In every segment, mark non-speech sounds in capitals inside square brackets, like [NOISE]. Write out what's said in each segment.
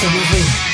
Somos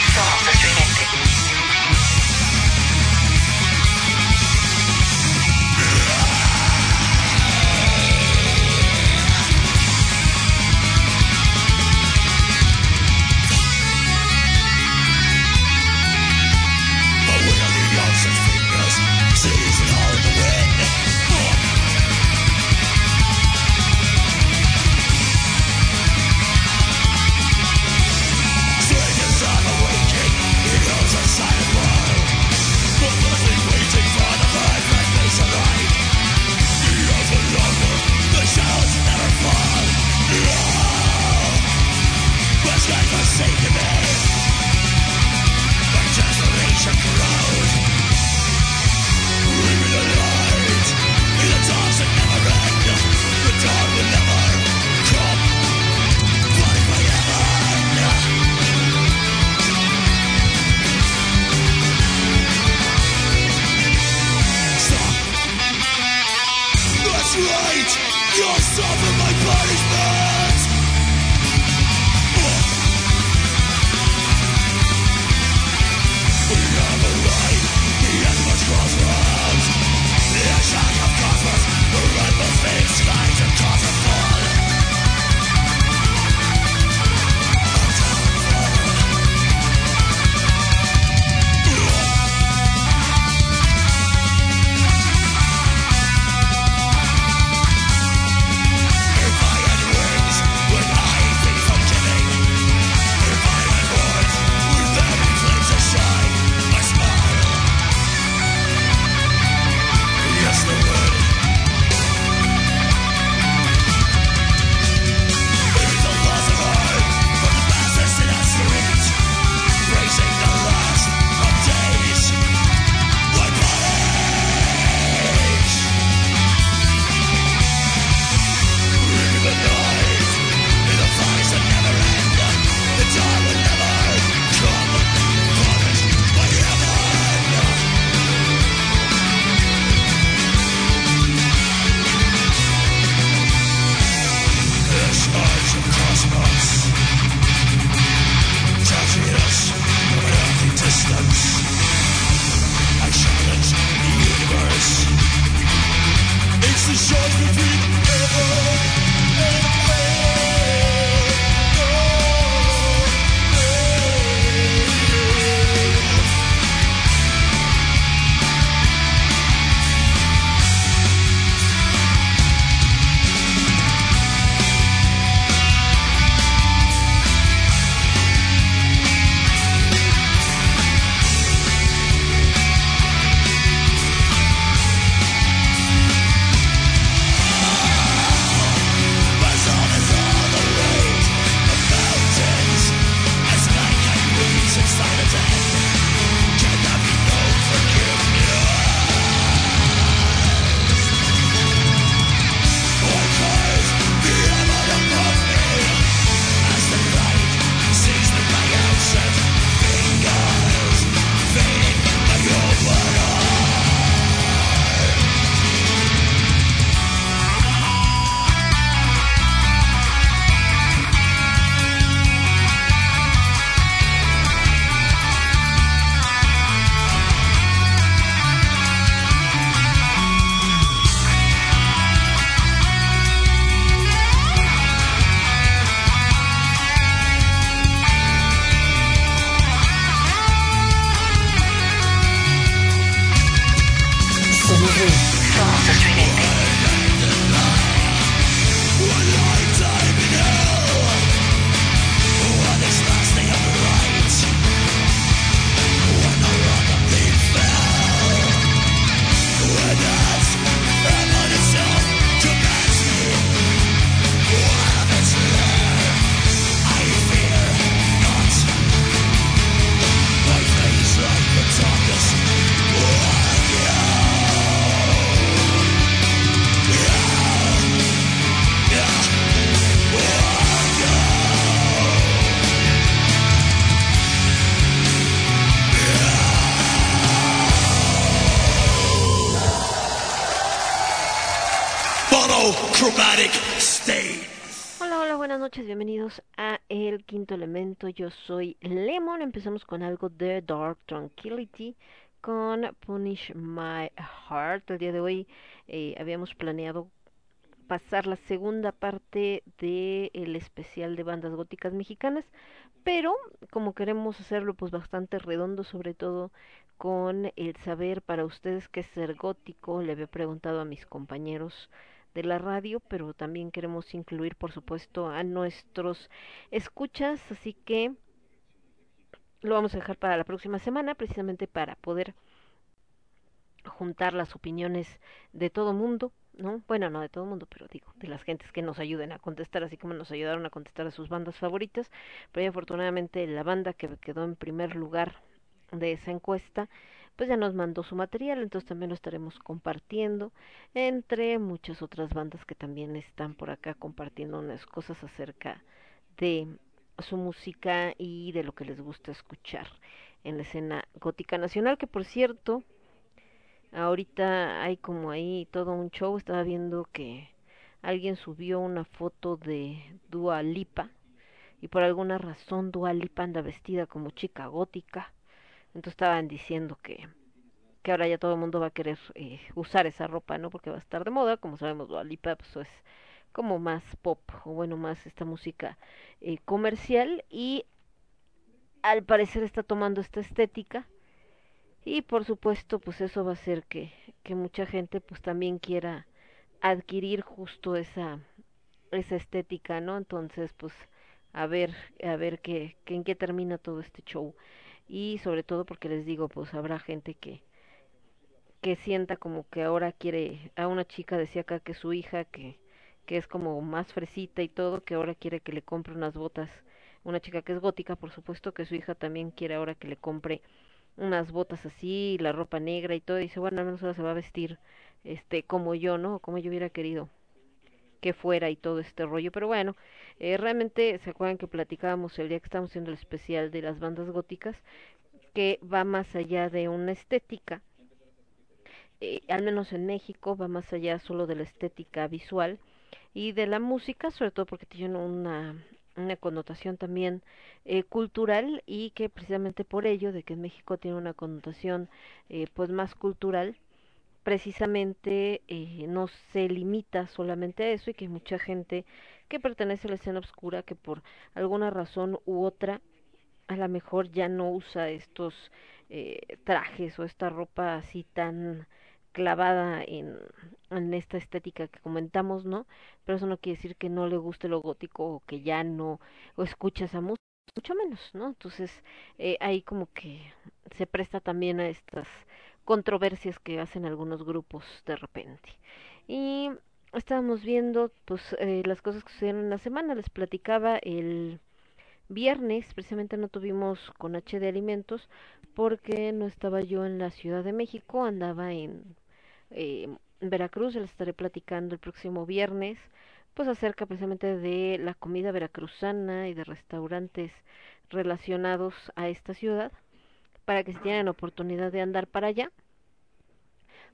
Empezamos con algo de Dark Tranquility con Punish My Heart. El día de hoy eh, habíamos planeado pasar la segunda parte del el especial de bandas góticas mexicanas, pero como queremos hacerlo pues bastante redondo, sobre todo con el saber para ustedes qué es ser gótico, le había preguntado a mis compañeros de la radio, pero también queremos incluir, por supuesto, a nuestros escuchas, así que lo vamos a dejar para la próxima semana, precisamente para poder juntar las opiniones de todo mundo, ¿no? Bueno, no de todo mundo, pero digo, de las gentes que nos ayuden a contestar, así como nos ayudaron a contestar a sus bandas favoritas, pero afortunadamente la banda que quedó en primer lugar de esa encuesta pues ya nos mandó su material, entonces también lo estaremos compartiendo entre muchas otras bandas que también están por acá compartiendo unas cosas acerca de su música y de lo que les gusta escuchar en la escena gótica nacional, que por cierto, ahorita hay como ahí todo un show, estaba viendo que alguien subió una foto de Dua Lipa y por alguna razón Dua Lipa anda vestida como chica gótica. Entonces estaban diciendo que, que ahora ya todo el mundo va a querer eh, usar esa ropa, ¿no? Porque va a estar de moda, como sabemos, Dualipa pues es como más pop, o bueno, más esta música eh, comercial y al parecer está tomando esta estética y por supuesto pues eso va a hacer que, que mucha gente pues también quiera adquirir justo esa esa estética, ¿no? Entonces pues a ver a ver qué, qué en qué termina todo este show y sobre todo porque les digo, pues habrá gente que que sienta como que ahora quiere a una chica decía acá que su hija que que es como más fresita y todo, que ahora quiere que le compre unas botas, una chica que es gótica, por supuesto que su hija también quiere ahora que le compre unas botas así, la ropa negra y todo, y dice, bueno, al menos ahora se va a vestir este como yo, ¿no? Como yo hubiera querido que fuera y todo este rollo, pero bueno, eh, realmente se acuerdan que platicábamos el día que estamos haciendo el especial de las bandas góticas, que va más allá de una estética, eh, al menos en México va más allá solo de la estética visual y de la música, sobre todo porque tiene una, una connotación también eh, cultural y que precisamente por ello de que en México tiene una connotación eh, pues más cultural precisamente eh, no se limita solamente a eso y que mucha gente que pertenece a la escena oscura que por alguna razón u otra a lo mejor ya no usa estos eh, trajes o esta ropa así tan clavada en, en esta estética que comentamos, ¿no? Pero eso no quiere decir que no le guste lo gótico o que ya no o escucha esa música, mucho menos, ¿no? Entonces eh, ahí como que se presta también a estas controversias que hacen algunos grupos de repente. Y estábamos viendo pues eh, las cosas que sucedieron en la semana, les platicaba el viernes, precisamente no tuvimos con H de alimentos porque no estaba yo en la Ciudad de México, andaba en eh, Veracruz, les estaré platicando el próximo viernes pues acerca precisamente de la comida veracruzana y de restaurantes relacionados a esta ciudad para que si tienen oportunidad de andar para allá,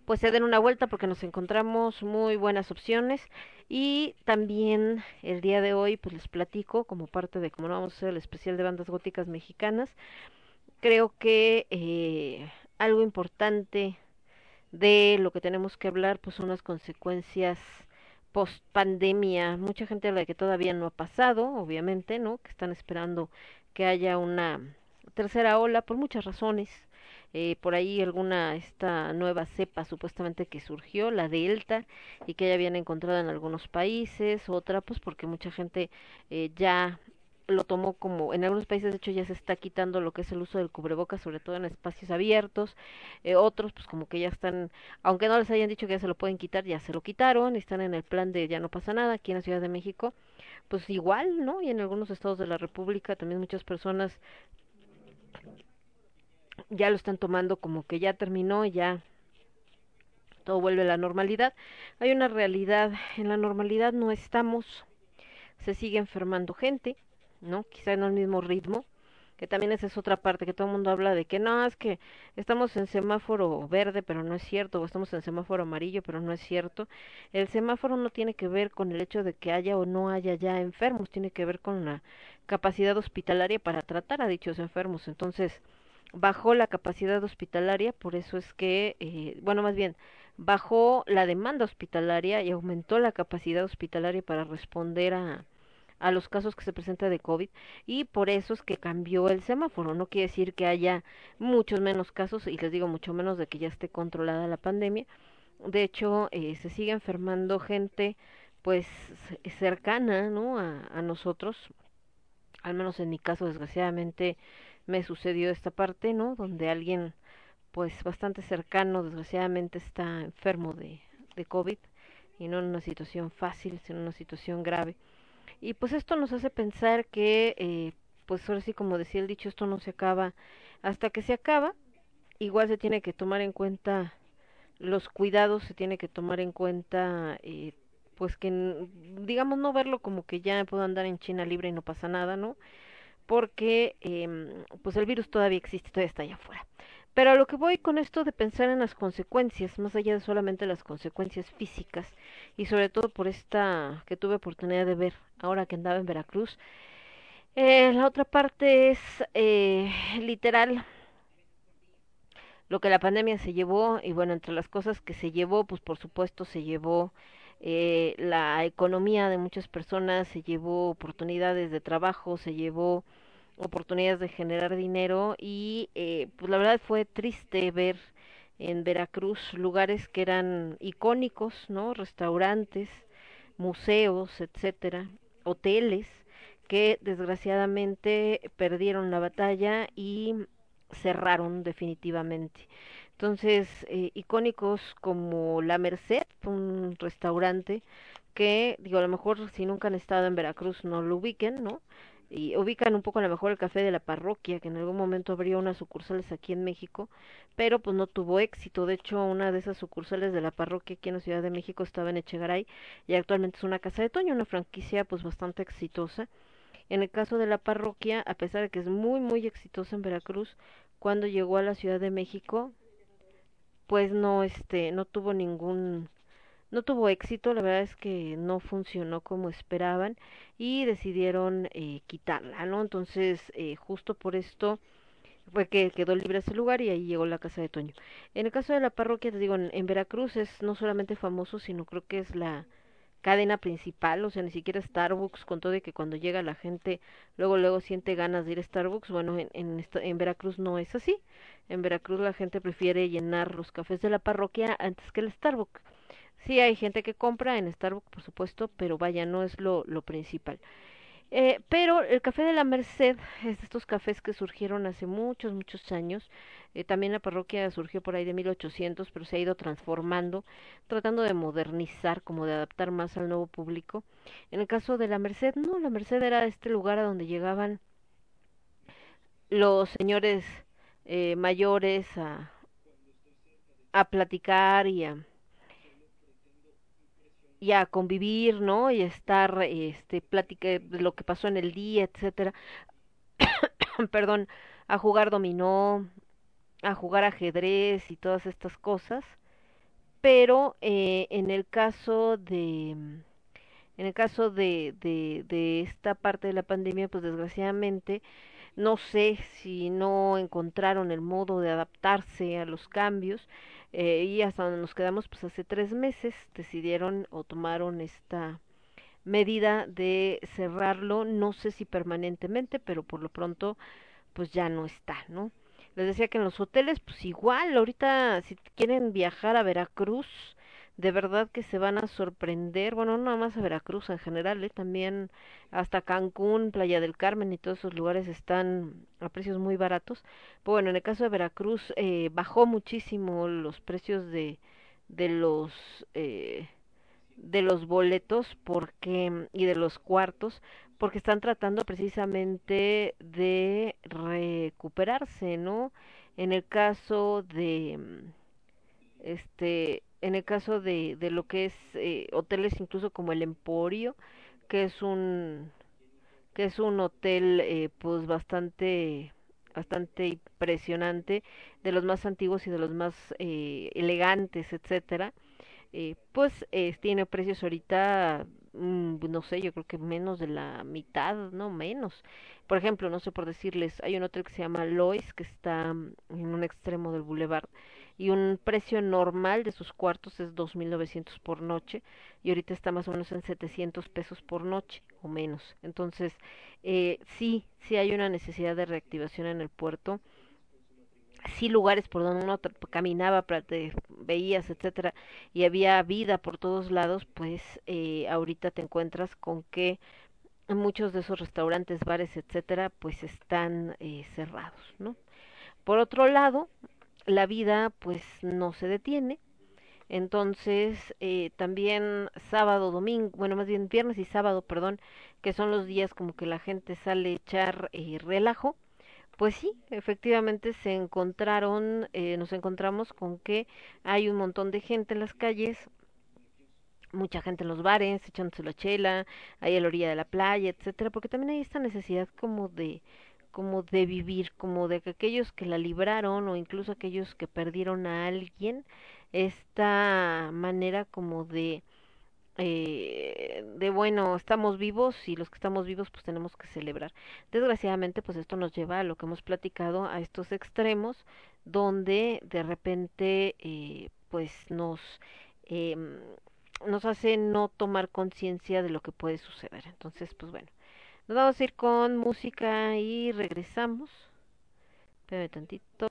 pues se den una vuelta porque nos encontramos muy buenas opciones. Y también el día de hoy pues les platico como parte de cómo vamos a hacer el especial de bandas góticas mexicanas creo que eh, algo importante de lo que tenemos que hablar pues son las consecuencias post pandemia mucha gente habla de que todavía no ha pasado obviamente no que están esperando que haya una tercera ola por muchas razones. Eh, por ahí alguna esta nueva cepa supuestamente que surgió, la delta, y que ya habían encontrado en algunos países, otra pues porque mucha gente eh, ya lo tomó como en algunos países de hecho ya se está quitando lo que es el uso del cubrebocas sobre todo en espacios abiertos eh, otros pues como que ya están aunque no les hayan dicho que ya se lo pueden quitar ya se lo quitaron están en el plan de ya no pasa nada aquí en la Ciudad de México pues igual no y en algunos estados de la República también muchas personas ya lo están tomando como que ya terminó, ya todo vuelve a la normalidad. Hay una realidad, en la normalidad no estamos, se sigue enfermando gente, ¿no? Quizá en el mismo ritmo. que también esa es otra parte, que todo el mundo habla de que no, es que estamos en semáforo verde, pero no es cierto, o estamos en semáforo amarillo, pero no es cierto. El semáforo no tiene que ver con el hecho de que haya o no haya ya enfermos, tiene que ver con la capacidad hospitalaria para tratar a dichos enfermos. Entonces, bajó la capacidad hospitalaria, por eso es que, eh, bueno, más bien, bajó la demanda hospitalaria y aumentó la capacidad hospitalaria para responder a, a los casos que se presenta de COVID y por eso es que cambió el semáforo. No quiere decir que haya muchos menos casos y les digo mucho menos de que ya esté controlada la pandemia. De hecho, eh, se sigue enfermando gente pues cercana ¿no? a, a nosotros. Al menos en mi caso, desgraciadamente, me sucedió esta parte, ¿no? Donde alguien pues bastante cercano, desgraciadamente, está enfermo de, de COVID y no en una situación fácil, sino en una situación grave. Y pues esto nos hace pensar que, eh, pues ahora sí, como decía el dicho, esto no se acaba hasta que se acaba. Igual se tiene que tomar en cuenta los cuidados, se tiene que tomar en cuenta, eh, pues que, digamos, no verlo como que ya puedo andar en China libre y no pasa nada, ¿no? Porque, eh, pues el virus todavía existe, todavía está allá afuera. Pero a lo que voy con esto de pensar en las consecuencias, más allá de solamente las consecuencias físicas, y sobre todo por esta que tuve oportunidad de ver ahora que andaba en Veracruz, eh, la otra parte es eh, literal lo que la pandemia se llevó, y bueno, entre las cosas que se llevó, pues por supuesto se llevó eh, la economía de muchas personas, se llevó oportunidades de trabajo, se llevó oportunidades de generar dinero y eh, pues la verdad fue triste ver en Veracruz lugares que eran icónicos, ¿no? Restaurantes, museos, etcétera, hoteles que desgraciadamente perdieron la batalla y cerraron definitivamente. Entonces, eh, icónicos como La Merced, un restaurante que, digo, a lo mejor si nunca han estado en Veracruz no lo ubiquen, ¿no? Y ubican un poco a lo mejor el café de la parroquia, que en algún momento abrió unas sucursales aquí en México, pero pues no tuvo éxito. De hecho, una de esas sucursales de la parroquia aquí en la Ciudad de México estaba en Echegaray y actualmente es una casa de Toño, una franquicia pues bastante exitosa. En el caso de la parroquia, a pesar de que es muy muy exitosa en Veracruz, cuando llegó a la Ciudad de México, pues no este no tuvo ningún no tuvo éxito, la verdad es que no funcionó como esperaban y decidieron eh, quitarla, ¿no? Entonces, eh, justo por esto fue que quedó libre ese lugar y ahí llegó la casa de Toño. En el caso de la parroquia, te digo, en, Veracruz es no solamente famoso, sino creo que es la cadena principal, o sea, ni siquiera Starbucks, con todo de que cuando llega la gente luego luego siente ganas de ir a Starbucks, bueno, en, en, en Veracruz no es así. En Veracruz la gente prefiere llenar los cafés de la parroquia antes que el Starbucks. Sí, hay gente que compra en Starbucks, por supuesto, pero vaya, no es lo, principal. Eh, pero el café de la Merced es de estos cafés que surgieron hace muchos, muchos años. Eh, también la parroquia surgió por ahí de 1800, pero se ha ido transformando, tratando de modernizar, como de adaptar más al nuevo público. En el caso de la Merced, no, la Merced era este lugar a donde llegaban los señores eh, mayores a, a platicar y a y a convivir, ¿no? Y estar, este, plática de lo que pasó en el día, etcétera. [COUGHS] Perdón, a jugar dominó, a jugar ajedrez y todas estas cosas. Pero eh, en el caso de, en el caso de, de, de esta parte de la pandemia, pues desgraciadamente, no sé si no encontraron el modo de adaptarse a los cambios eh, y hasta donde nos quedamos pues hace tres meses decidieron o tomaron esta medida de cerrarlo no sé si permanentemente pero por lo pronto pues ya no está no les decía que en los hoteles pues igual ahorita si quieren viajar a Veracruz de verdad que se van a sorprender, bueno, no nada más a Veracruz en general, ¿eh? también hasta Cancún, Playa del Carmen y todos esos lugares están a precios muy baratos. Pero bueno, en el caso de Veracruz eh, bajó muchísimo los precios de, de los eh, de los boletos porque y de los cuartos porque están tratando precisamente de recuperarse, ¿no? En el caso de este en el caso de, de lo que es eh, hoteles incluso como el Emporio, que es un que es un hotel eh, pues bastante bastante impresionante, de los más antiguos y de los más eh, elegantes, etcétera. Eh, pues tiene precios ahorita, mm, no sé, yo creo que menos de la mitad, no menos. Por ejemplo, no sé por decirles, hay un hotel que se llama Lois, que está mm, en un extremo del boulevard, y un precio normal de sus cuartos es 2.900 por noche y ahorita está más o menos en 700 pesos por noche o menos. Entonces, eh, sí, sí hay una necesidad de reactivación en el puerto. Sí, lugares por donde uno caminaba, te veías, etcétera, y había vida por todos lados, pues eh, ahorita te encuentras con que muchos de esos restaurantes, bares, etcétera, pues están eh, cerrados, ¿no? Por otro lado, la vida pues no se detiene. Entonces, eh, también sábado, domingo, bueno, más bien viernes y sábado, perdón, que son los días como que la gente sale a echar eh, relajo, pues sí, efectivamente se encontraron, eh, nos encontramos con que hay un montón de gente en las calles, mucha gente en los bares, echándose la chela, ahí a la orilla de la playa, etcétera, porque también hay esta necesidad como de como de vivir, como de que aquellos que la libraron o incluso aquellos que perdieron a alguien, esta manera como de eh, de bueno, estamos vivos y los que estamos vivos pues tenemos que celebrar. Desgraciadamente pues esto nos lleva a lo que hemos platicado, a estos extremos donde de repente eh, pues nos eh, nos hace no tomar conciencia de lo que puede suceder. Entonces pues bueno, nos vamos a ir con música y regresamos. Espérame tantito.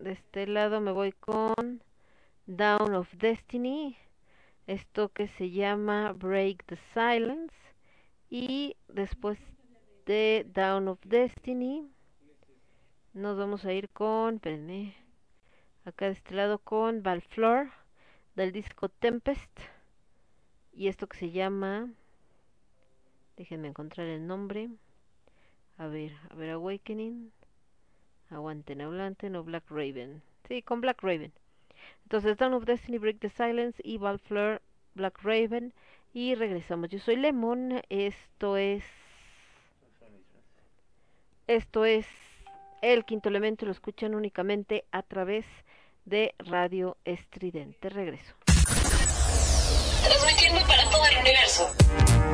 De este lado me voy con Down of Destiny. Esto que se llama Break the Silence. Y después de Down of Destiny nos vamos a ir con, espérenme, acá de este lado con Valflor del disco Tempest. Y esto que se llama Déjenme encontrar el nombre. A ver, a ver, Awakening. Aguanten, aguanten o Black Raven. Sí, con Black Raven. Entonces, Dawn of Destiny, Break the Silence, Evil Fleur, Black Raven. Y regresamos. Yo soy Lemon. Esto es. Esto es el quinto elemento. Lo escuchan únicamente a través de Radio Estridente. Regreso. Transmitiendo para todo el universo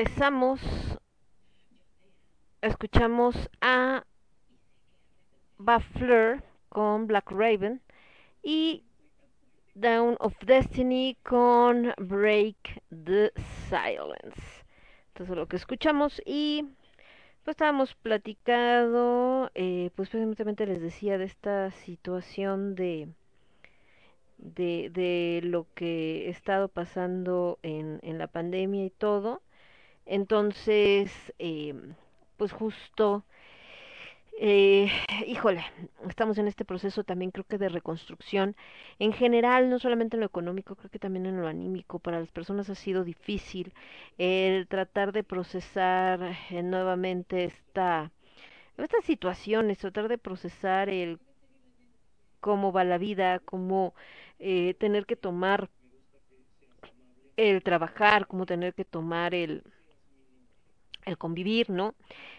Regresamos. Escuchamos a Buffler con Black Raven y Down of Destiny con Break the Silence. Entonces lo que escuchamos y pues estábamos platicando, eh, pues precisamente les decía de esta situación de, de, de lo que he estado pasando en, en la pandemia y todo. Entonces, eh, pues justo eh, híjole, estamos en este proceso también creo que de reconstrucción en general, no solamente en lo económico, creo que también en lo anímico. Para las personas ha sido difícil el tratar de procesar eh, nuevamente esta, estas situaciones, tratar de procesar el cómo va la vida, cómo eh, tener que tomar el trabajar, cómo tener que tomar el el convivir, ¿no?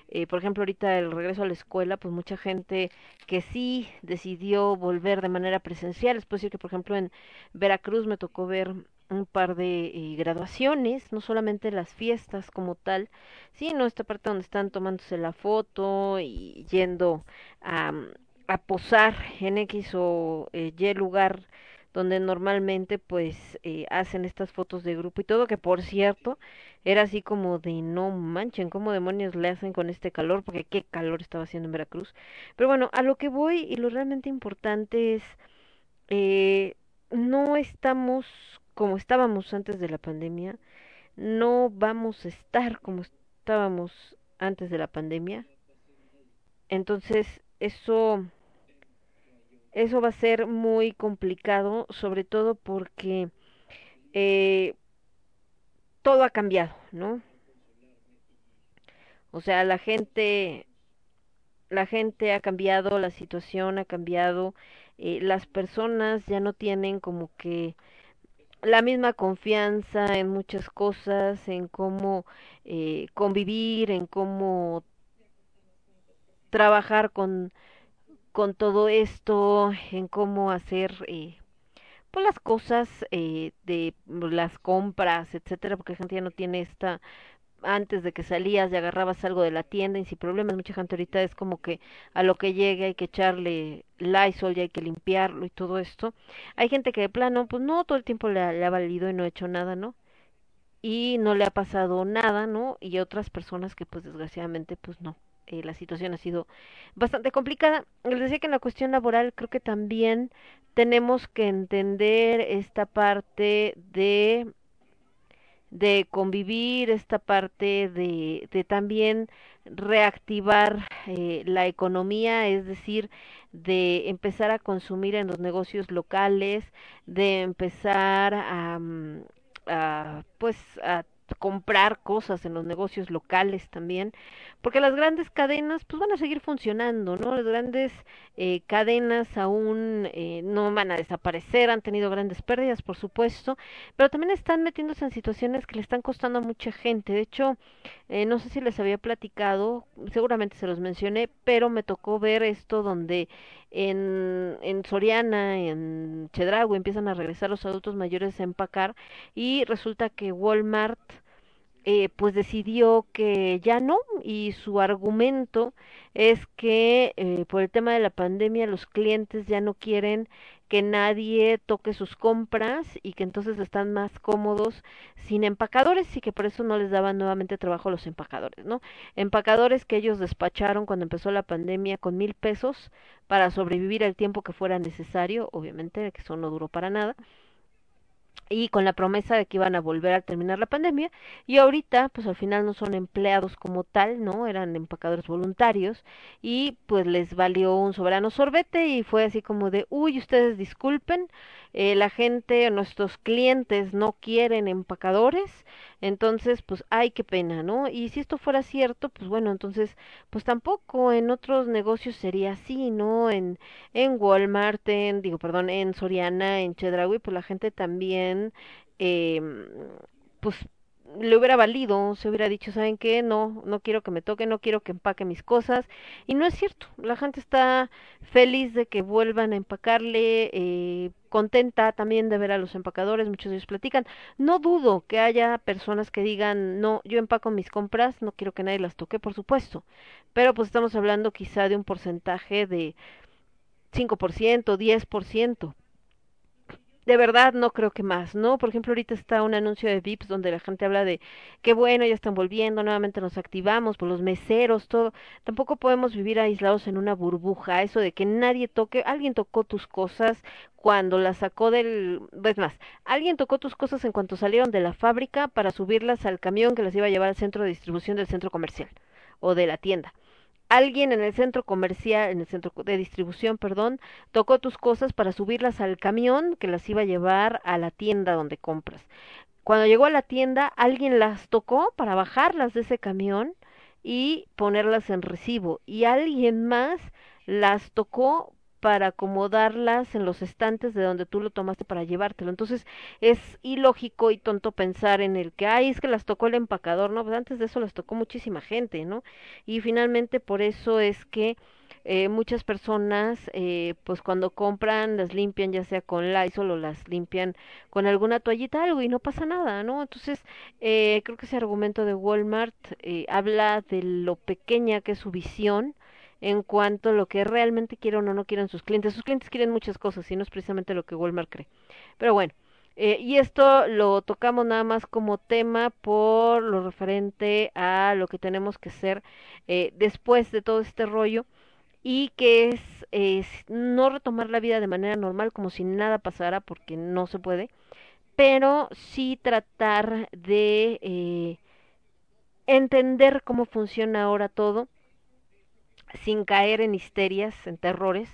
Eh, por ejemplo, ahorita el regreso a la escuela, pues mucha gente que sí decidió volver de manera presencial. Es posible que, por ejemplo, en Veracruz me tocó ver un par de eh, graduaciones, no solamente las fiestas como tal, sino esta parte donde están tomándose la foto y yendo a, a posar en X o eh, Y lugar donde normalmente pues eh, hacen estas fotos de grupo y todo, que por cierto era así como de no manchen, ¿cómo demonios le hacen con este calor? Porque qué calor estaba haciendo en Veracruz. Pero bueno, a lo que voy y lo realmente importante es, eh, no estamos como estábamos antes de la pandemia, no vamos a estar como estábamos antes de la pandemia. Entonces, eso eso va a ser muy complicado, sobre todo porque eh, todo ha cambiado, ¿no? O sea, la gente, la gente ha cambiado, la situación ha cambiado, eh, las personas ya no tienen como que la misma confianza en muchas cosas, en cómo eh, convivir, en cómo trabajar con con todo esto, en cómo hacer eh, pues las cosas eh, de las compras, etcétera, porque la gente ya no tiene esta antes de que salías y agarrabas algo de la tienda y sin problemas, mucha gente ahorita es como que a lo que llegue hay que echarle Lysol y hay que limpiarlo y todo esto. Hay gente que de plano, pues no, todo el tiempo le, le ha valido y no ha hecho nada, ¿no? Y no le ha pasado nada, ¿no? Y otras personas que pues desgraciadamente pues no, eh, la situación ha sido bastante complicada. Les decía que en la cuestión laboral creo que también tenemos que entender esta parte de de convivir, esta parte de, de también reactivar eh, la economía, es decir, de empezar a consumir en los negocios locales, de empezar a, mm, a pues a comprar cosas en los negocios locales también, porque las grandes cadenas pues van a seguir funcionando, ¿no? Las grandes eh, cadenas aún eh, no van a desaparecer, han tenido grandes pérdidas, por supuesto, pero también están metiéndose en situaciones que le están costando a mucha gente. De hecho, eh, no sé si les había platicado, seguramente se los mencioné, pero me tocó ver esto donde en, en Soriana, en Chedraui empiezan a regresar los adultos mayores a empacar y resulta que Walmart eh, pues decidió que ya no y su argumento es que eh, por el tema de la pandemia los clientes ya no quieren que nadie toque sus compras y que entonces están más cómodos sin empacadores y que por eso no les daban nuevamente trabajo a los empacadores, ¿no? Empacadores que ellos despacharon cuando empezó la pandemia con mil pesos para sobrevivir el tiempo que fuera necesario, obviamente que eso no duró para nada y con la promesa de que iban a volver a terminar la pandemia y ahorita pues al final no son empleados como tal, ¿no? Eran empacadores voluntarios y pues les valió un soberano sorbete y fue así como de, uy, ustedes disculpen, eh, la gente, nuestros clientes no quieren empacadores, entonces pues ay, qué pena, ¿no? Y si esto fuera cierto, pues bueno, entonces pues tampoco en otros negocios sería así, ¿no? En, en Walmart, en, digo, perdón, en Soriana, en Chedraui, pues la gente también, eh, pues le hubiera valido, se hubiera dicho, ¿saben qué? No, no quiero que me toque, no quiero que empaque mis cosas. Y no es cierto, la gente está feliz de que vuelvan a empacarle, eh, contenta también de ver a los empacadores, muchos de ellos platican. No dudo que haya personas que digan, no, yo empaco mis compras, no quiero que nadie las toque, por supuesto. Pero pues estamos hablando quizá de un porcentaje de 5%, 10% de verdad no creo que más, ¿no? Por ejemplo, ahorita está un anuncio de VIPs donde la gente habla de qué bueno, ya están volviendo, nuevamente nos activamos, por los meseros, todo. Tampoco podemos vivir aislados en una burbuja, eso de que nadie toque, alguien tocó tus cosas cuando las sacó del, ves más, alguien tocó tus cosas en cuanto salieron de la fábrica para subirlas al camión que las iba a llevar al centro de distribución del centro comercial o de la tienda alguien en el centro comercial, en el centro de distribución, perdón, tocó tus cosas para subirlas al camión que las iba a llevar a la tienda donde compras. Cuando llegó a la tienda, alguien las tocó para bajarlas de ese camión y ponerlas en recibo y alguien más las tocó para acomodarlas en los estantes de donde tú lo tomaste para llevártelo. Entonces es ilógico y tonto pensar en el que, ay, es que las tocó el empacador, ¿no? Pues antes de eso las tocó muchísima gente, ¿no? Y finalmente por eso es que eh, muchas personas, eh, pues cuando compran, las limpian ya sea con Lysol o las limpian con alguna toallita, algo, y no pasa nada, ¿no? Entonces, eh, creo que ese argumento de Walmart eh, habla de lo pequeña que es su visión, en cuanto a lo que realmente quieren o no quieren sus clientes. Sus clientes quieren muchas cosas y no es precisamente lo que Walmart cree. Pero bueno, eh, y esto lo tocamos nada más como tema por lo referente a lo que tenemos que hacer eh, después de todo este rollo y que es, no retomar la vida de manera normal como si nada pasara porque no se puede, pero sí tratar de eh, entender cómo funciona ahora todo sin caer en histerias, en terrores,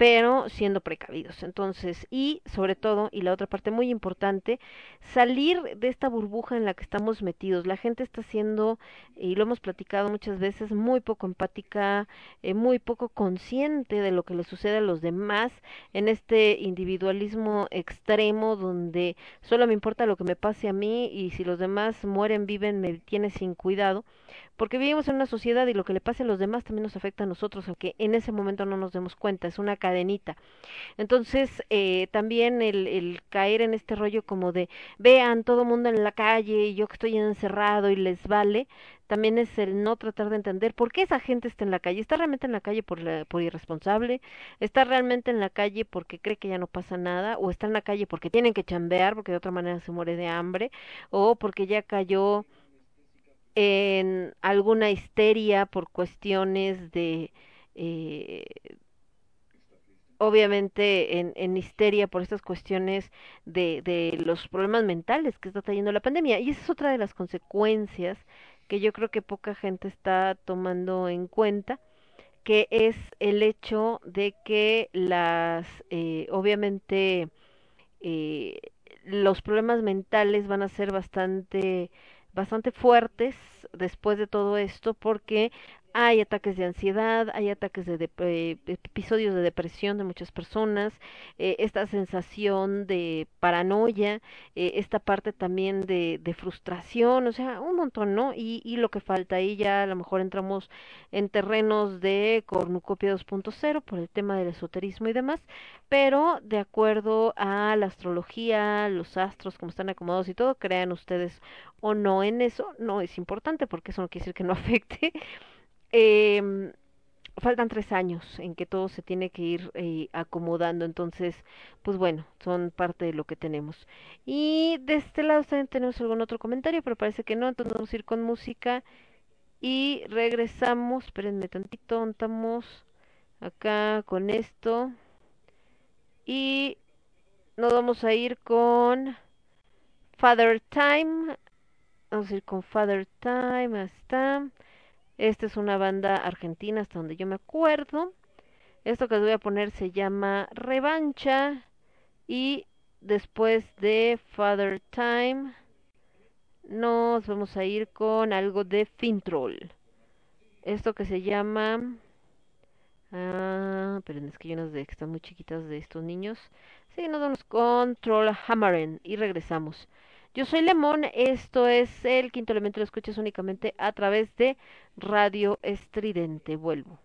pero siendo precavidos. Entonces, y sobre todo, y la otra parte muy importante, salir de esta burbuja en la que estamos metidos. La gente está siendo, y lo hemos platicado muchas veces, muy poco empática, eh, muy poco consciente de lo que le sucede a los demás en este individualismo extremo donde solo me importa lo que me pase a mí y si los demás mueren, viven, me tiene sin cuidado porque vivimos en una sociedad y lo que le pase a los demás también nos afecta a nosotros, aunque en ese momento no nos demos cuenta, es una cadenita. Entonces, eh, también el, el caer en este rollo como de, vean, todo mundo en la calle y yo que estoy encerrado y les vale, también es el no tratar de entender por qué esa gente está en la calle. ¿Está realmente en la calle por, la, por irresponsable? ¿Está realmente en la calle porque cree que ya no pasa nada? ¿O está en la calle porque tienen que chambear, porque de otra manera se muere de hambre? ¿O porque ya cayó en alguna histeria por cuestiones de eh, obviamente en, en histeria por estas cuestiones de, de los problemas mentales que está trayendo la pandemia. Y esa es otra de las consecuencias que yo creo que poca gente está tomando en cuenta que es el hecho de que las eh, obviamente eh, los problemas mentales van a ser bastante bastante fuertes después de todo esto porque hay ataques de ansiedad, hay ataques de, eh, episodios de depresión de muchas personas, eh, esta sensación de paranoia, eh, esta parte también de, de, frustración, o sea, un montón, ¿no? Y, y, lo que falta ahí ya a lo mejor entramos en terrenos de cornucopia 2.0 por el tema del esoterismo y demás, pero de acuerdo a la astrología, los astros, como están acomodados y todo, crean ustedes o no en eso, no es importante porque eso no quiere decir que no [LAUGHS] afecte eh, faltan tres años en que todo se tiene que ir eh, acomodando, entonces, pues bueno, son parte de lo que tenemos. Y de este lado también tenemos algún otro comentario, pero parece que no, entonces vamos a ir con música y regresamos, espérenme tantito, estamos acá con esto. Y nos vamos a ir con Father Time, vamos a ir con Father Time, hasta esta es una banda argentina hasta donde yo me acuerdo. Esto que les voy a poner se llama Revancha. Y después de Father Time nos vamos a ir con algo de Fintroll. Esto que se llama... Ah, pero es que hay unas de que están muy chiquitas de estos niños. Sí, nos vamos con Troll Hammeren y regresamos. Yo soy Lemón, esto es el quinto elemento, lo escuchas únicamente a través de Radio Estridente. Vuelvo.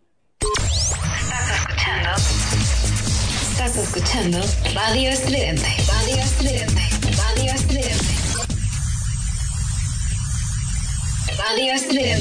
Estás escuchando Radio Estridente. Radio Estridente. Radio Estridente. Radio Estridente.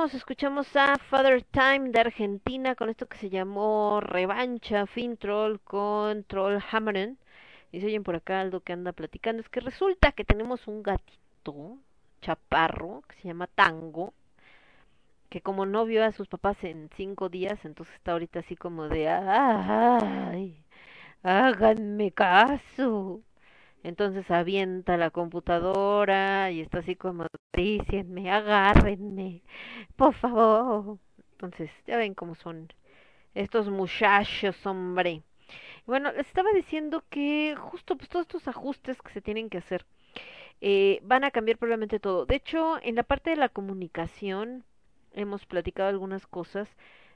Escuchamos a Father Time de Argentina con esto que se llamó Revancha Fin Troll con Troll Hammeren. Y se oyen por acá algo que anda platicando. Es que resulta que tenemos un gatito chaparro que se llama Tango. Que como no vio a sus papás en cinco días, entonces está ahorita así como de ¡ay! ¡Háganme caso! Entonces avienta la computadora y está así como, me agárrenme, por favor. Entonces, ya ven cómo son estos muchachos, hombre. Bueno, les estaba diciendo que justo pues todos estos ajustes que se tienen que hacer eh, van a cambiar probablemente todo. De hecho, en la parte de la comunicación hemos platicado algunas cosas.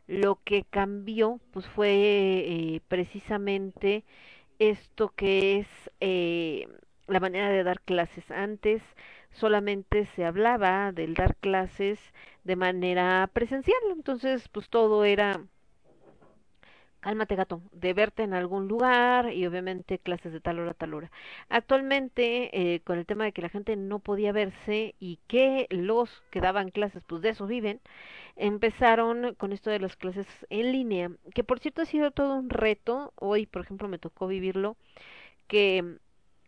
Lo que cambió pues fue eh, precisamente esto que es eh, la manera de dar clases. Antes solamente se hablaba del dar clases de manera presencial, entonces pues todo era cálmate gato, de verte en algún lugar y obviamente clases de tal hora a tal hora. Actualmente, eh, con el tema de que la gente no podía verse y que los que daban clases, pues de eso viven, empezaron con esto de las clases en línea, que por cierto ha sido todo un reto. Hoy, por ejemplo, me tocó vivirlo, que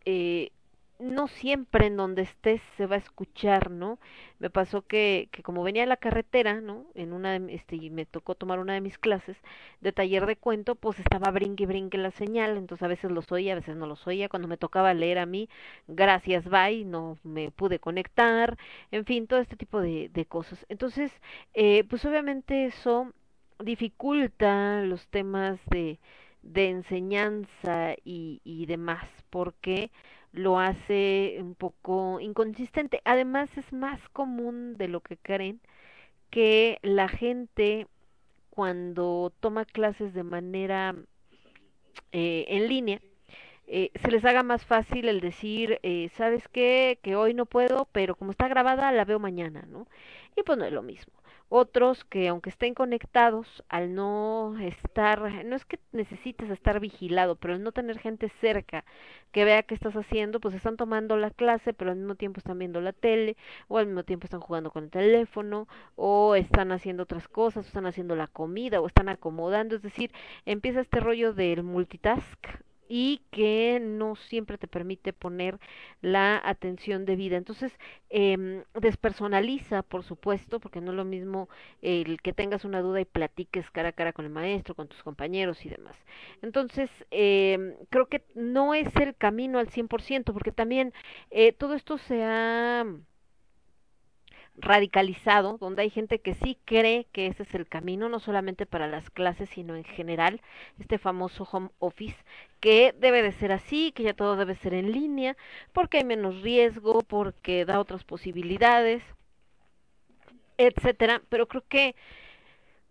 eh, no siempre en donde estés se va a escuchar, ¿no? Me pasó que, que como venía en la carretera, ¿no? En una de, este, y me tocó tomar una de mis clases de taller de cuento, pues estaba brinque brinque la señal, entonces a veces los oía, a veces no los oía, cuando me tocaba leer a mí, gracias, bye, no me pude conectar, en fin, todo este tipo de, de cosas. Entonces, eh, pues obviamente eso dificulta los temas de, de enseñanza y, y demás, porque lo hace un poco inconsistente. Además es más común de lo que creen que la gente cuando toma clases de manera eh, en línea, eh, se les haga más fácil el decir, eh, ¿sabes qué? Que hoy no puedo, pero como está grabada la veo mañana, ¿no? Y pues no es lo mismo. Otros que aunque estén conectados, al no estar, no es que necesites estar vigilado, pero al no tener gente cerca que vea qué estás haciendo, pues están tomando la clase, pero al mismo tiempo están viendo la tele, o al mismo tiempo están jugando con el teléfono, o están haciendo otras cosas, o están haciendo la comida, o están acomodando, es decir, empieza este rollo del multitask y que no siempre te permite poner la atención debida. Entonces, eh, despersonaliza, por supuesto, porque no es lo mismo el que tengas una duda y platiques cara a cara con el maestro, con tus compañeros y demás. Entonces, eh, creo que no es el camino al 100%, porque también eh, todo esto se ha radicalizado, donde hay gente que sí cree que ese es el camino, no solamente para las clases, sino en general, este famoso home office, que debe de ser así, que ya todo debe ser en línea, porque hay menos riesgo, porque da otras posibilidades, etcétera, pero creo que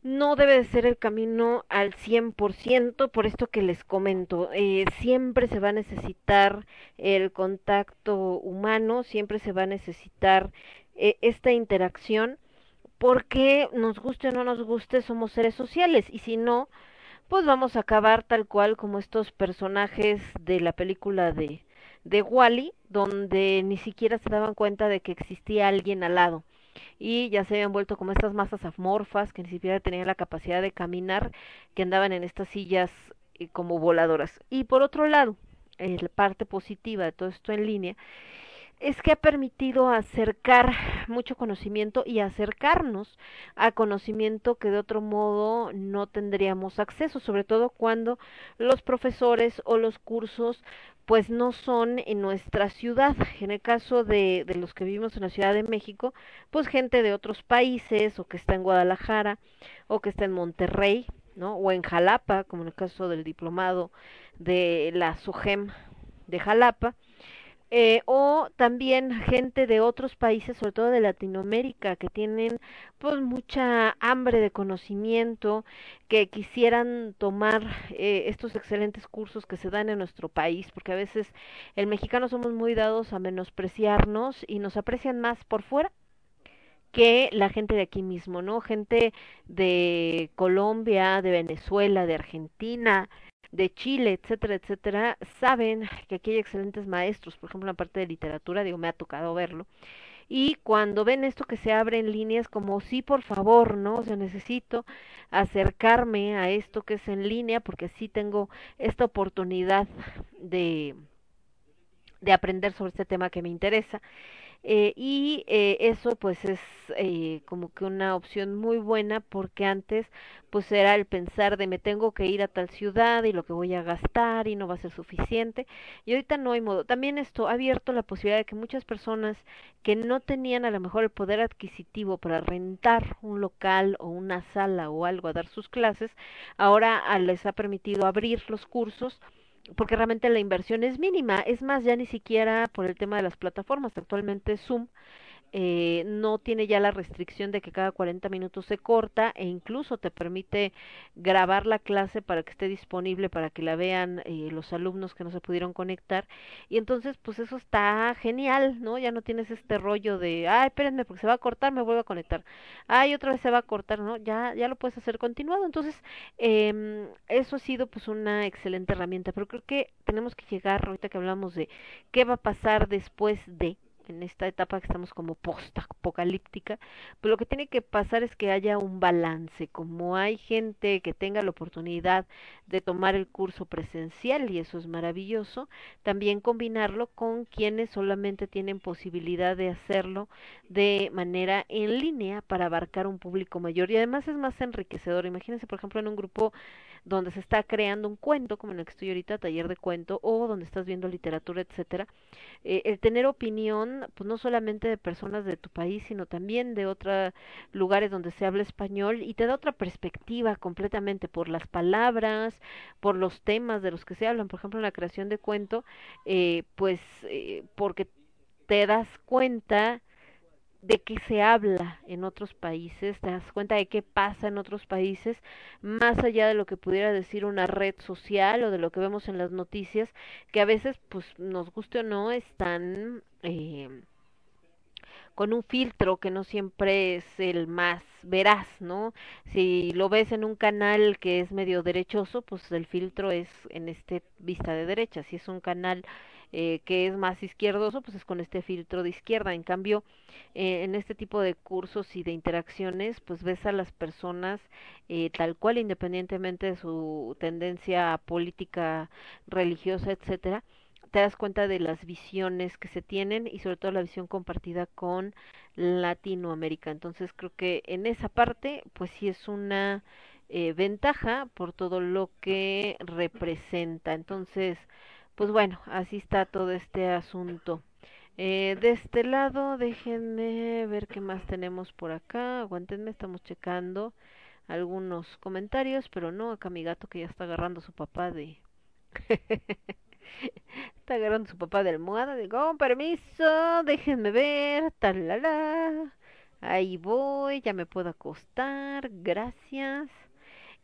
no debe de ser el camino al 100%, por esto que les comento, eh, siempre se va a necesitar el contacto humano, siempre se va a necesitar eh, esta interacción porque nos guste o no nos guste somos seres sociales y si no pues vamos a acabar tal cual como estos personajes de la película de de Wally donde ni siquiera se daban cuenta de que existía alguien al lado. Y ya se habían vuelto como estas masas amorfas que ni siquiera tenían la capacidad de caminar que andaban en estas sillas eh, como voladoras. Y por otro lado la parte positiva de todo esto en línea es que ha permitido acercar mucho conocimiento y acercarnos a conocimiento que de otro modo no tendríamos acceso, sobre todo cuando los profesores o los cursos pues no son en nuestra ciudad. En el caso de, de los que vivimos en la Ciudad de México, pues gente de otros países o que está en Guadalajara o que está en Monterrey, ¿no? O en Jalapa, como en el caso del diplomado de la SUGEM de Jalapa eh, o también gente de otros países, sobre todo de Latinoamérica, que tienen pues mucha hambre de conocimiento, que quisieran tomar eh, estos excelentes cursos que se dan en nuestro país, porque a veces el mexicano somos muy dados a menospreciarnos y nos aprecian más por fuera que la gente de aquí mismo, ¿no? Gente de Colombia, de Venezuela, de Argentina, de Chile, etcétera, etcétera, saben que aquí hay excelentes maestros, por ejemplo, en la parte de literatura, digo, me ha tocado verlo, y cuando ven esto que se abre en línea es como sí por favor no o sea necesito acercarme a esto que es en línea porque sí tengo esta oportunidad de de aprender sobre este tema que me interesa eh, y eh, eso pues es eh, como que una opción muy buena porque antes pues era el pensar de me tengo que ir a tal ciudad y lo que voy a gastar y no va a ser suficiente y ahorita no hay modo. También esto ha abierto la posibilidad de que muchas personas que no tenían a lo mejor el poder adquisitivo para rentar un local o una sala o algo a dar sus clases, ahora ah, les ha permitido abrir los cursos porque realmente la inversión es mínima. Es más, ya ni siquiera por el tema de las plataformas. Actualmente Zoom eh, no tiene ya la restricción de que cada 40 minutos se corta e incluso te permite grabar la clase para que esté disponible para que la vean eh, los alumnos que no se pudieron conectar. Y entonces pues eso está genial no ya no tienes este rollo de ay espérenme porque se va a cortar me vuelvo a conectar ay otra vez se va a cortar no ya ya lo puedes hacer continuado. Entonces eh, eso ha sido pues una excelente herramienta. Pero creo que tenemos que llegar ahorita que hablamos de qué va a pasar después de en esta etapa que estamos como post-apocalíptica, pues lo que tiene que pasar es que haya un balance, como hay gente que tenga la oportunidad de tomar el curso presencial y eso es maravilloso, también combinarlo con quienes solamente tienen posibilidad de hacerlo de manera en línea para abarcar un público mayor y además es más enriquecedor. Imagínense, por ejemplo, en un grupo donde se está creando un cuento, como en el que estoy ahorita, taller de cuento, o donde estás viendo literatura, etcétera, eh, el tener opinión, pues no solamente de personas de tu país, sino también de otros lugares donde se habla español, y te da otra perspectiva completamente por las palabras, por los temas de los que se hablan, por ejemplo, en la creación de cuento, eh, pues eh, porque te das cuenta de qué se habla en otros países, te das cuenta de qué pasa en otros países, más allá de lo que pudiera decir una red social o de lo que vemos en las noticias, que a veces, pues, nos guste o no, están eh, con un filtro que no siempre es el más veraz, ¿no? Si lo ves en un canal que es medio derechoso, pues el filtro es en este vista de derecha. Si es un canal eh, que es más izquierdoso, pues es con este filtro de izquierda. En cambio, eh, en este tipo de cursos y de interacciones, pues ves a las personas eh, tal cual, independientemente de su tendencia política, religiosa, etcétera, te das cuenta de las visiones que se tienen y sobre todo la visión compartida con Latinoamérica. Entonces creo que en esa parte, pues sí es una eh, ventaja por todo lo que representa. Entonces, pues bueno, así está todo este asunto. Eh, de este lado, déjenme ver qué más tenemos por acá. Aguantenme, estamos checando algunos comentarios, pero no, acá mi gato que ya está agarrando su papá de... [LAUGHS] está agarrando su papá de almohada, digo, con permiso, déjenme ver, talala. Ahí voy, ya me puedo acostar, gracias.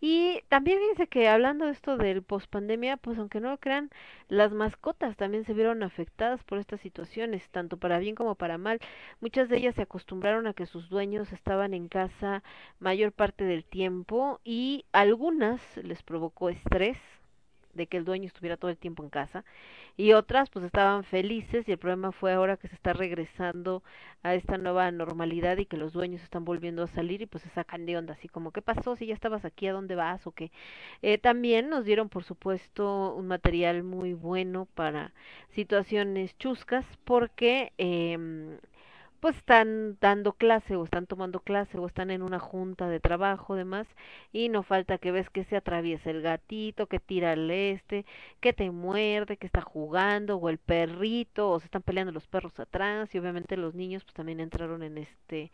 Y también fíjense que hablando de esto del pospandemia, pues aunque no lo crean, las mascotas también se vieron afectadas por estas situaciones, tanto para bien como para mal. Muchas de ellas se acostumbraron a que sus dueños estaban en casa mayor parte del tiempo y algunas les provocó estrés de que el dueño estuviera todo el tiempo en casa y otras pues estaban felices y el problema fue ahora que se está regresando a esta nueva normalidad y que los dueños están volviendo a salir y pues se sacan de onda así como qué pasó si ya estabas aquí a dónde vas o qué eh, también nos dieron por supuesto un material muy bueno para situaciones chuscas porque eh, pues están dando clase o están tomando clase o están en una junta de trabajo demás y no falta que ves que se atraviesa el gatito, que tira el este, que te muerde, que está jugando o el perrito o se están peleando los perros atrás y obviamente los niños pues también entraron en este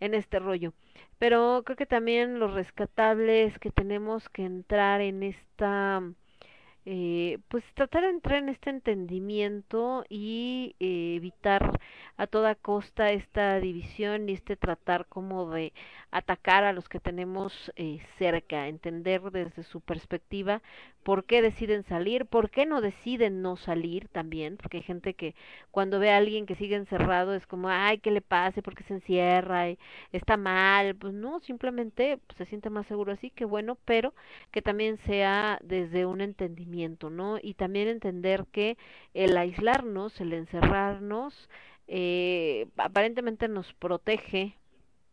en este rollo. Pero creo que también lo rescatable es que tenemos que entrar en esta eh, pues tratar de entrar en este entendimiento y eh, evitar a toda costa esta división y este tratar como de atacar a los que tenemos eh, cerca, entender desde su perspectiva por qué deciden salir, por qué no deciden no salir también, porque hay gente que cuando ve a alguien que sigue encerrado es como, ay, ¿qué le pase? ¿Por qué se encierra? Está mal, pues no, simplemente pues, se siente más seguro así, que bueno, pero que también sea desde un entendimiento, ¿no? Y también entender que el aislarnos, el encerrarnos, eh, aparentemente nos protege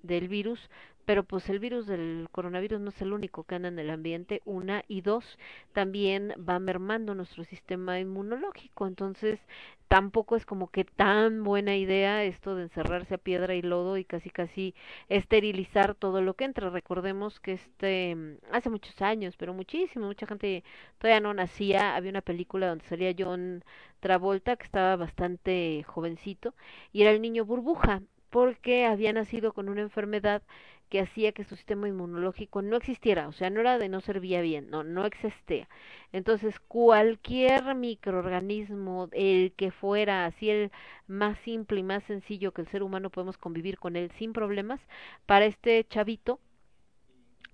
del virus, pero pues el virus del coronavirus no es el único que anda en el ambiente, una, y dos, también va mermando nuestro sistema inmunológico, entonces tampoco es como que tan buena idea esto de encerrarse a piedra y lodo y casi casi esterilizar todo lo que entra. Recordemos que este hace muchos años, pero muchísimo, mucha gente todavía no nacía, había una película donde salía John Travolta que estaba bastante jovencito y era el niño burbuja porque había nacido con una enfermedad que hacía que su sistema inmunológico no existiera, o sea, no era de no servía bien, no, no existía. Entonces, cualquier microorganismo, el que fuera así el más simple y más sencillo que el ser humano podemos convivir con él sin problemas, para este chavito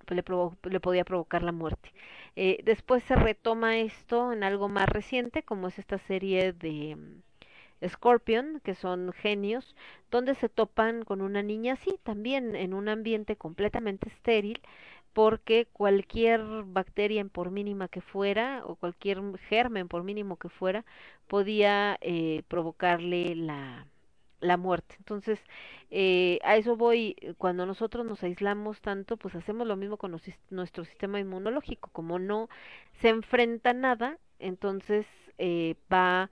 pues, le, le podía provocar la muerte. Eh, después se retoma esto en algo más reciente, como es esta serie de Scorpion, que son genios, donde se topan con una niña así, también en un ambiente completamente estéril, porque cualquier bacteria, por mínima que fuera, o cualquier germen, por mínimo que fuera, podía eh, provocarle la, la muerte. Entonces, eh, a eso voy, cuando nosotros nos aislamos tanto, pues hacemos lo mismo con nuestro sistema inmunológico, como no se enfrenta nada, entonces eh, va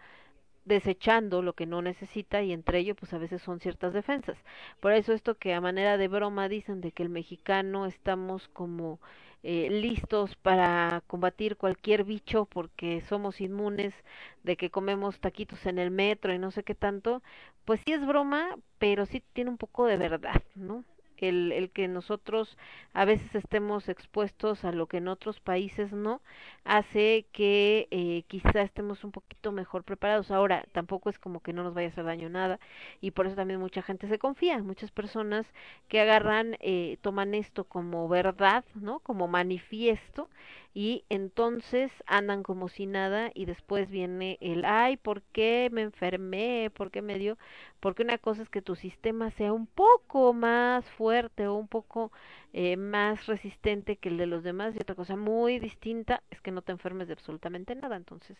desechando lo que no necesita y entre ello pues a veces son ciertas defensas. Por eso esto que a manera de broma dicen de que el mexicano estamos como eh, listos para combatir cualquier bicho porque somos inmunes de que comemos taquitos en el metro y no sé qué tanto, pues sí es broma, pero sí tiene un poco de verdad, ¿no? El, el que nosotros a veces estemos expuestos a lo que en otros países no, hace que eh, quizá estemos un poquito mejor preparados. Ahora, tampoco es como que no nos vaya a hacer daño nada y por eso también mucha gente se confía. Muchas personas que agarran, eh, toman esto como verdad, ¿no? Como manifiesto y entonces andan como si nada y después viene el ay, ¿por qué me enfermé? ¿Por qué me dio? Porque una cosa es que tu sistema sea un poco más fuerte o un poco eh, más resistente que el de los demás y otra cosa muy distinta es que no te enfermes de absolutamente nada entonces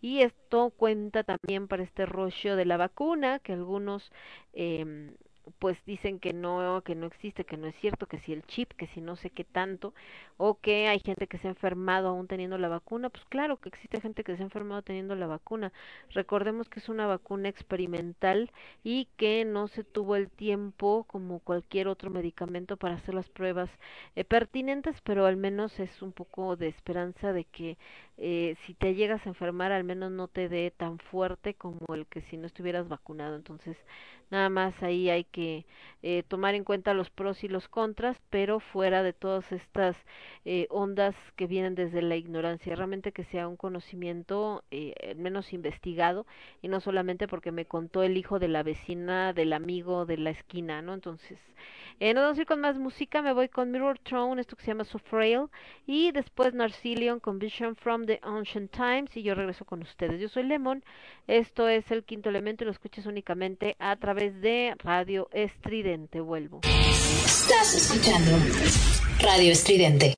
y esto cuenta también para este rollo de la vacuna que algunos eh, pues dicen que no, que no existe, que no es cierto, que si el chip, que si no sé qué tanto, o que hay gente que se ha enfermado aún teniendo la vacuna, pues claro que existe gente que se ha enfermado teniendo la vacuna. Recordemos que es una vacuna experimental y que no se tuvo el tiempo como cualquier otro medicamento para hacer las pruebas eh, pertinentes, pero al menos es un poco de esperanza de que eh, si te llegas a enfermar al menos no te dé tan fuerte como el que si no estuvieras vacunado. Entonces, nada más ahí hay que eh, tomar en cuenta los pros y los contras, pero fuera de todas estas eh, ondas que vienen desde la ignorancia, realmente que sea un conocimiento eh, menos investigado y no solamente porque me contó el hijo de la vecina, del amigo de la esquina, ¿no? Entonces, eh, vamos a ir con más música, me voy con Mirror Throne, esto que se llama So Frail, y después Narcilion con Vision from the Ancient Times, y yo regreso con ustedes. Yo soy Lemon, esto es el quinto elemento y lo escuchas únicamente a través de Radio Estridente. Vuelvo. Estás escuchando Radio Estridente.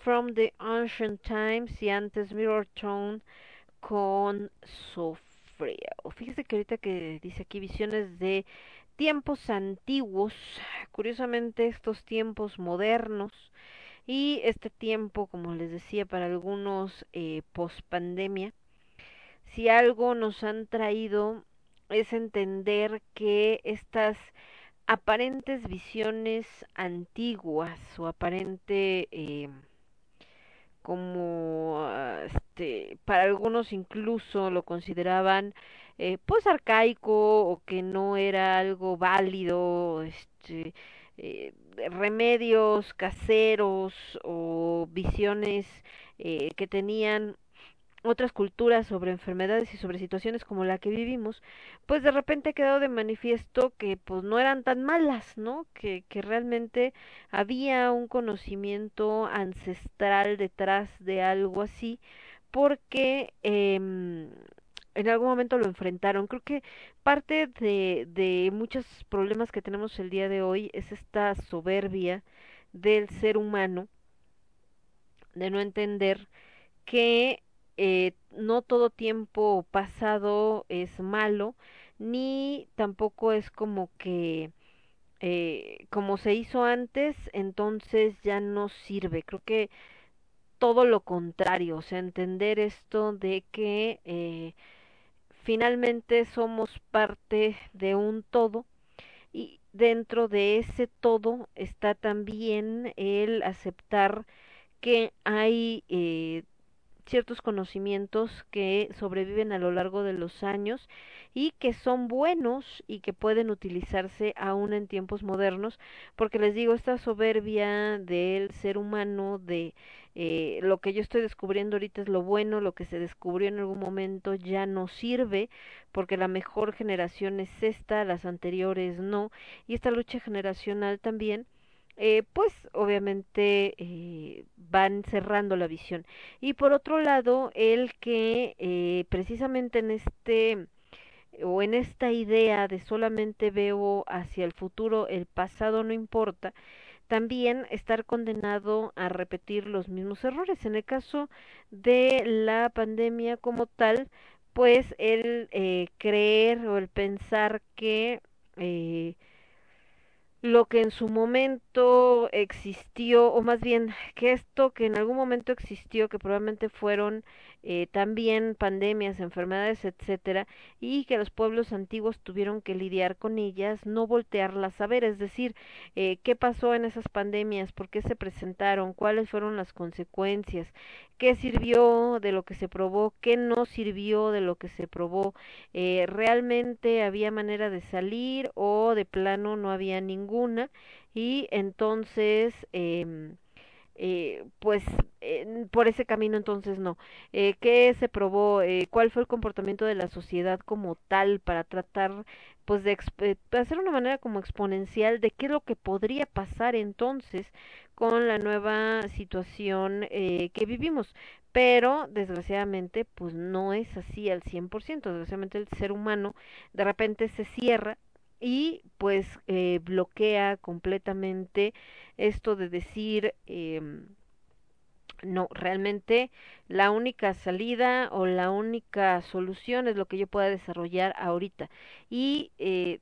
From the Ancient Times y antes Mirror Tone con Sofreo. Fíjese que ahorita que dice aquí visiones de tiempos antiguos, curiosamente estos tiempos modernos y este tiempo, como les decía, para algunos eh, post pandemia, si algo nos han traído es entender que estas aparentes visiones antiguas o aparente eh, como ah, este para algunos incluso lo consideraban eh, pues arcaico o que no era algo válido este eh, remedios caseros o visiones eh, que tenían otras culturas sobre enfermedades y sobre situaciones como la que vivimos, pues de repente ha quedado de manifiesto que pues no eran tan malas, ¿no? Que, que realmente había un conocimiento ancestral detrás de algo así, porque eh, en algún momento lo enfrentaron. Creo que parte de, de muchos problemas que tenemos el día de hoy es esta soberbia del ser humano, de no entender que eh, no todo tiempo pasado es malo, ni tampoco es como que eh, como se hizo antes, entonces ya no sirve. Creo que todo lo contrario, o sea, entender esto de que eh, finalmente somos parte de un todo y dentro de ese todo está también el aceptar que hay ciertos conocimientos que sobreviven a lo largo de los años y que son buenos y que pueden utilizarse aún en tiempos modernos, porque les digo, esta soberbia del ser humano, de eh, lo que yo estoy descubriendo ahorita es lo bueno, lo que se descubrió en algún momento ya no sirve, porque la mejor generación es esta, las anteriores no, y esta lucha generacional también eh, pues obviamente eh, van cerrando la visión. Y por otro lado, el que eh, precisamente en este o en esta idea de solamente veo hacia el futuro, el pasado no importa, también estar condenado a repetir los mismos errores. En el caso de la pandemia como tal, pues el eh, creer o el pensar que eh, lo que en su momento existió, o más bien que esto que en algún momento existió, que probablemente fueron eh, también pandemias, enfermedades, etcétera, y que los pueblos antiguos tuvieron que lidiar con ellas, no voltearlas a ver, es decir, eh, qué pasó en esas pandemias, por qué se presentaron, cuáles fueron las consecuencias, qué sirvió de lo que se probó, qué no sirvió de lo que se probó, eh, realmente había manera de salir o de plano no había ninguna y entonces eh, eh, pues por ese camino entonces no. Eh, ¿Qué se probó? Eh, ¿Cuál fue el comportamiento de la sociedad como tal para tratar pues de hacer una manera como exponencial de qué es lo que podría pasar entonces con la nueva situación eh, que vivimos? Pero desgraciadamente pues no es así al 100%, desgraciadamente el ser humano de repente se cierra y pues eh, bloquea completamente esto de decir eh, no, realmente la única salida o la única solución es lo que yo pueda desarrollar ahorita y eh,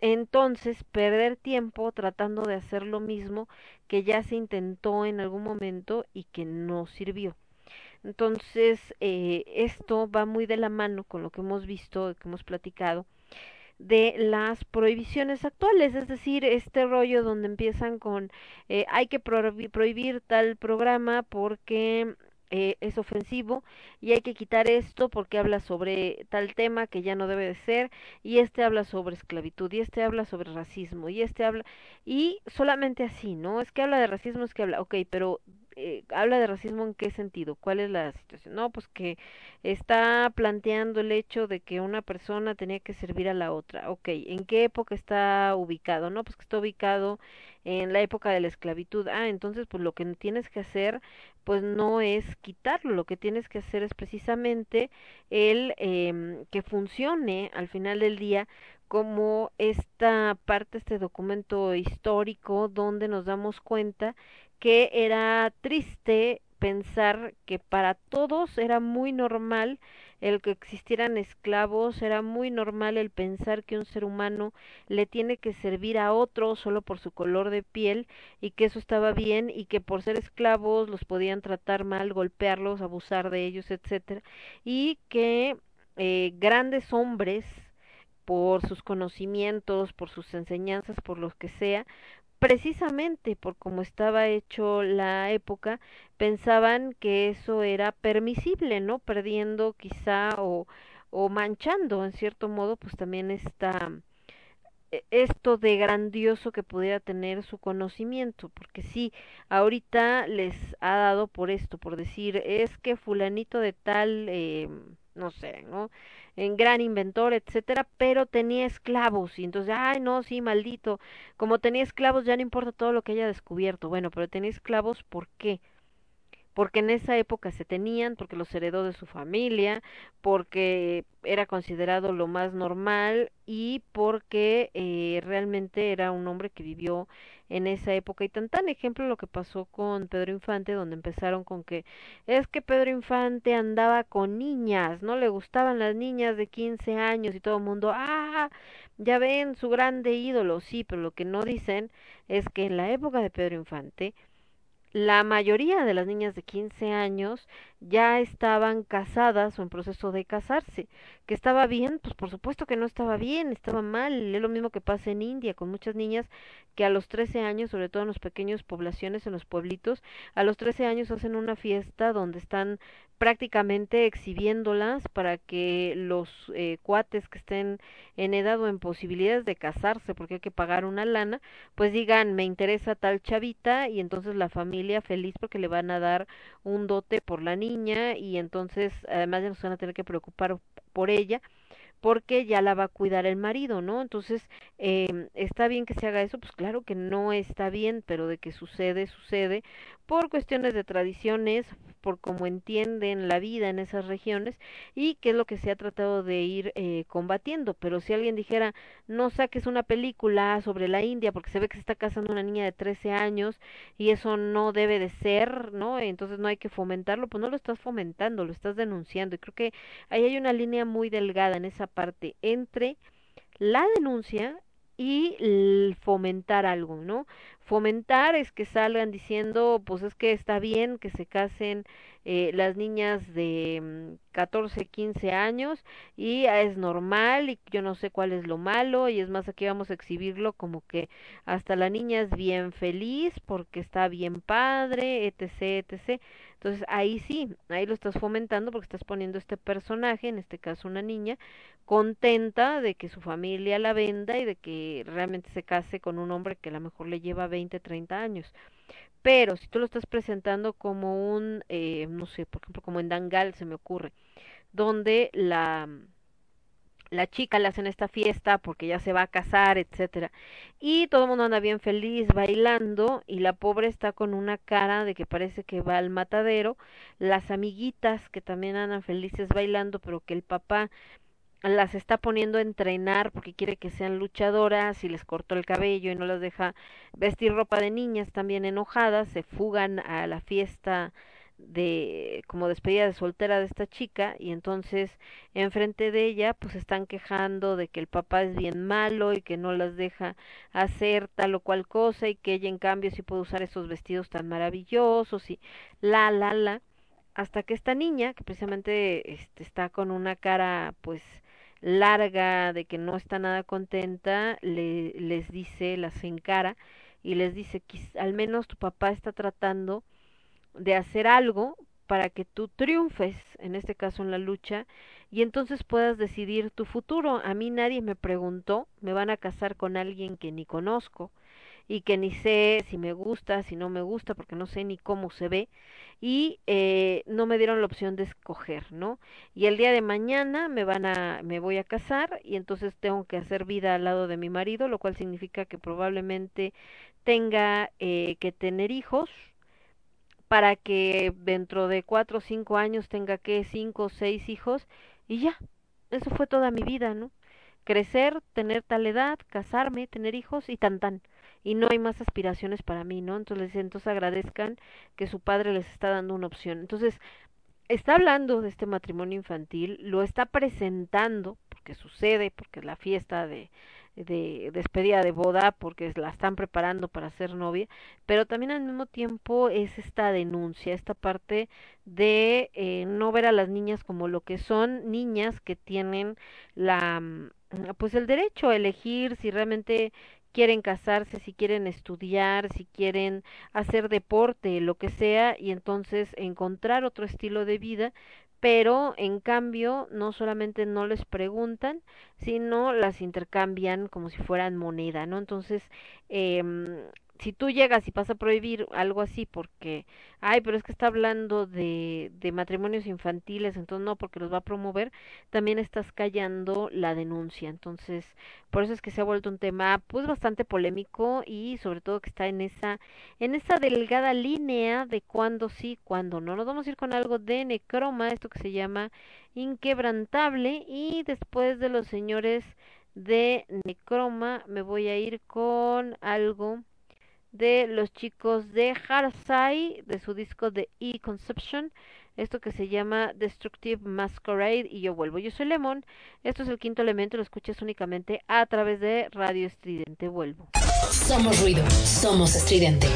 entonces perder tiempo tratando de hacer lo mismo que ya se intentó en algún momento y que no sirvió. Entonces, eh, esto va muy de la mano con lo que hemos visto, que hemos platicado, de las prohibiciones actuales, es decir, este rollo donde empiezan con eh, hay que prohibir tal programa porque eh, es ofensivo y hay que quitar esto porque habla sobre tal tema que ya no debe de ser y este habla sobre esclavitud y este habla sobre racismo y este habla y solamente así, ¿no? Es que habla de racismo, es que habla, ok, pero eh, habla de racismo en qué sentido, cuál es la situación, no, pues que está planteando el hecho de que una persona tenía que servir a la otra, ok, ¿en qué época está ubicado? No, pues que está ubicado en la época de la esclavitud, ah, entonces pues lo que tienes que hacer pues no es quitarlo, lo que tienes que hacer es precisamente el eh, que funcione al final del día como esta parte, este documento histórico donde nos damos cuenta que era triste pensar que para todos era muy normal el que existieran esclavos, era muy normal el pensar que un ser humano le tiene que servir a otro solo por su color de piel y que eso estaba bien y que por ser esclavos los podían tratar mal, golpearlos, abusar de ellos, etcétera, y que eh, grandes hombres por sus conocimientos, por sus enseñanzas, por lo que sea, precisamente por cómo estaba hecho la época, pensaban que eso era permisible, ¿no? Perdiendo quizá o, o manchando en cierto modo, pues también está esto de grandioso que pudiera tener su conocimiento, porque sí, ahorita les ha dado por esto, por decir, es que fulanito de tal, eh, no sé, ¿no? En gran inventor, etcétera, pero tenía esclavos. Y entonces, ay, no, sí, maldito, como tenía esclavos ya no importa todo lo que haya descubierto, bueno, pero tenía esclavos, ¿por qué? porque en esa época se tenían, porque los heredó de su familia, porque era considerado lo más normal y porque eh, realmente era un hombre que vivió en esa época. Y tan tan ejemplo lo que pasó con Pedro Infante donde empezaron con que es que Pedro Infante andaba con niñas, no le gustaban las niñas de 15 años y todo el mundo, ah, ya ven su grande ídolo, sí, pero lo que no dicen es que en la época de Pedro Infante la mayoría de las niñas de 15 años ya estaban casadas o en proceso de casarse. ¿Que estaba bien? Pues por supuesto que no estaba bien, estaba mal. Es lo mismo que pasa en India con muchas niñas que a los 13 años, sobre todo en los pequeños poblaciones, en los pueblitos, a los 13 años hacen una fiesta donde están prácticamente exhibiéndolas para que los eh, cuates que estén en edad o en posibilidades de casarse porque hay que pagar una lana pues digan me interesa tal chavita y entonces la familia feliz porque le van a dar un dote por la niña y entonces además ya no se van a tener que preocupar por ella porque ya la va a cuidar el marido, ¿no? Entonces, eh, ¿está bien que se haga eso? Pues claro que no está bien, pero de que sucede, sucede por cuestiones de tradiciones, por cómo entienden la vida en esas regiones y qué es lo que se ha tratado de ir eh, combatiendo. Pero si alguien dijera, no saques una película sobre la India porque se ve que se está casando una niña de 13 años y eso no debe de ser, ¿no? Entonces no hay que fomentarlo, pues no lo estás fomentando, lo estás denunciando. Y creo que ahí hay una línea muy delgada en esa parte entre la denuncia y fomentar algo, ¿no? Fomentar es que salgan diciendo, pues es que está bien que se casen eh, las niñas de 14, mm, 15 años y es normal y yo no sé cuál es lo malo y es más aquí vamos a exhibirlo como que hasta la niña es bien feliz porque está bien padre, etc, etc. Entonces ahí sí, ahí lo estás fomentando porque estás poniendo este personaje, en este caso una niña, contenta de que su familia la venda y de que realmente se case con un hombre que a lo mejor le lleva 20, 30 años. Pero si tú lo estás presentando como un, eh, no sé, por ejemplo, como en Dangal se me ocurre, donde la la chica le hacen esta fiesta porque ya se va a casar, etcétera. Y todo el mundo anda bien feliz bailando y la pobre está con una cara de que parece que va al matadero. Las amiguitas que también andan felices bailando, pero que el papá las está poniendo a entrenar porque quiere que sean luchadoras y les cortó el cabello y no las deja vestir ropa de niñas también enojadas, se fugan a la fiesta de como despedida de soltera de esta chica y entonces enfrente de ella pues están quejando de que el papá es bien malo y que no las deja hacer tal o cual cosa y que ella en cambio sí puede usar esos vestidos tan maravillosos y la la la hasta que esta niña que precisamente este, está con una cara pues larga de que no está nada contenta le, les dice las encara y les dice que al menos tu papá está tratando de hacer algo para que tú triunfes, en este caso en la lucha, y entonces puedas decidir tu futuro. A mí nadie me preguntó, me van a casar con alguien que ni conozco y que ni sé si me gusta, si no me gusta, porque no sé ni cómo se ve, y eh, no me dieron la opción de escoger, ¿no? Y el día de mañana me van a, me voy a casar y entonces tengo que hacer vida al lado de mi marido, lo cual significa que probablemente tenga eh, que tener hijos, para que dentro de cuatro o cinco años tenga que cinco o seis hijos y ya, eso fue toda mi vida, ¿no? crecer, tener tal edad, casarme, tener hijos y tan tan. Y no hay más aspiraciones para mí, ¿no? Entonces, entonces agradezcan que su padre les está dando una opción. Entonces, está hablando de este matrimonio infantil, lo está presentando, porque sucede, porque es la fiesta de, de despedida de boda, porque la están preparando para ser novia, pero también al mismo tiempo es esta denuncia, esta parte de eh, no ver a las niñas como lo que son niñas que tienen la mm, pues el derecho a elegir si realmente quieren casarse, si quieren estudiar, si quieren hacer deporte, lo que sea, y entonces encontrar otro estilo de vida, pero en cambio no solamente no les preguntan, sino las intercambian como si fueran moneda, ¿no? Entonces, eh, si tú llegas y vas a prohibir algo así porque, ay, pero es que está hablando de, de matrimonios infantiles, entonces no, porque los va a promover, también estás callando la denuncia. Entonces, por eso es que se ha vuelto un tema, pues, bastante polémico y sobre todo que está en esa, en esa delgada línea de cuándo sí, cuándo no. Nos vamos a ir con algo de necroma, esto que se llama inquebrantable, y después de los señores de necroma me voy a ir con algo de los chicos de Harsai, de su disco de E-Conception, esto que se llama Destructive Masquerade, y yo vuelvo. Yo soy Lemon, esto es el quinto elemento, lo escuchas únicamente a través de Radio Estridente, vuelvo. Somos ruido, somos estridente.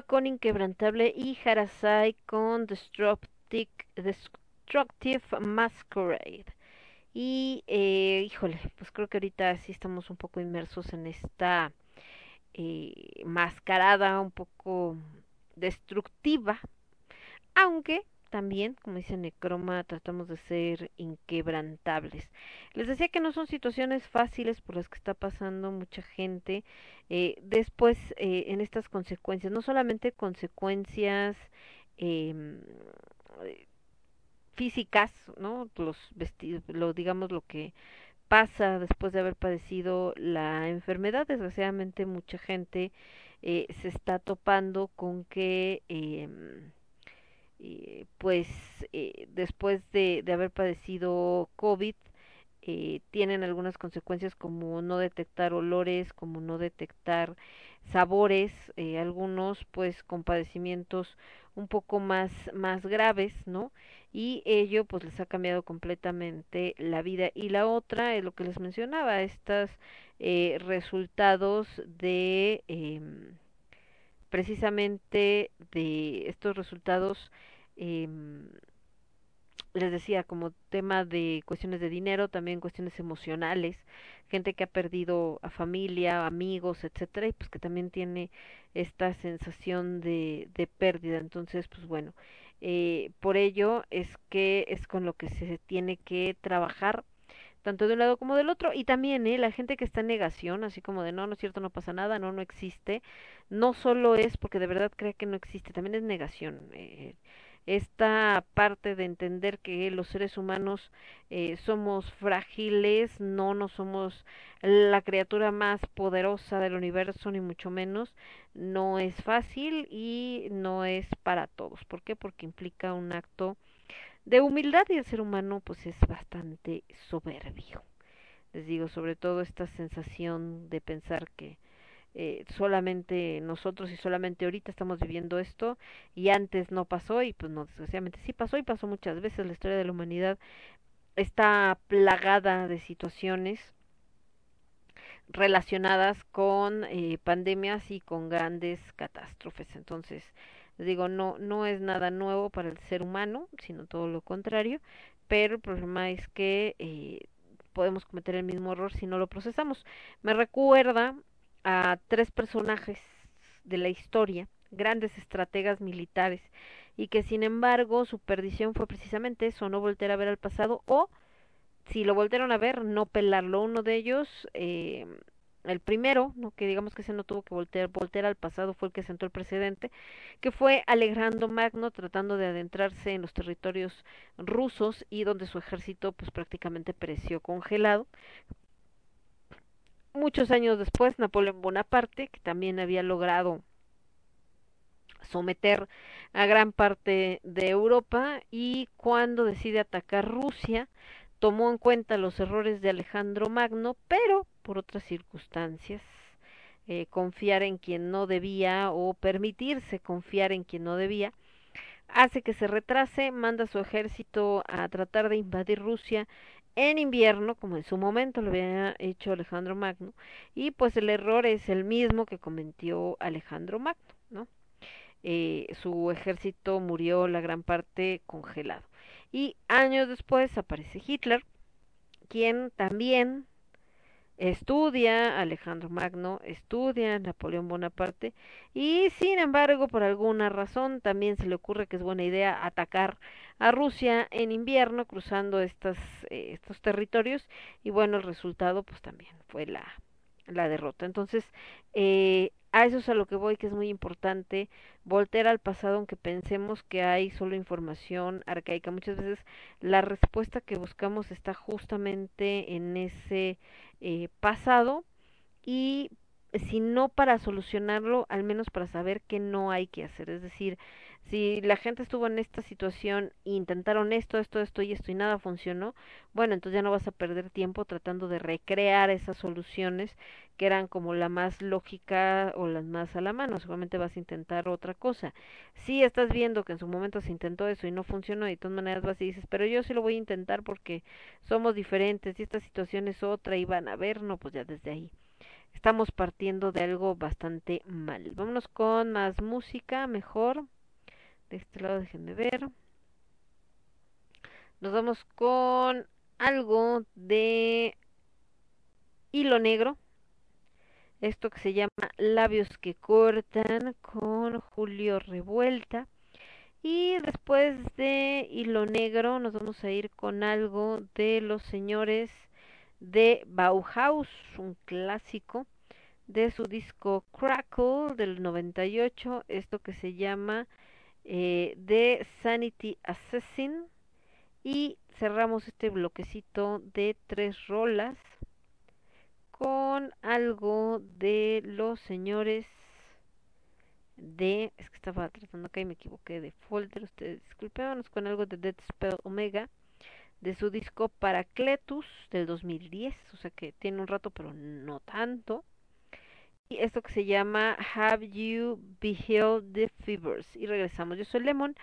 Con Inquebrantable y Harasai con Destructive, Destructive Masquerade. Y, eh, híjole, pues creo que ahorita sí estamos un poco inmersos en esta eh, mascarada un poco destructiva, aunque también, como dice Necroma, tratamos de ser inquebrantables. Les decía que no son situaciones fáciles por las que está pasando mucha gente. Eh, después, eh, en estas consecuencias, no solamente consecuencias eh, físicas, ¿no? Los vestidos, lo digamos lo que pasa después de haber padecido la enfermedad. Desgraciadamente, mucha gente eh, se está topando con que eh, pues eh, después de, de, haber padecido COVID eh, tienen algunas consecuencias como no detectar olores, como no detectar sabores, eh, algunos pues con padecimientos un poco más, más graves, ¿no? Y ello pues les ha cambiado completamente la vida. Y la otra es lo que les mencionaba, estos resultados de eh, precisamente de estos resultados eh, les decía, como tema de cuestiones de dinero, también cuestiones emocionales, gente que ha perdido a familia, amigos, etcétera, y pues que también tiene esta sensación de, de pérdida. Entonces, pues bueno, eh, por ello es que es con lo que se tiene que trabajar tanto de un lado como del otro y también eh, la gente que está en negación así como de no no es cierto no pasa nada no no existe no solo es porque de verdad cree que no existe también es negación eh, esta parte de entender que los seres humanos eh, somos frágiles, no no somos la criatura más poderosa del universo ni mucho menos, no es fácil y no es para todos. ¿Por qué? Porque implica un acto de humildad y el ser humano pues es bastante soberbio. Les digo, sobre todo esta sensación de pensar que eh, solamente nosotros y solamente ahorita estamos viviendo esto y antes no pasó y pues no, desgraciadamente sí pasó y pasó muchas veces. La historia de la humanidad está plagada de situaciones relacionadas con eh, pandemias y con grandes catástrofes. Entonces, digo, no, no es nada nuevo para el ser humano, sino todo lo contrario, pero el problema es que eh, podemos cometer el mismo error si no lo procesamos. Me recuerda a tres personajes de la historia, grandes estrategas militares, y que sin embargo su perdición fue precisamente eso, no volver a ver al pasado o si lo volvieron a ver, no pelarlo. Uno de ellos, eh, el primero, no que digamos que se no tuvo que voltear, voltear al pasado, fue el que sentó el precedente, que fue Alejandro Magno tratando de adentrarse en los territorios rusos y donde su ejército pues prácticamente pereció congelado muchos años después, Napoleón Bonaparte, que también había logrado someter a gran parte de Europa y cuando decide atacar Rusia, tomó en cuenta los errores de Alejandro Magno, pero por otras circunstancias, eh, confiar en quien no debía o permitirse confiar en quien no debía, hace que se retrase, manda a su ejército a tratar de invadir Rusia en invierno, como en su momento lo había hecho Alejandro Magno, y pues el error es el mismo que cometió Alejandro Magno, ¿no? Eh, su ejército murió la gran parte congelado. Y años después aparece Hitler, quien también estudia Alejandro Magno, estudia Napoleón Bonaparte y sin embargo por alguna razón también se le ocurre que es buena idea atacar a Rusia en invierno cruzando eh, estos territorios y bueno el resultado pues también fue la, la derrota. Entonces eh, a eso es a lo que voy que es muy importante voltear al pasado aunque pensemos que hay solo información arcaica. Muchas veces la respuesta que buscamos está justamente en ese eh, pasado y si no para solucionarlo, al menos para saber qué no hay que hacer. Es decir, si la gente estuvo en esta situación e intentaron esto, esto, esto y esto y nada funcionó, bueno, entonces ya no vas a perder tiempo tratando de recrear esas soluciones que eran como la más lógica o las más a la mano, seguramente vas a intentar otra cosa. Si estás viendo que en su momento se intentó eso y no funcionó, y de todas maneras vas y dices, pero yo sí lo voy a intentar porque somos diferentes y esta situación es otra y van a ver, no, pues ya desde ahí estamos partiendo de algo bastante mal. Vámonos con más música, mejor. De este lado déjenme ver. Nos vamos con algo de hilo negro. Esto que se llama Labios que cortan con Julio Revuelta. Y después de Hilo Negro nos vamos a ir con algo de los señores de Bauhaus, un clásico de su disco Crackle del 98, esto que se llama eh, The Sanity Assassin. Y cerramos este bloquecito de tres rolas con algo de los señores de, es que estaba tratando acá y me equivoqué de folder, ustedes disculpen, con algo de Dead Spell Omega de su disco Paracletus del 2010, o sea que tiene un rato pero no tanto. Esto que se llama Have You Beheld the Fevers. Y regresamos. Yo soy Lemon.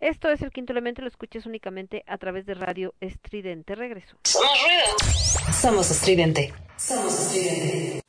Esto es el quinto elemento. Lo escuchas únicamente a través de Radio Estridente. Regreso. Somos ruido. Somos estridente. Somos estridente.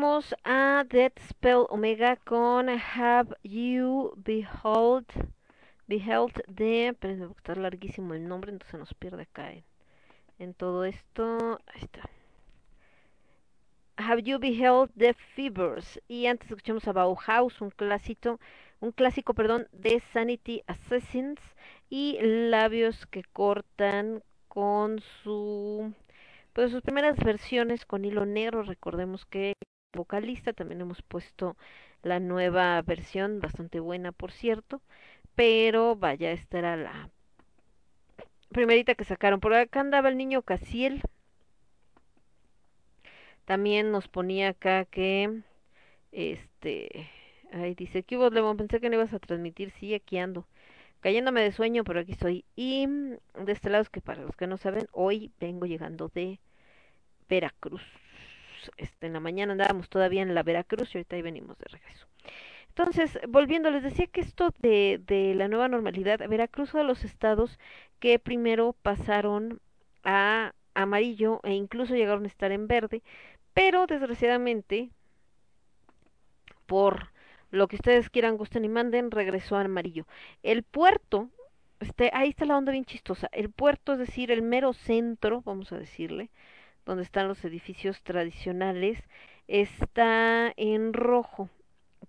Escuchamos a Dead Spell Omega con Have You Behold, Beheld the, pero estar larguísimo el nombre, entonces nos pierde acá en, en todo esto. Ahí está. Have You Beheld the Fevers? Y antes escuchamos a Bauhaus, un clásico, un clásico, perdón, de Sanity Assassins y Labios que cortan con su pues sus primeras versiones con hilo negro, recordemos que vocalista también hemos puesto la nueva versión, bastante buena por cierto, pero vaya, esta era la primerita que sacaron. Por acá andaba el niño Casiel. También nos ponía acá que este ahí dice que hubo Lemon, pensé que no ibas a transmitir, sí, aquí ando. Cayéndome de sueño, pero aquí estoy. Y de este lado es que para los que no saben, hoy vengo llegando de Veracruz. Este, en la mañana andábamos todavía en la Veracruz y ahorita ahí venimos de regreso. Entonces, volviendo, les decía que esto de, de la nueva normalidad, Veracruz fue de los estados que primero pasaron a amarillo e incluso llegaron a estar en verde, pero desgraciadamente, por lo que ustedes quieran, gusten y manden, regresó a amarillo. El puerto, este, ahí está la onda bien chistosa, el puerto, es decir, el mero centro, vamos a decirle, donde están los edificios tradicionales, está en rojo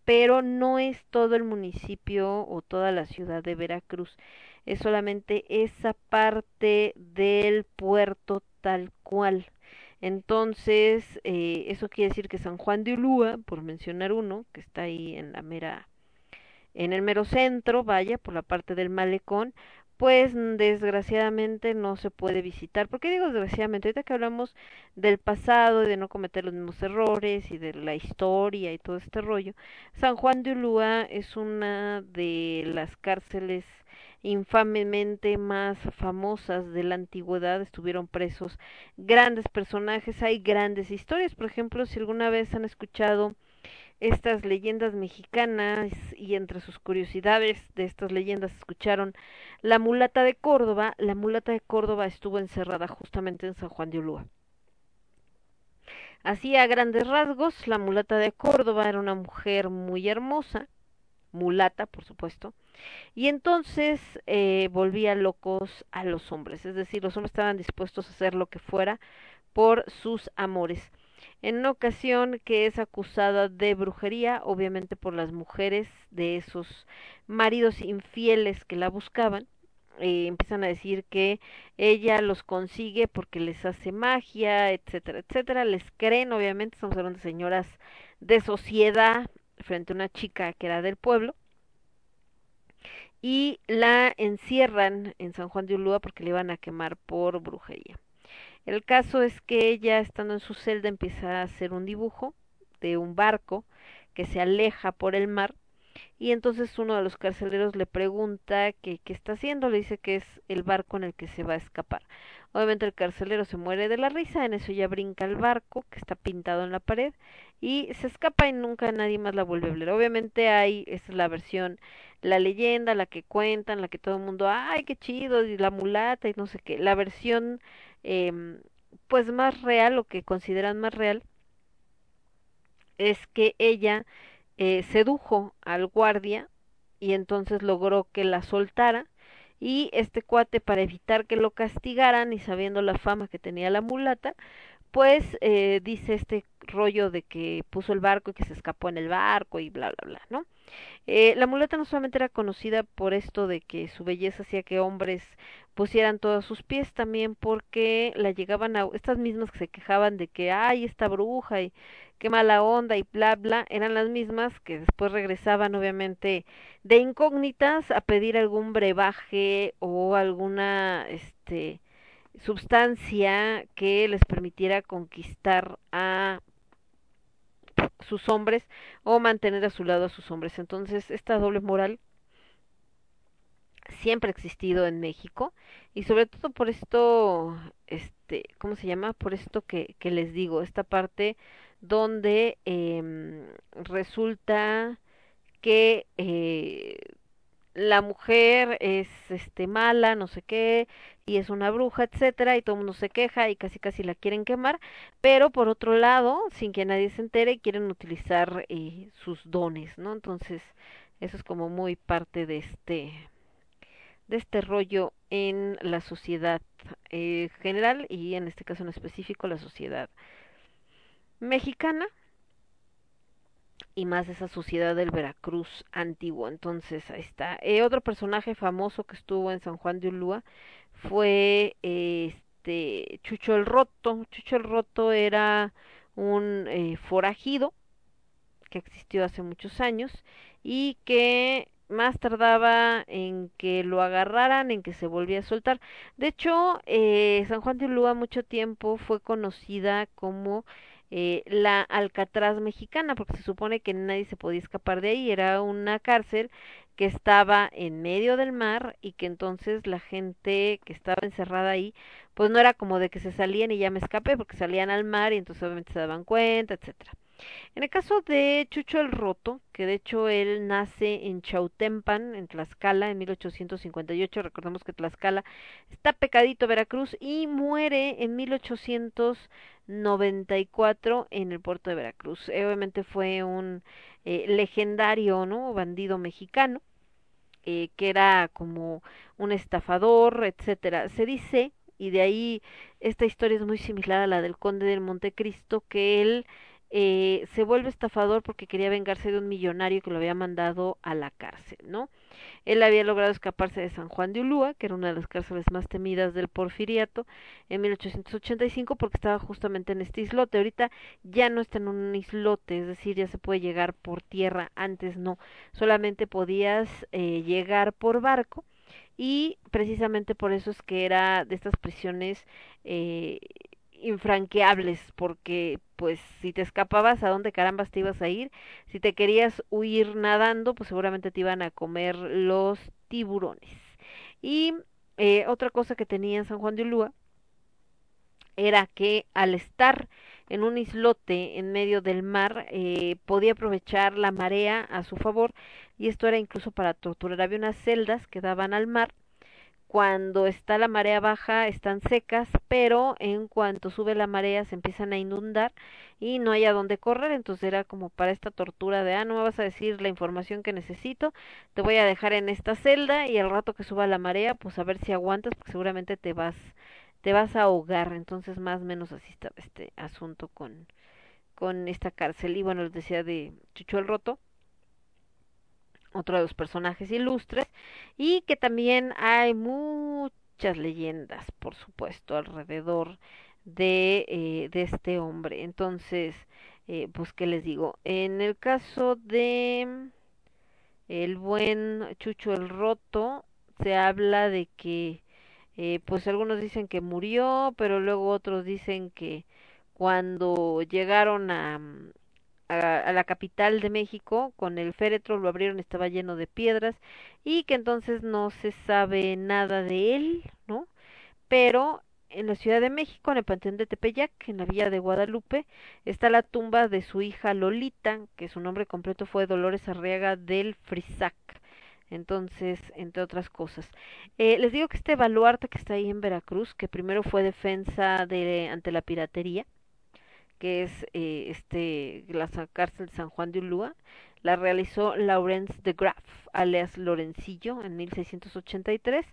pero no es todo el municipio o toda la ciudad de Veracruz, es solamente esa parte del puerto tal cual. Entonces, eh, eso quiere decir que San Juan de Ulúa, por mencionar uno, que está ahí en la mera, en el mero centro, vaya, por la parte del malecón, pues desgraciadamente no se puede visitar. ¿Por qué digo desgraciadamente? Ahorita que hablamos del pasado y de no cometer los mismos errores y de la historia y todo este rollo, San Juan de Ulúa es una de las cárceles infamemente más famosas de la antigüedad estuvieron presos grandes personajes, hay grandes historias, por ejemplo, si alguna vez han escuchado estas leyendas mexicanas y entre sus curiosidades de estas leyendas escucharon la mulata de Córdoba. La mulata de Córdoba estuvo encerrada justamente en San Juan de Ulúa. Así a grandes rasgos, la mulata de Córdoba era una mujer muy hermosa, mulata por supuesto, y entonces eh, volvía locos a los hombres, es decir, los hombres estaban dispuestos a hacer lo que fuera por sus amores en una ocasión que es acusada de brujería, obviamente por las mujeres de esos maridos infieles que la buscaban. Eh, empiezan a decir que ella los consigue porque les hace magia, etcétera, etcétera. Les creen, obviamente, estamos hablando de señoras de sociedad frente a una chica que era del pueblo. Y la encierran en San Juan de Ulúa porque le iban a quemar por brujería. El caso es que ella, estando en su celda, empieza a hacer un dibujo de un barco que se aleja por el mar y entonces uno de los carceleros le pregunta qué está haciendo, le dice que es el barco en el que se va a escapar. Obviamente el carcelero se muere de la risa, en eso ya brinca el barco que está pintado en la pared y se escapa y nunca nadie más la vuelve a ver. Obviamente hay, esa es la versión, la leyenda, la que cuentan, la que todo el mundo, ay, qué chido, y la mulata y no sé qué. La versión eh, pues más real, lo que consideran más real, es que ella eh, sedujo al guardia y entonces logró que la soltara y este cuate para evitar que lo castigaran y sabiendo la fama que tenía la mulata, pues eh, dice este rollo de que puso el barco y que se escapó en el barco y bla bla bla, ¿no? Eh, la mulata no solamente era conocida por esto de que su belleza hacía que hombres pusieran todos sus pies, también porque la llegaban a estas mismas que se quejaban de que ay esta bruja y qué mala onda y bla bla, eran las mismas que después regresaban obviamente de incógnitas a pedir algún brebaje o alguna este sustancia que les permitiera conquistar a sus hombres o mantener a su lado a sus hombres. Entonces, esta doble moral siempre ha existido en México y sobre todo por esto, este, ¿cómo se llama? Por esto que, que les digo, esta parte donde eh, resulta que eh, la mujer es este mala, no sé qué, y es una bruja, etcétera, y todo el mundo se queja y casi casi la quieren quemar, pero por otro lado, sin que nadie se entere, quieren utilizar eh, sus dones, ¿no? Entonces, eso es como muy parte de este de este rollo en la sociedad eh, general y en este caso en específico la sociedad mexicana y más esa sociedad del Veracruz antiguo. Entonces, ahí está. Eh, otro personaje famoso que estuvo en San Juan de Ulúa fue este Chucho el Roto. Chucho el Roto era un eh, forajido que existió hace muchos años y que más tardaba en que lo agarraran, en que se volvía a soltar. De hecho, eh, San Juan de Ulúa mucho tiempo fue conocida como eh, la Alcatraz mexicana, porque se supone que nadie se podía escapar de ahí, era una cárcel que estaba en medio del mar y que entonces la gente que estaba encerrada ahí, pues no era como de que se salían y ya me escapé, porque salían al mar y entonces obviamente se daban cuenta, etcétera. En el caso de Chucho el Roto, que de hecho él nace en Chautempan, en Tlaxcala, en 1858, recordemos que Tlaxcala está pecadito Veracruz, y muere en 1894 en el puerto de Veracruz. Eh, obviamente fue un eh, legendario, ¿no? Bandido mexicano, eh, que era como un estafador, etcétera. Se dice, y de ahí esta historia es muy similar a la del conde del Montecristo, que él eh, se vuelve estafador porque quería vengarse de un millonario que lo había mandado a la cárcel, ¿no? Él había logrado escaparse de San Juan de Ulúa, que era una de las cárceles más temidas del porfiriato, en 1885 porque estaba justamente en este islote. Ahorita ya no está en un islote, es decir, ya se puede llegar por tierra, antes no, solamente podías eh, llegar por barco y precisamente por eso es que era de estas prisiones eh, infranqueables porque pues si te escapabas a dónde carambas te ibas a ir si te querías huir nadando pues seguramente te iban a comer los tiburones. Y eh, otra cosa que tenía en San Juan de Ulúa era que al estar en un islote en medio del mar eh, podía aprovechar la marea a su favor y esto era incluso para torturar. Había unas celdas que daban al mar cuando está la marea baja están secas, pero en cuanto sube la marea se empiezan a inundar y no hay a dónde correr, entonces era como para esta tortura de, ah, no me vas a decir la información que necesito, te voy a dejar en esta celda y al rato que suba la marea, pues a ver si aguantas, porque seguramente te vas, te vas a ahogar, entonces más o menos así está este asunto con, con esta cárcel. Y bueno, les decía de Chucho Roto, otro de los personajes ilustres, y que también hay muchas leyendas, por supuesto, alrededor de, eh, de este hombre. Entonces, eh, pues, ¿qué les digo? En el caso de el buen Chucho el Roto, se habla de que, eh, pues algunos dicen que murió, pero luego otros dicen que cuando llegaron a, la capital de México con el féretro, lo abrieron, estaba lleno de piedras y que entonces no se sabe nada de él, ¿no? Pero en la Ciudad de México, en el Panteón de Tepeyac, en la Villa de Guadalupe, está la tumba de su hija Lolita, que su nombre completo fue Dolores Arriaga del Frisac. Entonces, entre otras cosas. Eh, les digo que este baluarte que está ahí en Veracruz, que primero fue defensa de, ante la piratería, que es eh, este la cárcel San Juan de Ulúa, la realizó Laurence de Graaf, alias Lorencillo, en 1683.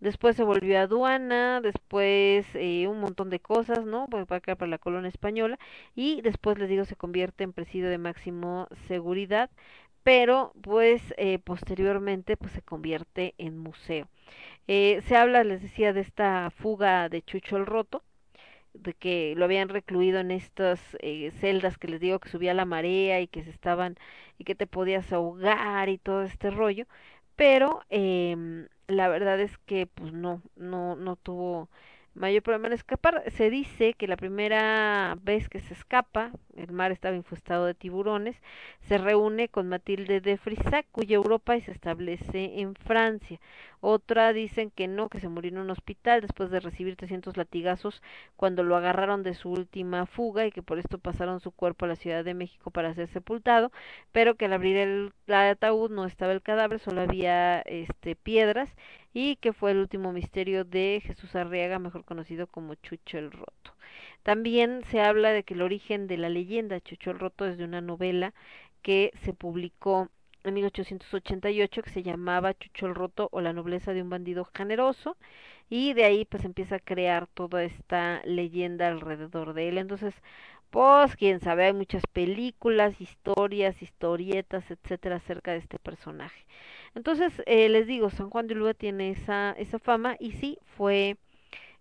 Después se volvió a aduana, después eh, un montón de cosas, ¿no? Para acá para la colonia española y después les digo se convierte en presidio de máximo seguridad, pero pues eh, posteriormente pues se convierte en museo. Eh, se habla, les decía, de esta fuga de Chucho el Roto, de que lo habían recluido en estas eh, celdas que les digo que subía la marea y que se estaban y que te podías ahogar y todo este rollo pero eh, la verdad es que pues no no no tuvo mayor problema en escapar. Se dice que la primera vez que se escapa, el mar estaba infestado de tiburones, se reúne con Matilde de Frisac, cuya Europa y se establece en Francia. Otra dicen que no, que se murió en un hospital después de recibir 300 latigazos cuando lo agarraron de su última fuga y que por esto pasaron su cuerpo a la Ciudad de México para ser sepultado, pero que al abrir el, ataúd no estaba el cadáver, solo había este piedras y que fue el último misterio de Jesús Arriaga, mejor conocido como Chucho el Roto. También se habla de que el origen de la leyenda Chucho el Roto es de una novela que se publicó en 1888 que se llamaba Chucho el Roto o la nobleza de un bandido generoso y de ahí pues empieza a crear toda esta leyenda alrededor de él. Entonces, pues quién sabe, hay muchas películas, historias, historietas, etcétera acerca de este personaje. Entonces, eh, les digo, San Juan de Ulúa tiene esa, esa fama y sí, fue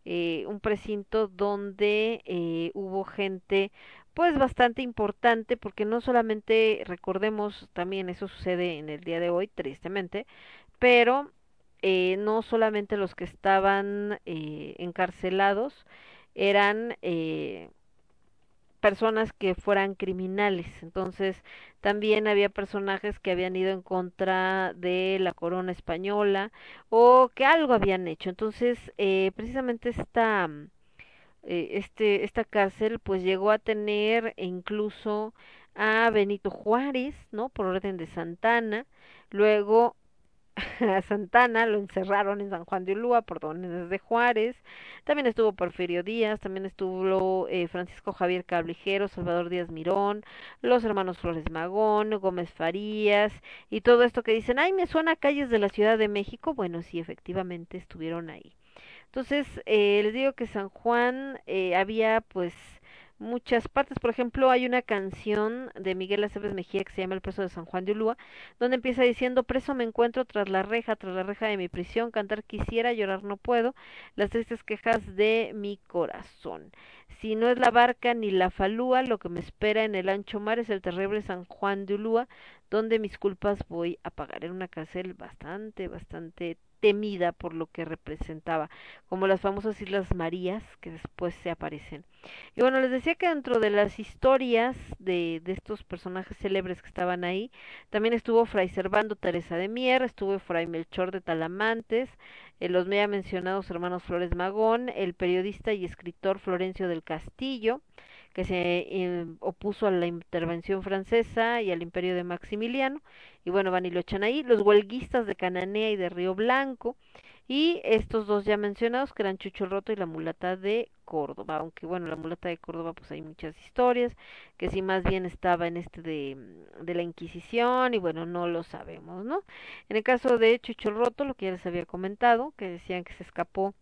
eh, un precinto donde eh, hubo gente pues bastante importante porque no solamente recordemos también eso sucede en el día de hoy tristemente pero eh, no solamente los que estaban eh, encarcelados eran eh, personas que fueran criminales. Entonces, también había personajes que habían ido en contra de la corona española o que algo habían hecho. Entonces, eh, precisamente esta, eh, este, esta cárcel pues llegó a tener incluso a Benito Juárez, ¿no? Por orden de Santana. Luego [LAUGHS] a Santana, lo encerraron en San Juan de Ulúa por órdenes de Juárez, también estuvo Porfirio Díaz, también estuvo eh, Francisco Javier Cablijero, Salvador Díaz Mirón, los hermanos Flores Magón, Gómez Farías, y todo esto que dicen, ay, me suena a calles de la Ciudad de México, bueno, sí, efectivamente estuvieron ahí. Entonces, eh, les digo que San Juan eh, había pues muchas partes. Por ejemplo, hay una canción de Miguel Aceves Mejía que se llama El preso de San Juan de Ulúa, donde empieza diciendo, preso me encuentro tras la reja, tras la reja de mi prisión, cantar quisiera, llorar no puedo, las tristes quejas de mi corazón. Si no es la barca ni la falúa, lo que me espera en el ancho mar es el terrible San Juan de Ulúa, donde mis culpas voy a pagar. Era una cárcel bastante, bastante temida por lo que representaba, como las famosas Islas Marías que después se aparecen. Y bueno, les decía que dentro de las historias de, de estos personajes célebres que estaban ahí, también estuvo Fray Servando Teresa de Mier, estuvo Fray Melchor de Talamantes, eh, los ya mencionados hermanos Flores Magón, el periodista y escritor Florencio del Castillo, que se eh, opuso a la intervención francesa y al imperio de Maximiliano, y bueno, van y lo echan ahí, los huelguistas de Cananea y de Río Blanco, y estos dos ya mencionados, que eran Chucho Roto y la mulata de Córdoba, aunque bueno, la mulata de Córdoba pues hay muchas historias, que si más bien estaba en este de, de la Inquisición, y bueno, no lo sabemos, ¿no? En el caso de Chucho Roto, lo que ya les había comentado, que decían que se escapó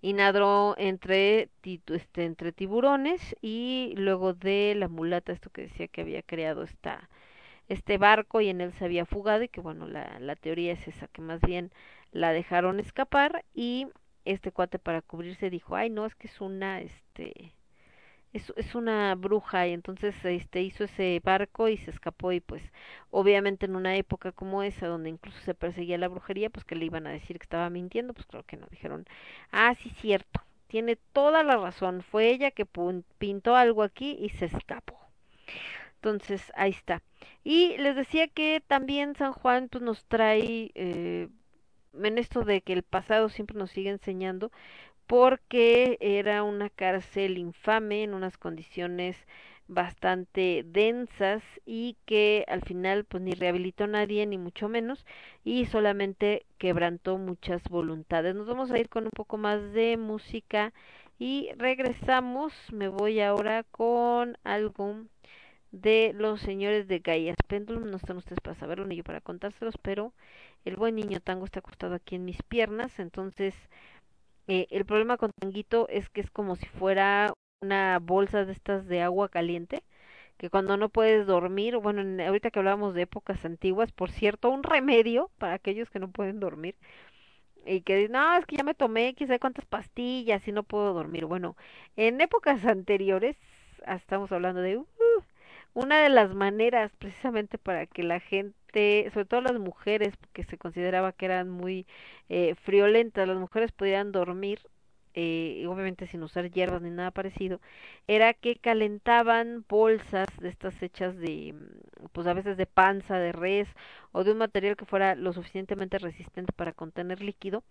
y nadó entre, este, entre tiburones y luego de la mulata, esto que decía que había creado esta, este barco y en él se había fugado y que bueno, la, la teoría es esa, que más bien la dejaron escapar y este cuate para cubrirse dijo, ay no, es que es una, este, es, es una bruja y entonces este hizo ese barco y se escapó y pues obviamente en una época como esa donde incluso se perseguía la brujería pues que le iban a decir que estaba mintiendo pues creo que no dijeron ah sí cierto tiene toda la razón fue ella que pintó algo aquí y se escapó entonces ahí está. Y les decía que también San Juan pues nos trae eh, en esto de que el pasado siempre nos sigue enseñando porque era una cárcel infame en unas condiciones bastante densas y que al final pues ni rehabilitó a nadie ni mucho menos y solamente quebrantó muchas voluntades. Nos vamos a ir con un poco más de música y regresamos. Me voy ahora con algo de los señores de Gaias Pendulum. No están ustedes para saberlo ni yo para contárselos, pero el buen niño tango está acostado aquí en mis piernas, entonces eh, el problema con Tanguito es que es como si fuera una bolsa de estas de agua caliente, que cuando no puedes dormir, bueno, ahorita que hablábamos de épocas antiguas, por cierto, un remedio para aquellos que no pueden dormir y que dicen, no, es que ya me tomé quizá cuántas pastillas y no puedo dormir. Bueno, en épocas [LAUGHS] anteriores, ah, estamos hablando de uh, una de las maneras precisamente para que la gente, sobre todo las mujeres, porque se consideraba que eran muy eh, friolentas, las mujeres podían dormir, eh, obviamente sin usar hierbas ni nada parecido, era que calentaban bolsas de estas hechas de, mm, pues a veces de panza, de res o de un material que fuera lo suficientemente resistente para contener líquido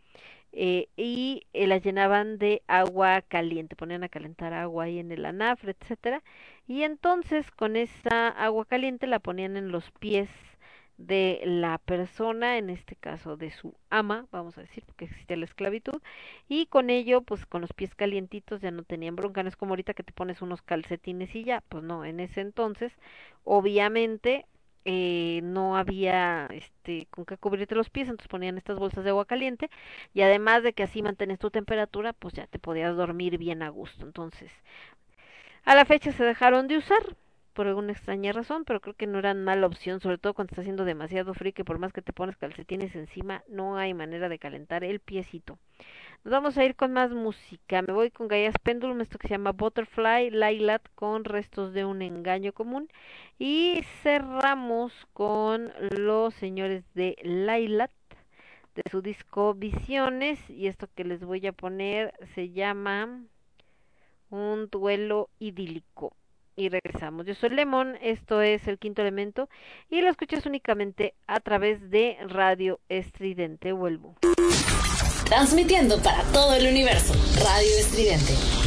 eh, y eh, las llenaban de agua caliente, ponían a calentar agua ahí en el anafre, etcétera, y entonces con esa agua caliente la ponían en los pies de la persona, en este caso de su ama, vamos a decir, porque existía la esclavitud, y con ello, pues con los pies calientitos ya no tenían bronca, no es como ahorita que te pones unos calcetines y ya, pues no, en ese entonces, obviamente, eh, no había este con qué cubrirte los pies, entonces ponían estas bolsas de agua caliente y además de que así mantienes tu temperatura, pues ya te podías dormir bien a gusto. Entonces, a la fecha se dejaron de usar por alguna extraña razón, pero creo que no eran mala opción, sobre todo cuando está haciendo demasiado frío que por más que te pones calcetines encima, no hay manera de calentar el piecito. Nos vamos a ir con más música. Me voy con Gaia's Pendulum, esto que se llama Butterfly, Lailat con restos de un engaño común. Y cerramos con los señores de Lailat, de su disco Visiones. Y esto que les voy a poner se llama Un duelo idílico. Y regresamos. Yo soy Lemon, esto es el quinto elemento. Y lo escuchas únicamente a través de Radio Estridente. Vuelvo. Transmitiendo para todo el universo. Radio Estridente.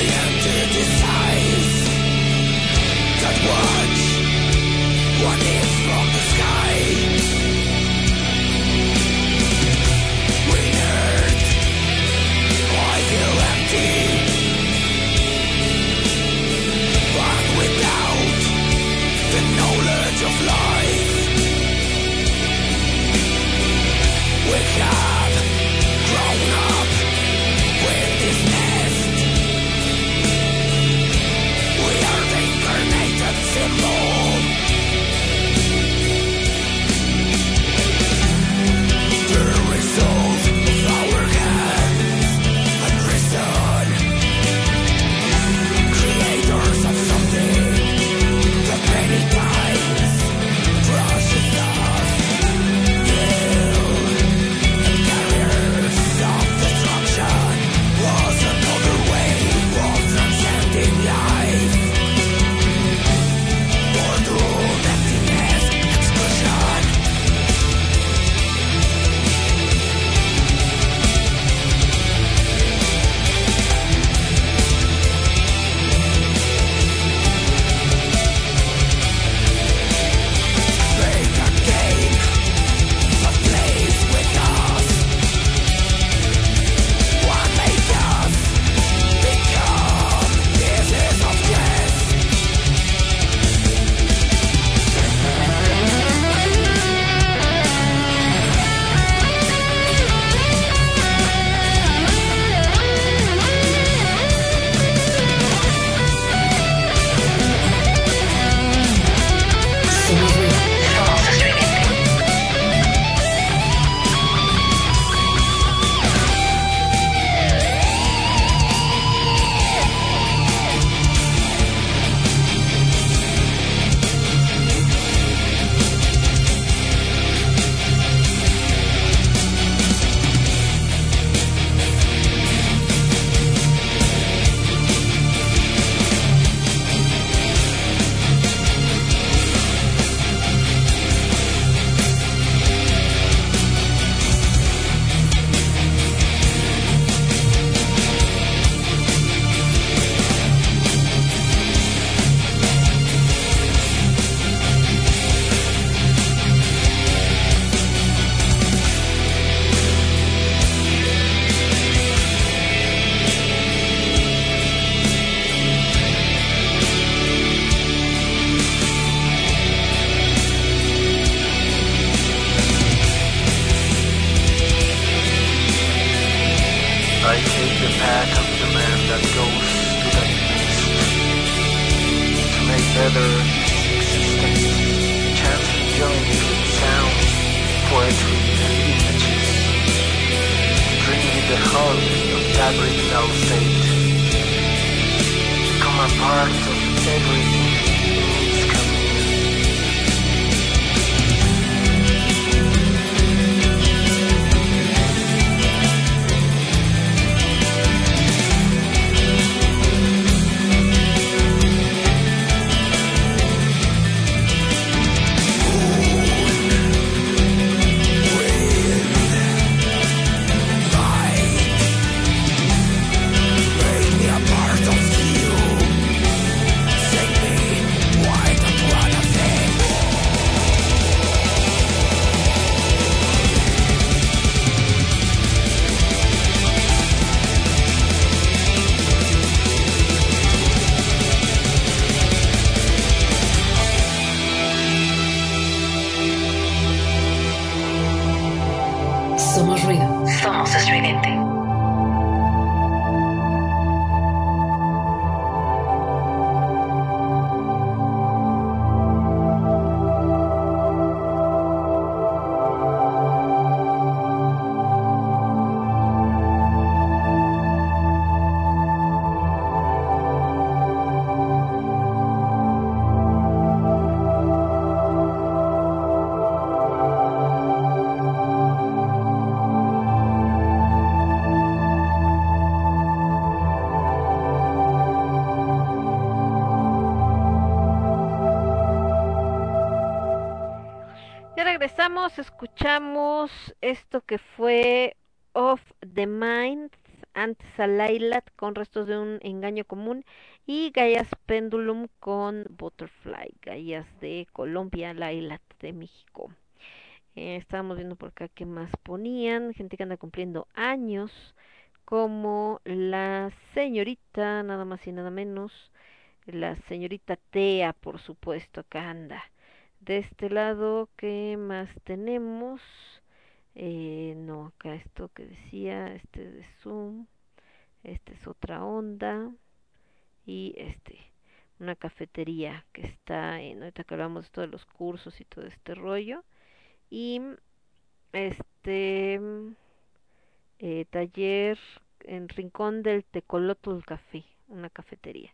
Escuchamos esto que fue Off the Mind Lailat con restos de un engaño común y Gaia's Pendulum con Butterfly, Gaia's de Colombia, Lailat de México. Eh, estábamos viendo por acá qué más ponían, gente que anda cumpliendo años, como la señorita, nada más y nada menos, la señorita Tea, por supuesto, acá anda. De este lado, ¿qué más tenemos? Eh, no, acá esto que decía, este de Zoom, este es otra onda, y este, una cafetería que está en, ahorita que hablamos de todos los cursos y todo este rollo, y este eh, taller en Rincón del Tecolotl Café, una cafetería.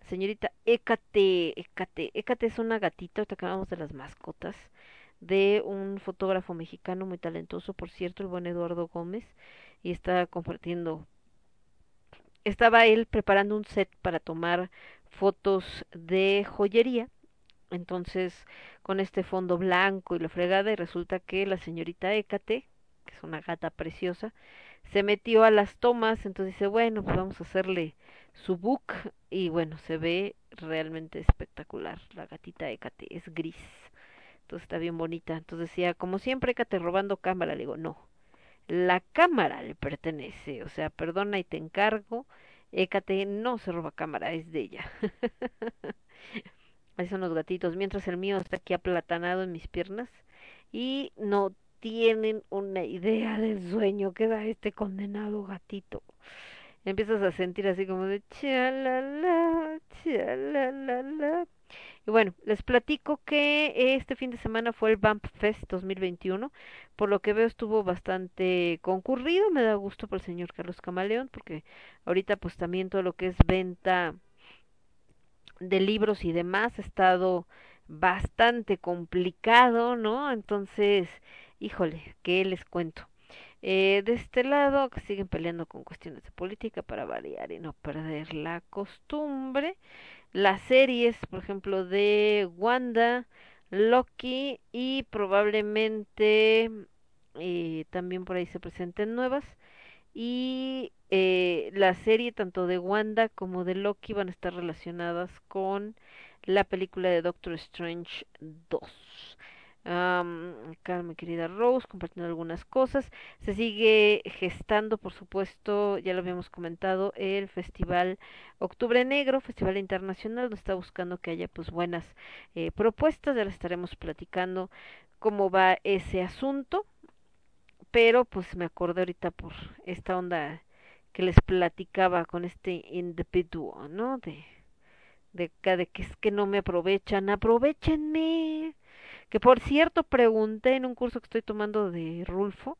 La señorita Ecate, Ecate, Ecate es una gatita, ahorita que hablamos de las mascotas, de un fotógrafo mexicano muy talentoso, por cierto, el buen Eduardo Gómez, y está compartiendo, estaba él preparando un set para tomar fotos de joyería, entonces con este fondo blanco y la fregada, y resulta que la señorita Ecate, que es una gata preciosa, se metió a las tomas, entonces dice, bueno, pues vamos a hacerle su book, y bueno, se ve realmente espectacular, la gatita Ecate, es gris. Entonces está bien bonita. Entonces decía, como siempre, te robando cámara. Le digo, no, la cámara le pertenece. O sea, perdona y te encargo. Écate no se roba cámara, es de ella. [LAUGHS] Ahí son los gatitos. Mientras el mío está aquí aplatanado en mis piernas. Y no tienen una idea del sueño que da este condenado gatito. Empiezas a sentir así como de chalala, chalala. Y bueno, les platico que este fin de semana fue el Bump Fest 2021, por lo que veo estuvo bastante concurrido, me da gusto por el señor Carlos Camaleón, porque ahorita pues también todo lo que es venta de libros y demás ha estado bastante complicado, ¿no? Entonces, híjole, ¿qué les cuento? Eh, de este lado, que siguen peleando con cuestiones de política para variar y no perder la costumbre las series, por ejemplo, de Wanda, Loki y probablemente eh, también por ahí se presenten nuevas. Y eh, la serie tanto de Wanda como de Loki van a estar relacionadas con la película de Doctor Strange 2 acá mi querida Rose compartiendo algunas cosas. Se sigue gestando, por supuesto, ya lo habíamos comentado, el Festival Octubre Negro, Festival Internacional, donde está buscando que haya pues buenas eh, propuestas. Ya les estaremos platicando cómo va ese asunto. Pero pues me acordé ahorita por esta onda que les platicaba con este individuo, ¿no? De, de, de que es que no me aprovechan, aprovechenme que por cierto pregunté en un curso que estoy tomando de Rulfo,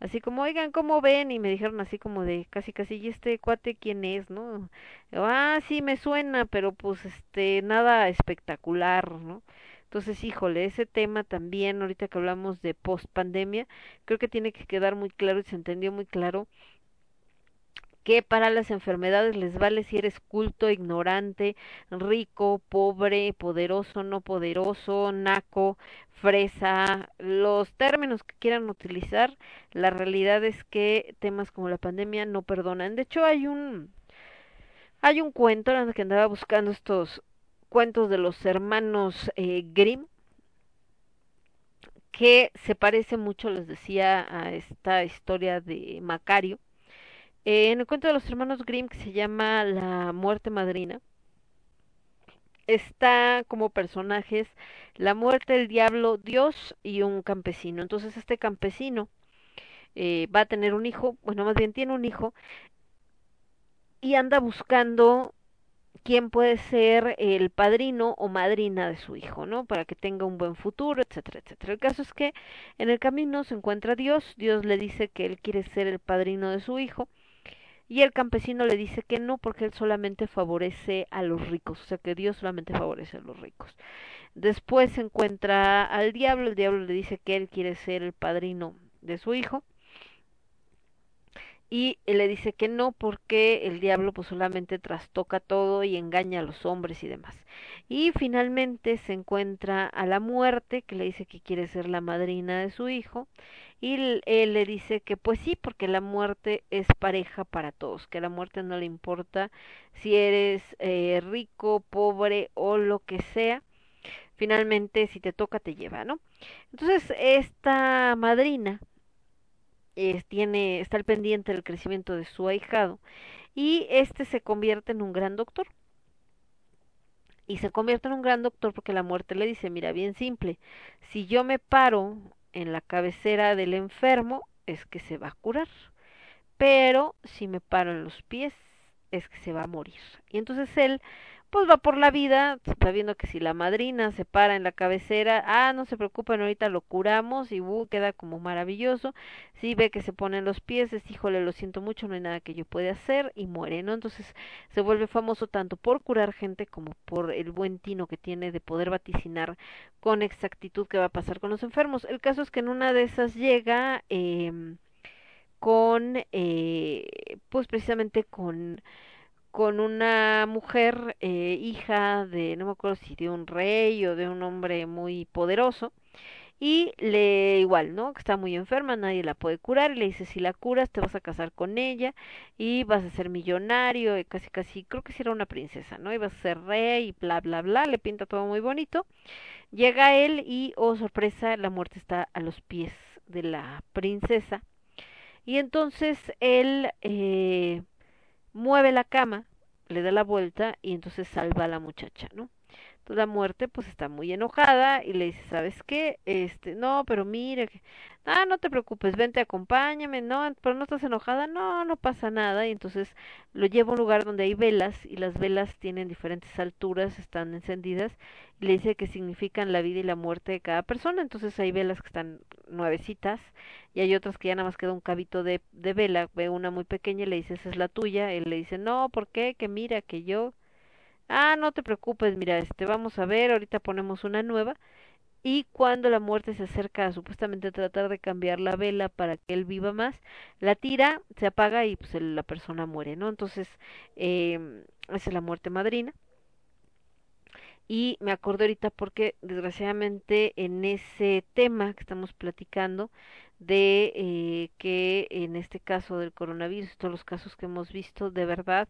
así como, oigan, ¿cómo ven? Y me dijeron así como de casi casi, ¿y este cuate quién es, no? ah, sí, me suena, pero pues este, nada espectacular, ¿no? Entonces, híjole, ese tema también, ahorita que hablamos de post pandemia, creo que tiene que quedar muy claro y se entendió muy claro que para las enfermedades les vale si eres culto, ignorante, rico, pobre, poderoso, no poderoso, naco, fresa, los términos que quieran utilizar, la realidad es que temas como la pandemia no perdonan. De hecho, hay un hay un cuento que andaba buscando estos cuentos de los hermanos eh, Grimm que se parece mucho, les decía, a esta historia de Macario en el cuento de los hermanos Grimm que se llama La muerte madrina, está como personajes la muerte, el diablo, Dios y un campesino. Entonces este campesino eh, va a tener un hijo, bueno, más bien tiene un hijo y anda buscando quién puede ser el padrino o madrina de su hijo, ¿no? Para que tenga un buen futuro, etcétera, etcétera. El caso es que en el camino se encuentra Dios, Dios le dice que él quiere ser el padrino de su hijo y el campesino le dice que no porque él solamente favorece a los ricos, o sea que Dios solamente favorece a los ricos. Después se encuentra al diablo, el diablo le dice que él quiere ser el padrino de su hijo. Y le dice que no porque el diablo pues solamente trastoca todo y engaña a los hombres y demás. Y finalmente se encuentra a la muerte que le dice que quiere ser la madrina de su hijo y él le dice que pues sí porque la muerte es pareja para todos, que a la muerte no le importa si eres eh, rico, pobre o lo que sea. Finalmente si te toca te lleva, ¿no? Entonces esta madrina tiene, está al pendiente del crecimiento de su ahijado y este se convierte en un gran doctor. Y se convierte en un gran doctor porque la muerte le dice, mira, bien simple, si yo me paro en la cabecera del enfermo, es que se va a curar. Pero si me paro en los pies, es que se va a morir. Y entonces él pues va por la vida sabiendo que si la madrina se para en la cabecera, ah, no se preocupen, ahorita lo curamos y uh, queda como maravilloso. Si ve que se ponen los pies, es híjole, lo siento mucho, no hay nada que yo pueda hacer y muere, ¿no? Entonces se vuelve famoso tanto por curar gente como por el buen tino que tiene de poder vaticinar con exactitud qué va a pasar con los enfermos. El caso es que en una de esas llega eh, con, eh, pues precisamente con con una mujer eh, hija de, no me acuerdo si de un rey o de un hombre muy poderoso, y le igual, ¿no? Que está muy enferma, nadie la puede curar, y le dice, si la curas te vas a casar con ella y vas a ser millonario, y casi casi, creo que si era una princesa, ¿no? Y vas a ser rey y bla, bla, bla, le pinta todo muy bonito. Llega él y, oh sorpresa, la muerte está a los pies de la princesa. Y entonces él eh, mueve la cama, le da la vuelta y entonces salva a la muchacha, ¿no? La muerte pues está muy enojada y le dice, ¿sabes qué? Este, no, pero mire, ah, no te preocupes, vente, acompáñame, no, pero no estás enojada, no, no pasa nada, y entonces lo lleva a un lugar donde hay velas, y las velas tienen diferentes alturas, están encendidas, y le dice que significan la vida y la muerte de cada persona, entonces hay velas que están nuevecitas, y hay otras que ya nada más queda un cabito de, de vela, ve una muy pequeña y le dice, esa es la tuya, él le dice, no, ¿por qué? Que mira, que yo... Ah, no te preocupes, mira, este, vamos a ver, ahorita ponemos una nueva, y cuando la muerte se acerca a supuestamente tratar de cambiar la vela para que él viva más, la tira, se apaga y pues la persona muere, ¿no? Entonces, eh, esa es la muerte madrina. Y me acuerdo ahorita porque desgraciadamente en ese tema que estamos platicando de eh, que en este caso del coronavirus, todos los casos que hemos visto, de verdad,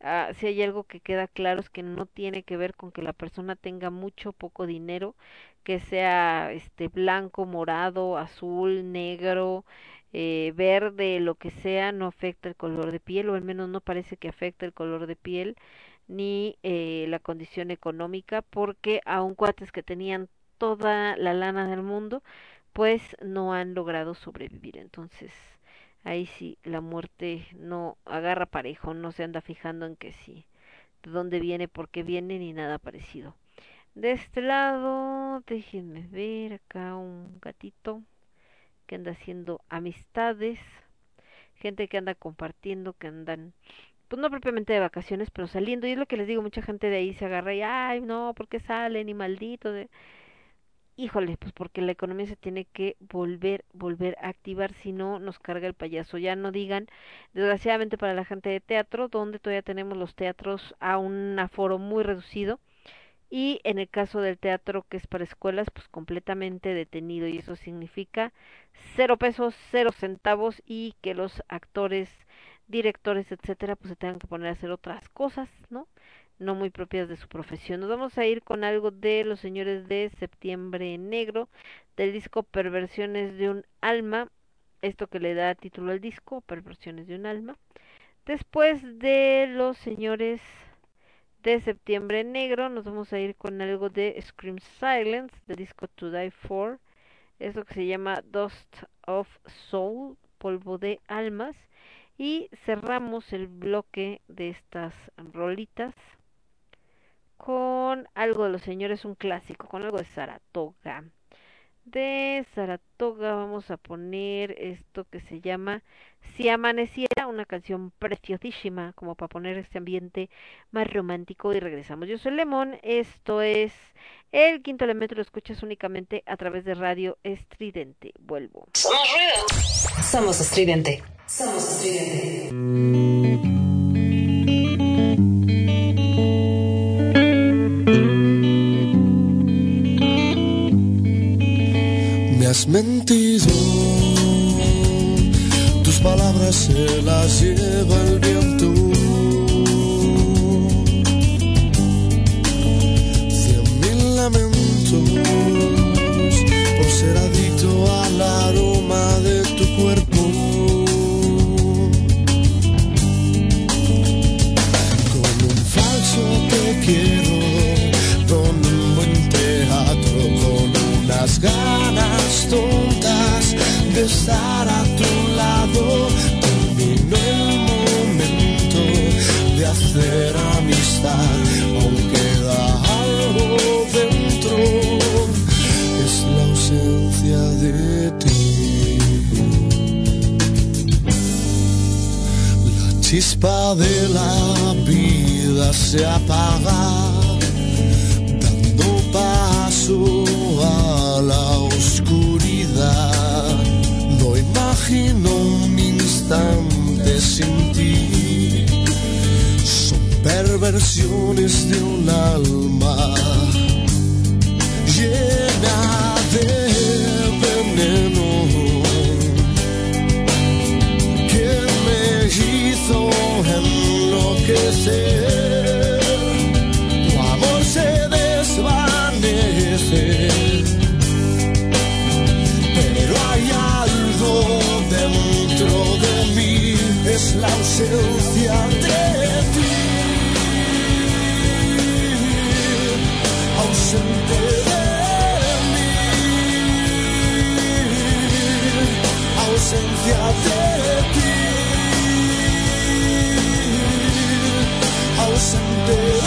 ah, si hay algo que queda claro es que no tiene que ver con que la persona tenga mucho o poco dinero, que sea este blanco, morado, azul, negro, eh, verde, lo que sea, no afecta el color de piel, o al menos no parece que afecte el color de piel ni eh, la condición económica, porque aun cuates que tenían toda la lana del mundo, pues no han logrado sobrevivir. Entonces, ahí sí, la muerte no agarra parejo, no se anda fijando en que sí, de dónde viene, por qué viene, ni nada parecido. De este lado, déjenme ver acá un gatito que anda haciendo amistades, gente que anda compartiendo, que andan, pues no propiamente de vacaciones, pero saliendo. Y es lo que les digo, mucha gente de ahí se agarra y, ay, no, ¿por qué salen? Y maldito. De... Híjole, pues porque la economía se tiene que volver, volver a activar, si no nos carga el payaso. Ya no digan, desgraciadamente para la gente de teatro, donde todavía tenemos los teatros a un aforo muy reducido y en el caso del teatro que es para escuelas pues completamente detenido y eso significa cero pesos cero centavos y que los actores directores etcétera pues se tengan que poner a hacer otras cosas no no muy propias de su profesión. Nos vamos a ir con algo de los señores de septiembre negro del disco perversiones de un alma esto que le da título al disco perversiones de un alma. Después de los señores de Septiembre Negro nos vamos a ir con algo de Scream Silence, de disco To Die For, eso que se llama Dust of Soul, polvo de almas, y cerramos el bloque de estas rolitas con algo de los señores, un clásico, con algo de Saratoga. De Saratoga vamos a poner esto que se llama Si amaneciera, una canción preciosísima como para poner este ambiente más romántico y regresamos. Yo soy Lemón, esto es el quinto elemento, lo escuchas únicamente a través de radio estridente. Vuelvo. Somos ruido. Somos estridente. Somos estridente. Has mentido, tus palabras se las lleva el viento. Cien mil lamentos por ser adicto al aroma de tu cuerpo. Con un falso te quiero, con un buen teatro, con unas ganas tontas de estar a tu lado. Terminó el momento de hacer amistad, aún queda algo dentro, es la ausencia de ti. La chispa de la vida se apaga dando paso imagino un instante sin ti. Son perversiones de un alma llena de veneno que me hizo enloquecer. Ausente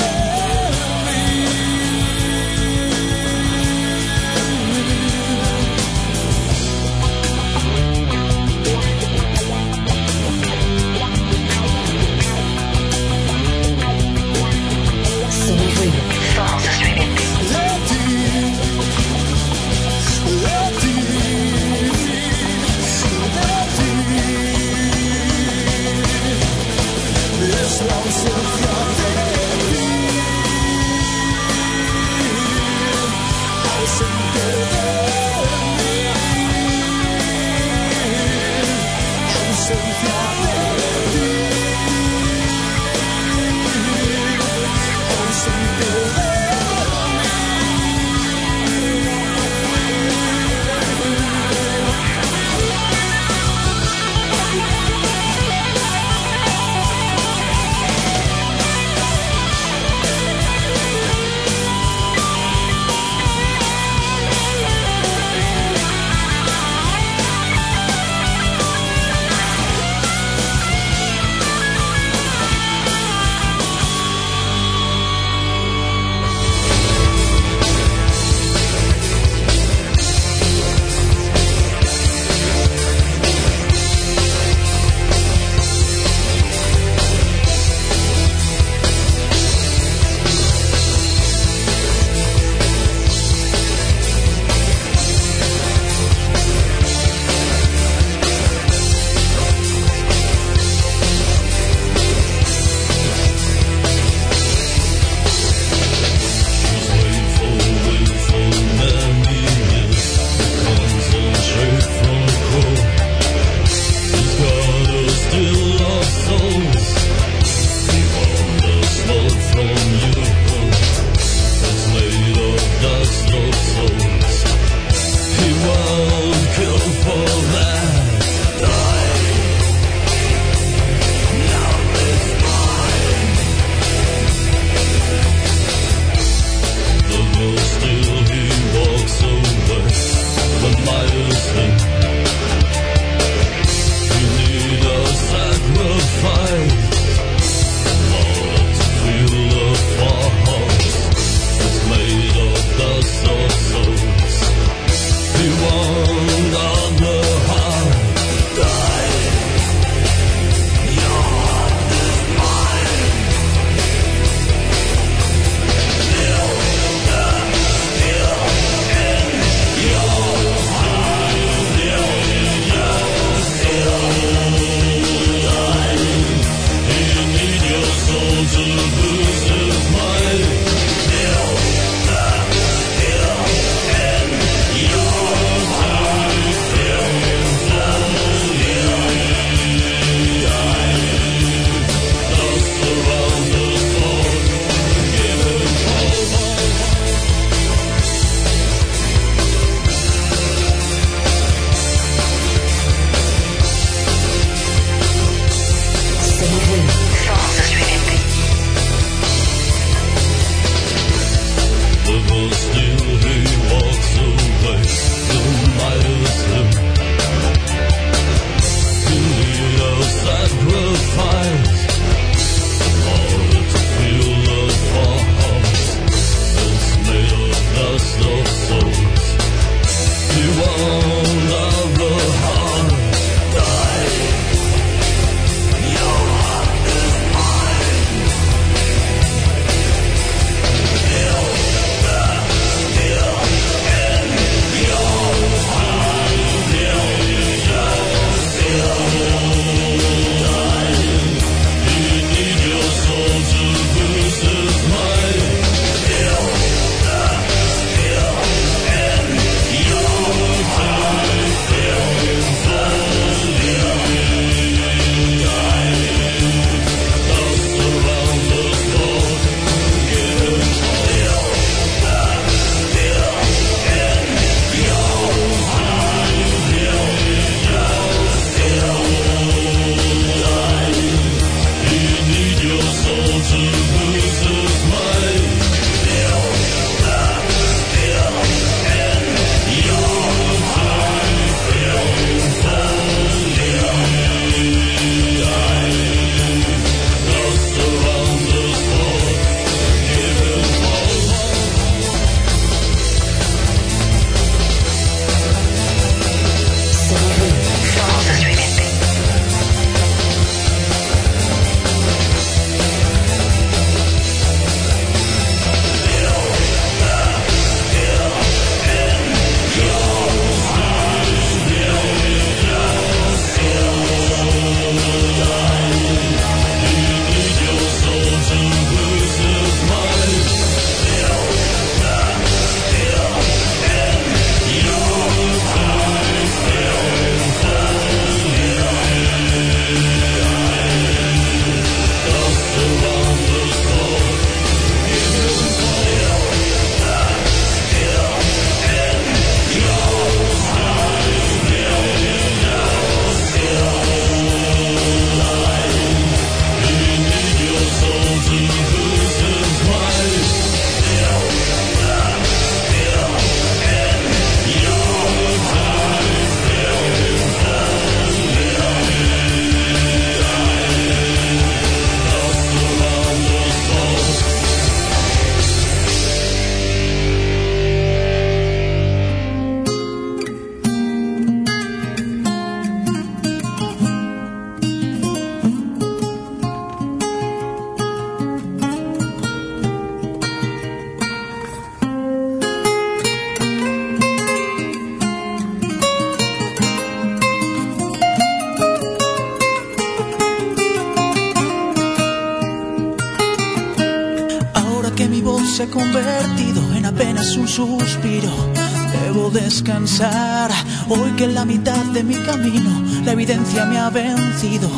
hoy que en la mitad de mi camino la evidencia me ha vencido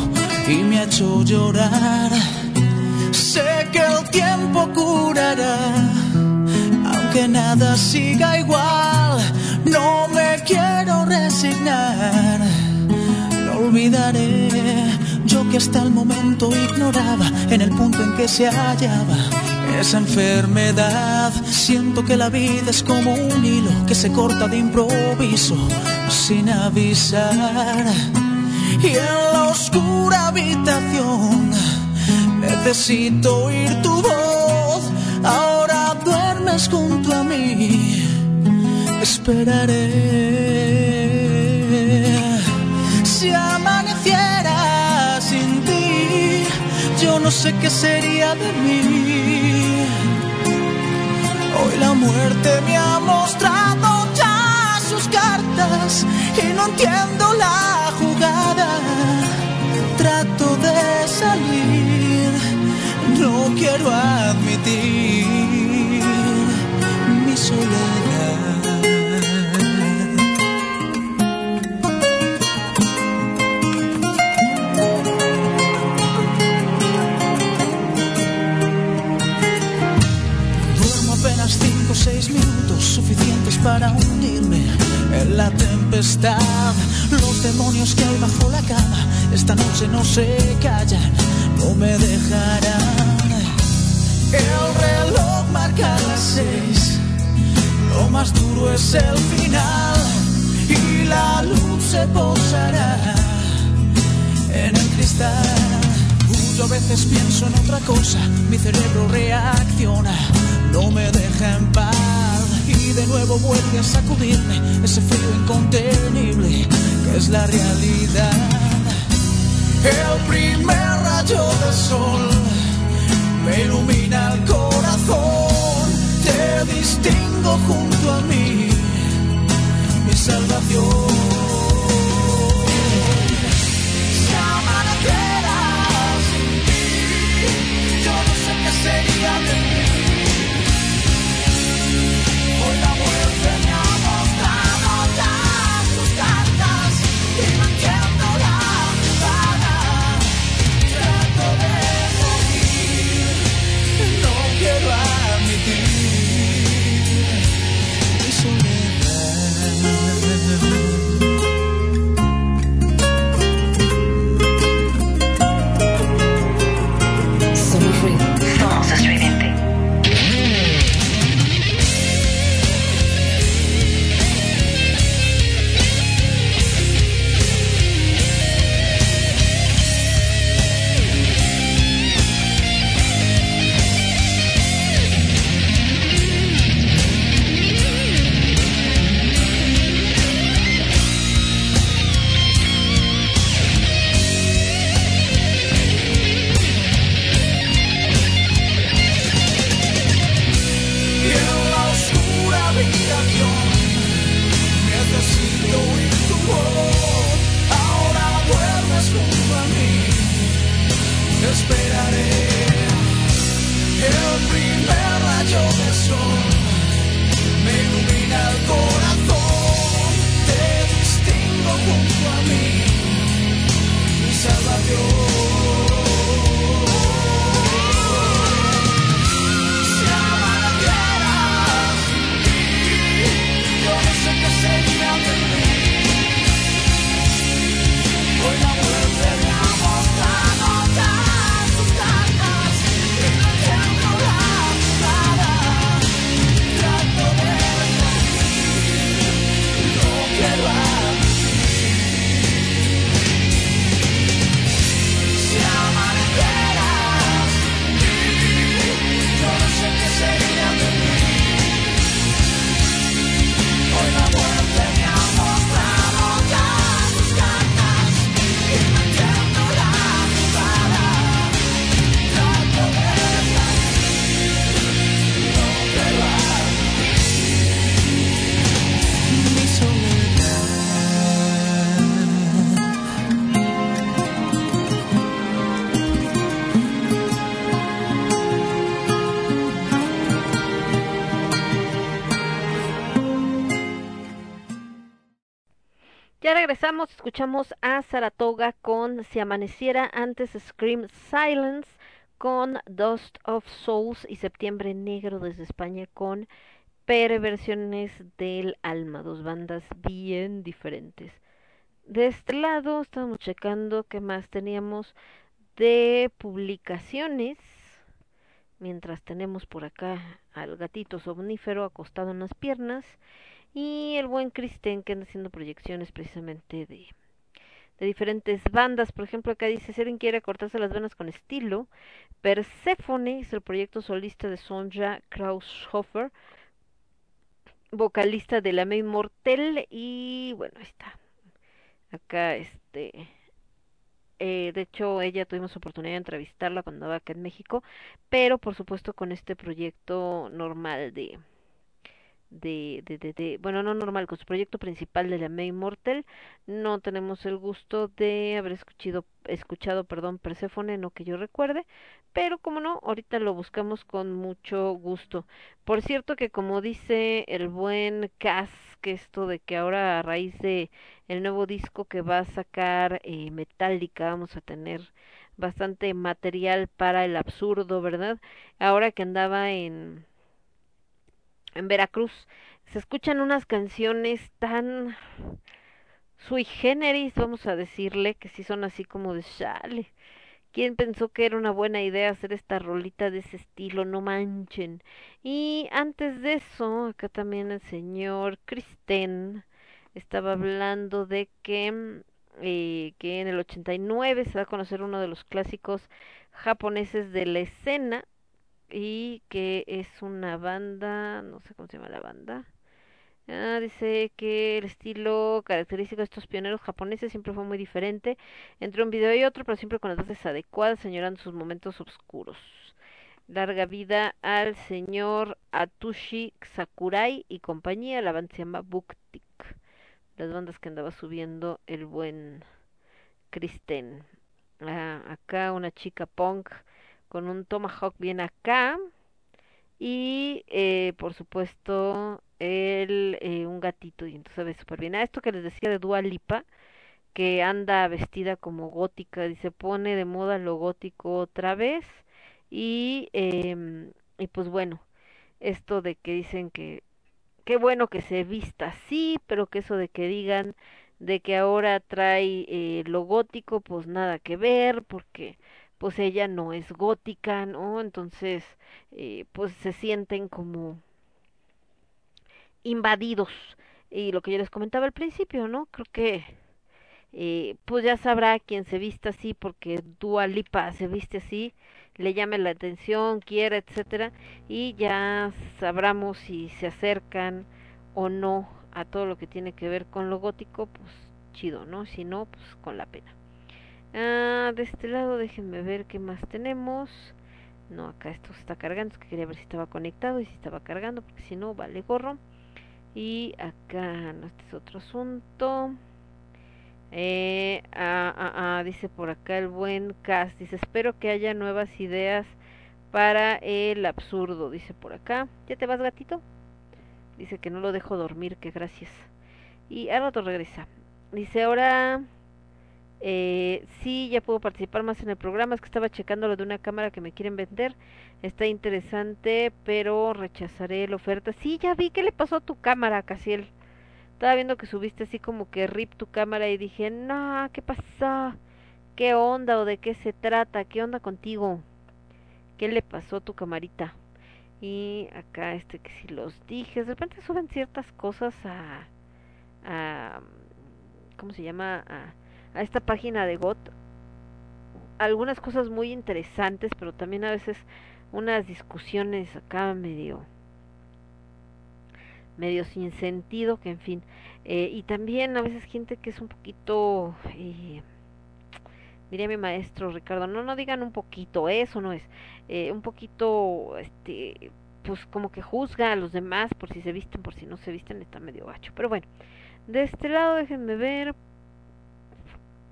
y me ha hecho llorar. Sé que el tiempo curará, aunque nada siga igual. No me quiero resignar, no olvidaré yo que hasta el momento ignoraba en el punto en que se hallaba esa enfermedad. Siento que la vida es como un hilo que se corta de improviso sin avisar. Y en la oscura habitación necesito oír tu voz. Ahora duermes junto a mí. Esperaré. Si amaneciera sin ti, yo no sé qué sería de mí. La muerte me ha mostrado ya sus cartas y no entiendo la jugada. Trato de salir, no quiero admitir tempestad. Los demonios que hay bajo la cama esta noche no se callan, no me dejarán. El reloj marca las seis, lo más duro es el final y la luz se posará en el cristal. Yo a veces pienso en otra cosa, mi cerebro reacciona, no me deja en paz y de nuevo vuelve a sacudirme ese frío incontenible que es la realidad. El primer rayo de sol me ilumina el corazón, te distingo junto a mí, mi salvación. Sería de mí. Escuchamos a Saratoga con Si Amaneciera, antes Scream Silence con Dust of Souls y Septiembre Negro desde España con Perversiones del Alma, dos bandas bien diferentes. De este lado estamos checando qué más teníamos de publicaciones, mientras tenemos por acá al gatito somnífero acostado en las piernas y el buen Kristen que anda haciendo proyecciones precisamente de, de diferentes bandas. Por ejemplo, acá dice Seren quiere cortarse las venas con estilo. Persephone es el proyecto solista de Sonja Kraushofer, vocalista de la May Mortel. Y bueno, ahí está. Acá este. Eh, de hecho, ella tuvimos oportunidad de entrevistarla cuando estaba acá en México, pero por supuesto con este proyecto normal de, de, de, de, de, bueno, no normal, con su proyecto principal de la May Mortal, no tenemos el gusto de haber escuchado, escuchado, perdón, Persephone, no que yo recuerde, pero como no, ahorita lo buscamos con mucho gusto. Por cierto que como dice el buen Cas, que esto de que ahora a raíz de el nuevo disco que va a sacar eh, Metallica vamos a tener bastante material para el absurdo, ¿verdad? Ahora que andaba en en Veracruz se escuchan unas canciones tan sui generis, vamos a decirle, que sí son así como de chale. ¿Quién pensó que era una buena idea hacer esta rolita de ese estilo? No manchen. Y antes de eso, acá también el señor Kristen estaba hablando de que, eh, que en el 89 se va a conocer uno de los clásicos japoneses de la escena, y que es una banda, no sé cómo se llama la banda. Ah, dice que el estilo característico de estos pioneros japoneses siempre fue muy diferente entre un video y otro, pero siempre con las voces adecuadas, señorando sus momentos oscuros. Larga vida al señor Atushi Sakurai y compañía. La banda se llama Buktik. Las bandas que andaba subiendo el buen Kristen. Ah, acá una chica punk con un tomahawk bien acá y eh, por supuesto el eh, un gatito y entonces se ve súper bien. A esto que les decía de Dua Lipa que anda vestida como gótica y se pone de moda lo gótico otra vez y eh, y pues bueno esto de que dicen que qué bueno que se vista así pero que eso de que digan de que ahora trae eh, lo gótico pues nada que ver porque pues ella no es gótica, ¿no? Entonces, eh, pues se sienten como invadidos. Y lo que yo les comentaba al principio, ¿no? Creo que eh, pues ya sabrá quien se vista así porque Dua Lipa se viste así, le llame la atención, quiera, etcétera, y ya sabramos si se acercan o no a todo lo que tiene que ver con lo gótico, pues chido, ¿no? Si no, pues con la pena. Ah, de este lado déjenme ver qué más tenemos. No, acá esto se está cargando, es que quería ver si estaba conectado y si estaba cargando, porque si no, vale gorro. Y acá, no, este es otro asunto. Eh, ah, ah, ah, dice por acá el buen Cas, dice, espero que haya nuevas ideas para el absurdo, dice por acá. ¿Ya te vas, gatito? Dice que no lo dejo dormir, que gracias. Y al rato regresa. Dice, ahora eh, sí, ya puedo participar más en el programa. Es que estaba checando lo de una cámara que me quieren vender. Está interesante, pero rechazaré la oferta. Sí, ya vi qué le pasó a tu cámara, Casiel. Estaba viendo que subiste así como que rip tu cámara y dije, no, ¿qué pasó? ¿Qué onda o de qué se trata? ¿Qué onda contigo? ¿Qué le pasó a tu camarita? Y acá este que si los dije, de repente suben ciertas cosas a, a ¿cómo se llama? A, a esta página de GOT algunas cosas muy interesantes, pero también a veces unas discusiones acá medio medio sin sentido, que en fin, eh, y también a veces gente que es un poquito, eh, diría mi maestro Ricardo, no, no digan un poquito, eso no es, eh, un poquito, este, pues como que juzga a los demás por si se visten, por si no se visten, está medio gacho, pero bueno, de este lado déjenme ver,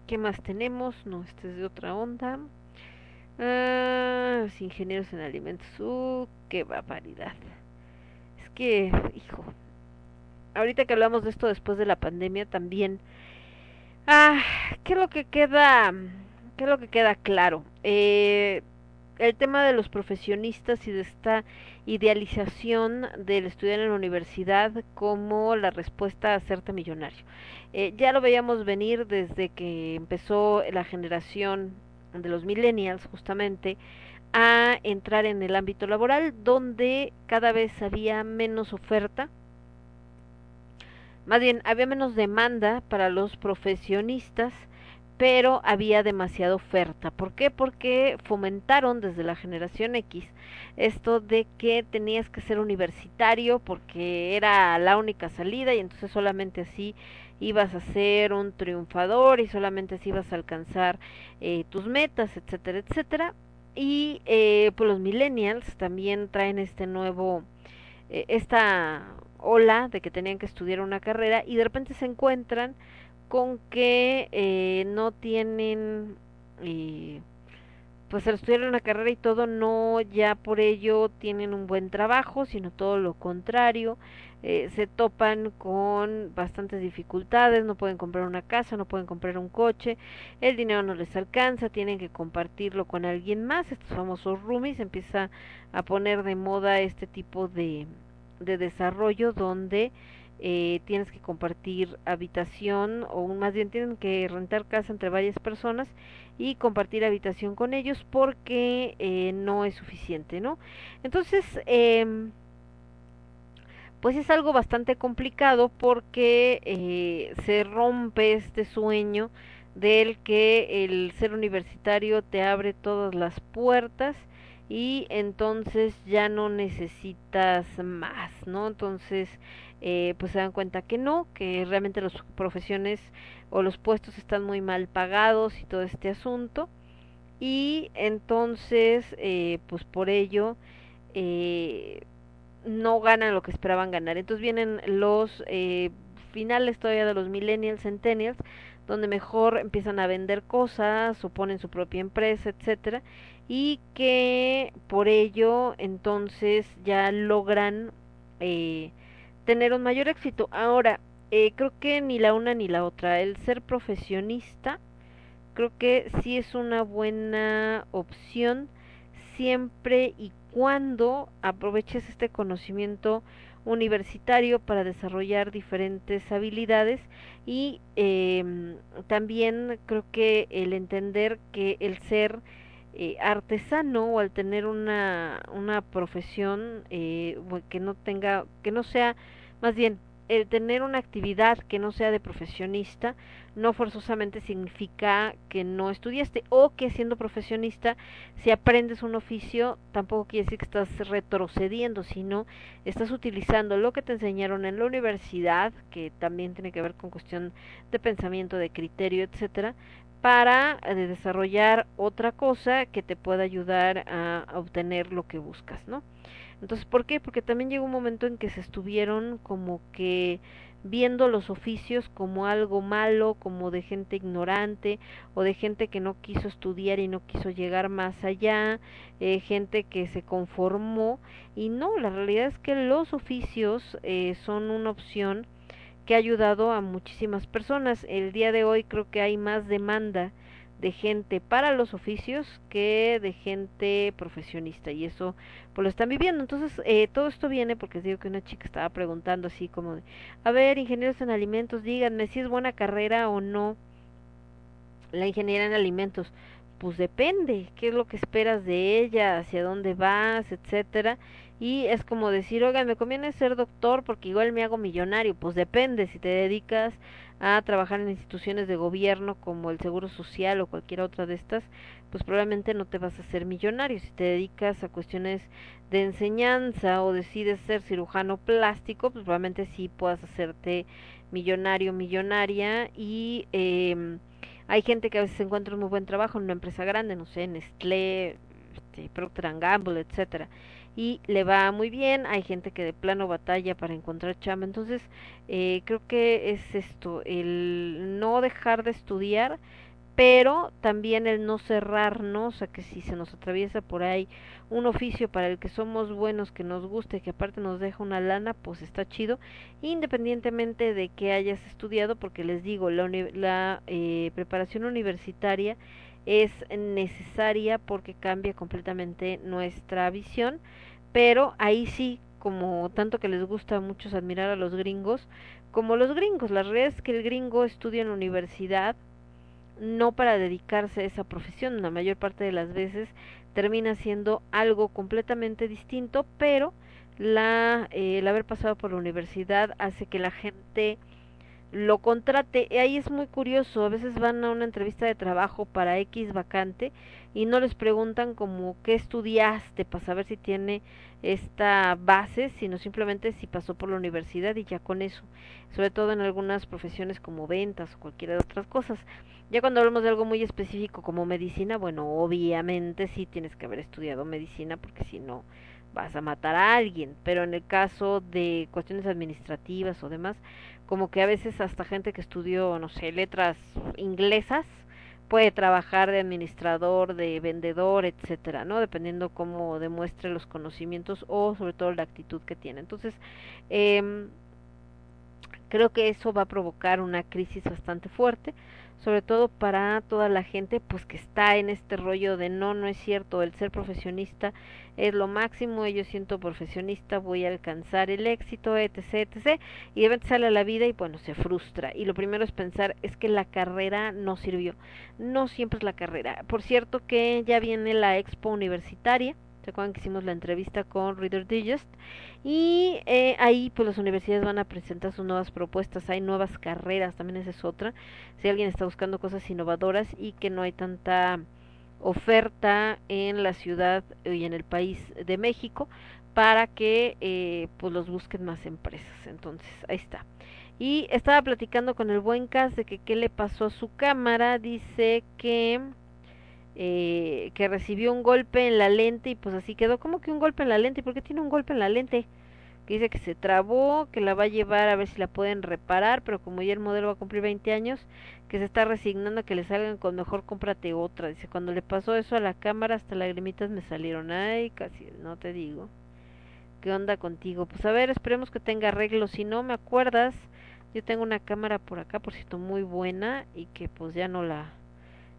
¿Qué más tenemos? No, este es de otra onda. Ah, los ingenieros en alimentos. Uh, qué barbaridad. Es que, hijo, ahorita que hablamos de esto después de la pandemia también, Ah, ¿qué es lo que queda? ¿Qué es lo que queda claro? Eh, el tema de los profesionistas y de esta idealización del estudiar en la universidad como la respuesta a hacerte millonario. Eh, ya lo veíamos venir desde que empezó la generación de los millennials justamente a entrar en el ámbito laboral donde cada vez había menos oferta, más bien había menos demanda para los profesionistas, pero había demasiada oferta. ¿Por qué? Porque fomentaron desde la generación X esto de que tenías que ser universitario porque era la única salida y entonces solamente así ibas a ser un triunfador y solamente así ibas a alcanzar eh, tus metas, etcétera, etcétera. Y eh, pues los millennials también traen este nuevo, eh, esta ola de que tenían que estudiar una carrera y de repente se encuentran con que eh, no tienen eh, pues al estudiar una carrera y todo no ya por ello tienen un buen trabajo sino todo lo contrario eh, se topan con bastantes dificultades no pueden comprar una casa no pueden comprar un coche el dinero no les alcanza tienen que compartirlo con alguien más estos famosos roomies empieza a poner de moda este tipo de, de desarrollo donde eh, tienes que compartir habitación o más bien tienen que rentar casa entre varias personas y compartir habitación con ellos porque eh, no es suficiente, ¿no? Entonces, eh, pues es algo bastante complicado porque eh, se rompe este sueño del que el ser universitario te abre todas las puertas y entonces ya no necesitas más, ¿no? Entonces, eh, pues se dan cuenta que no, que realmente las profesiones o los puestos están muy mal pagados y todo este asunto. Y entonces, eh, pues por ello, eh, no ganan lo que esperaban ganar. Entonces vienen los eh, finales todavía de los millennials, centennials, donde mejor empiezan a vender cosas o ponen su propia empresa, etcétera, y que por ello entonces ya logran eh, tener un mayor éxito. Ahora, eh, creo que ni la una ni la otra. El ser profesionista creo que sí es una buena opción siempre y cuando aproveches este conocimiento universitario para desarrollar diferentes habilidades y eh, también creo que el entender que el ser eh, artesano o al tener una, una profesión eh, que no tenga, que no sea, más bien, el tener una actividad que no sea de profesionista no forzosamente significa que no estudiaste o que siendo profesionista si aprendes un oficio tampoco quiere decir que estás retrocediendo sino estás utilizando lo que te enseñaron en la universidad que también tiene que ver con cuestión de pensamiento de criterio etcétera para eh, desarrollar otra cosa que te pueda ayudar a, obtener lo que buscas, ¿no? Entonces, ¿por qué? Porque también llegó un momento en que se estuvieron como que viendo los oficios como algo malo, como de gente ignorante o de gente que no quiso estudiar y no quiso llegar más allá, eh, gente que se conformó y no, la realidad es que los oficios eh, son una opción que ha ayudado a muchísimas personas. El día de hoy creo que hay más demanda de gente para los oficios que de gente profesionista y eso pues lo están viviendo. Entonces eh, todo esto viene porque digo que una chica estaba preguntando así como de, a ver ingenieros en alimentos díganme si es buena carrera o no la ingeniería en alimentos pues depende qué es lo que esperas de ella hacia dónde vas etcétera y es como decir oiga me conviene ser doctor porque igual me hago millonario pues depende si te dedicas a trabajar en instituciones de gobierno como el Seguro Social o cualquier otra de estas, pues probablemente no te vas a hacer millonario. Si te dedicas a cuestiones de enseñanza o decides ser cirujano plástico, pues probablemente sí puedas hacerte millonario, millonaria y eh, hay gente que a veces encuentra un muy buen trabajo en una empresa grande, no sé, Nestlé, este, Procter Gamble, etcétera y le va muy bien, hay gente que de plano batalla para encontrar chamba, entonces eh, creo que es esto, el no dejar de estudiar, pero también el no cerrarnos a que si se nos atraviesa por ahí un oficio para el que somos buenos, que nos guste, que aparte nos deja una lana, pues está chido, independientemente de que hayas estudiado, porque les digo, la, la eh, preparación universitaria es necesaria porque cambia completamente nuestra visión, pero ahí sí, como tanto que les gusta a muchos admirar a los gringos, como los gringos, la realidad es que el gringo estudia en la universidad no para dedicarse a esa profesión, la mayor parte de las veces termina siendo algo completamente distinto, pero la, eh, el haber pasado por la universidad hace que la gente lo contrate. Y ahí es muy curioso, a veces van a una entrevista de trabajo para X vacante y no les preguntan como qué estudiaste para saber si tiene esta base, sino simplemente si pasó por la universidad y ya con eso, sobre todo en algunas profesiones como ventas o cualquiera de otras cosas. Ya cuando hablamos de algo muy específico como medicina, bueno, obviamente sí tienes que haber estudiado medicina porque si no vas a matar a alguien, pero en el caso de cuestiones administrativas o demás, como que a veces hasta gente que estudió, no sé, letras inglesas, puede trabajar de administrador, de vendedor, etcétera, ¿no? Dependiendo cómo demuestre los conocimientos o sobre todo la actitud que tiene. Entonces, eh, creo que eso va a provocar una crisis bastante fuerte sobre todo para toda la gente pues que está en este rollo de no, no es cierto, el ser profesionista es lo máximo, yo siento profesionista, voy a alcanzar el éxito, etc, etc, y de repente sale a la vida y bueno, se frustra. Y lo primero es pensar, es que la carrera no sirvió. No siempre es la carrera. Por cierto que ya viene la expo universitaria, ¿Se acuerdan que hicimos la entrevista con Reader Digest? Y eh, ahí pues las universidades van a presentar sus nuevas propuestas, hay nuevas carreras, también esa es otra. Si alguien está buscando cosas innovadoras y que no hay tanta oferta en la ciudad y en el país de México para que eh, pues los busquen más empresas. Entonces, ahí está. Y estaba platicando con el buen Cas de que qué le pasó a su cámara. Dice que eh, que recibió un golpe en la lente y pues así quedó. como que un golpe en la lente? ¿Y por qué tiene un golpe en la lente? Que dice que se trabó, que la va a llevar a ver si la pueden reparar, pero como ya el modelo va a cumplir 20 años, que se está resignando a que le salgan con mejor cómprate otra. Dice, cuando le pasó eso a la cámara, hasta lagrimitas me salieron. Ay, casi, no te digo. ¿Qué onda contigo? Pues a ver, esperemos que tenga arreglo. Si no me acuerdas, yo tengo una cámara por acá, por cierto, muy buena y que pues ya no la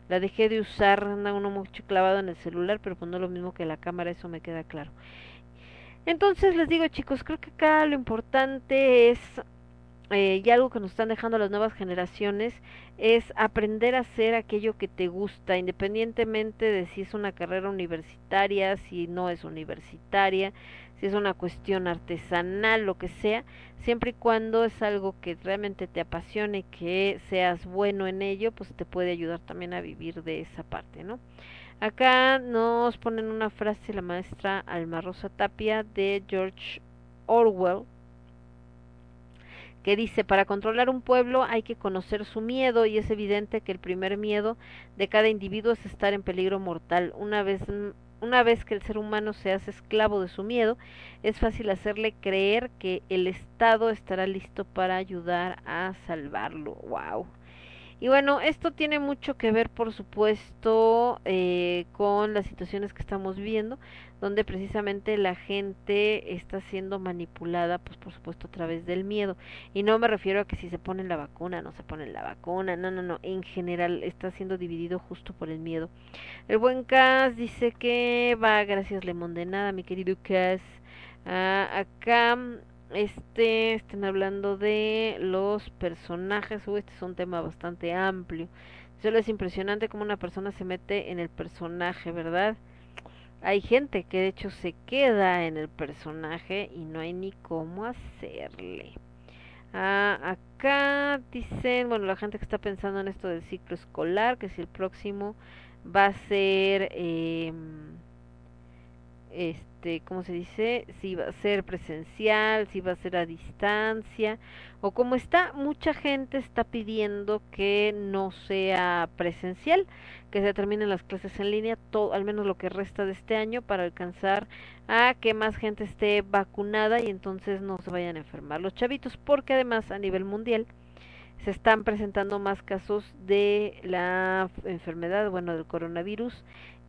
la dejé de usar, anda uno mucho clavado en el celular, pero pues no lo mismo que la cámara, eso me queda claro. Entonces les digo chicos, creo que acá lo importante es, eh, y algo que nos están dejando las nuevas generaciones, es aprender a hacer aquello que te gusta, independientemente de si es una carrera universitaria, si no es universitaria, es una cuestión artesanal, lo que sea, siempre y cuando es algo que realmente te apasione, que seas bueno en ello, pues te puede ayudar también a vivir de esa parte, ¿no? Acá nos ponen una frase la maestra Alma Rosa Tapia de George Orwell, que dice, para controlar un pueblo hay que conocer su miedo y es evidente que el primer miedo de cada individuo es estar en peligro mortal. Una vez una vez que el ser humano se hace esclavo de su miedo, es fácil hacerle creer que el Estado estará listo para ayudar a salvarlo. Wow. Y bueno, esto tiene mucho que ver, por supuesto, eh, con las situaciones que estamos viendo, donde precisamente la gente está siendo manipulada, pues por supuesto, a través del miedo. Y no me refiero a que si se ponen la vacuna, no se ponen la vacuna, no, no, no, en general está siendo dividido justo por el miedo. El buen Cas dice que va, gracias Lemon de nada, mi querido Cas. Ah, acá este estén hablando de los personajes, este es un tema bastante amplio. Solo es impresionante cómo una persona se mete en el personaje, ¿verdad? Hay gente que de hecho se queda en el personaje y no hay ni cómo hacerle. Ah, acá dicen, bueno, la gente que está pensando en esto del ciclo escolar, que si el próximo va a ser eh, este, ¿cómo se dice? Si va a ser presencial, si va a ser a distancia, o como está, mucha gente está pidiendo que no sea presencial, que se terminen las clases en línea, todo, al menos lo que resta de este año, para alcanzar a que más gente esté vacunada y entonces no se vayan a enfermar los chavitos, porque además a nivel mundial se están presentando más casos de la enfermedad, bueno, del coronavirus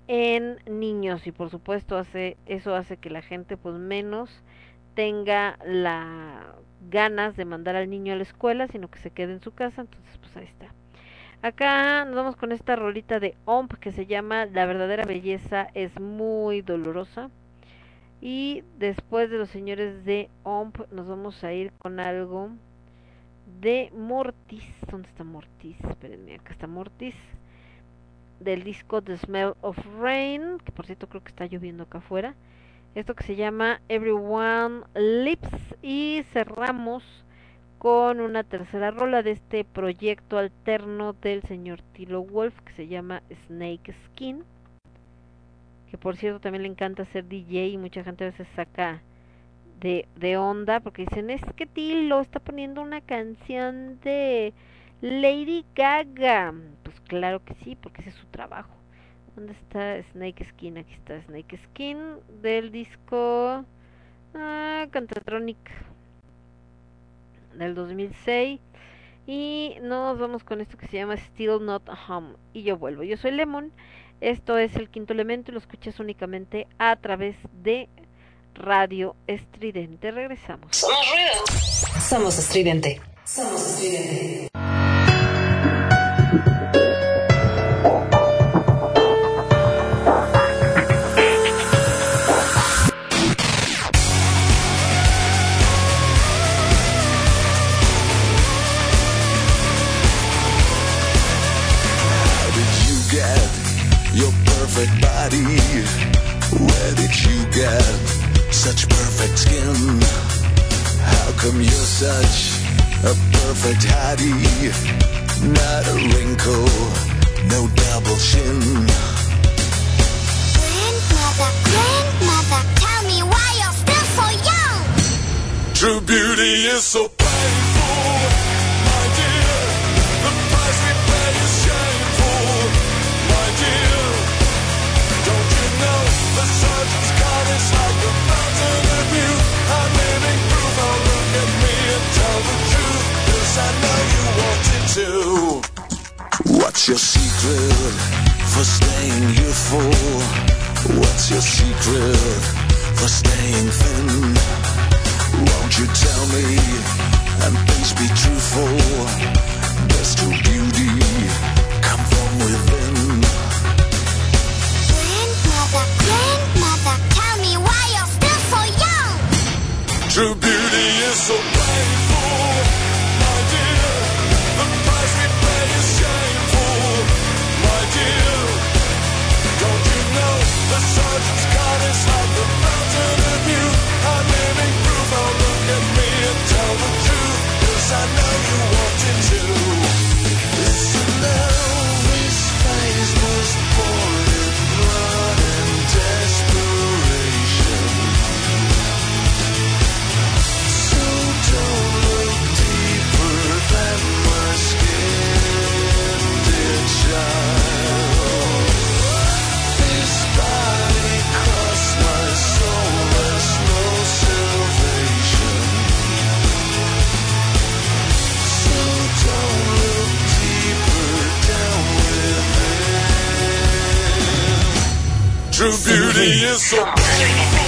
en niños y por supuesto hace eso hace que la gente pues menos tenga la ganas de mandar al niño a la escuela, sino que se quede en su casa, entonces pues ahí está. Acá nos vamos con esta rolita de OMP que se llama La verdadera belleza es muy dolorosa. Y después de los señores de OMP nos vamos a ir con algo de Mortis. ¿Dónde está Mortis? Espérenme, acá está Mortis. Del disco The Smell of Rain, que por cierto creo que está lloviendo acá afuera. Esto que se llama Everyone Lips. Y cerramos con una tercera rola de este proyecto alterno del señor Tilo Wolf que se llama Snake Skin. Que por cierto también le encanta ser DJ y mucha gente a veces saca de, de onda porque dicen es que Tilo está poniendo una canción de Lady Gaga. Pues claro que sí, porque ese es su trabajo. ¿Dónde está Snake Skin? Aquí está Snake Skin del disco ah, Cantatronic del 2006 y nos vamos con esto que se llama Still Not Home y yo vuelvo. Yo soy Lemon. Esto es el quinto elemento y lo escuchas únicamente a través de Radio Estridente. Regresamos. Somos ruido. Somos estridente. Somos estridente. Body? Where did you get such perfect skin? How come you're such a perfect hottie? Not a wrinkle, no double chin. Grandmother, grandmother, tell me why you're still so young. True beauty is so painful, to. What's your secret for staying youthful? What's your secret for staying thin? Won't you tell me and please be truthful? Does true beauty come from within? Grandmother, grandmother, tell me why you're still so young. True beauty is so True beauty is so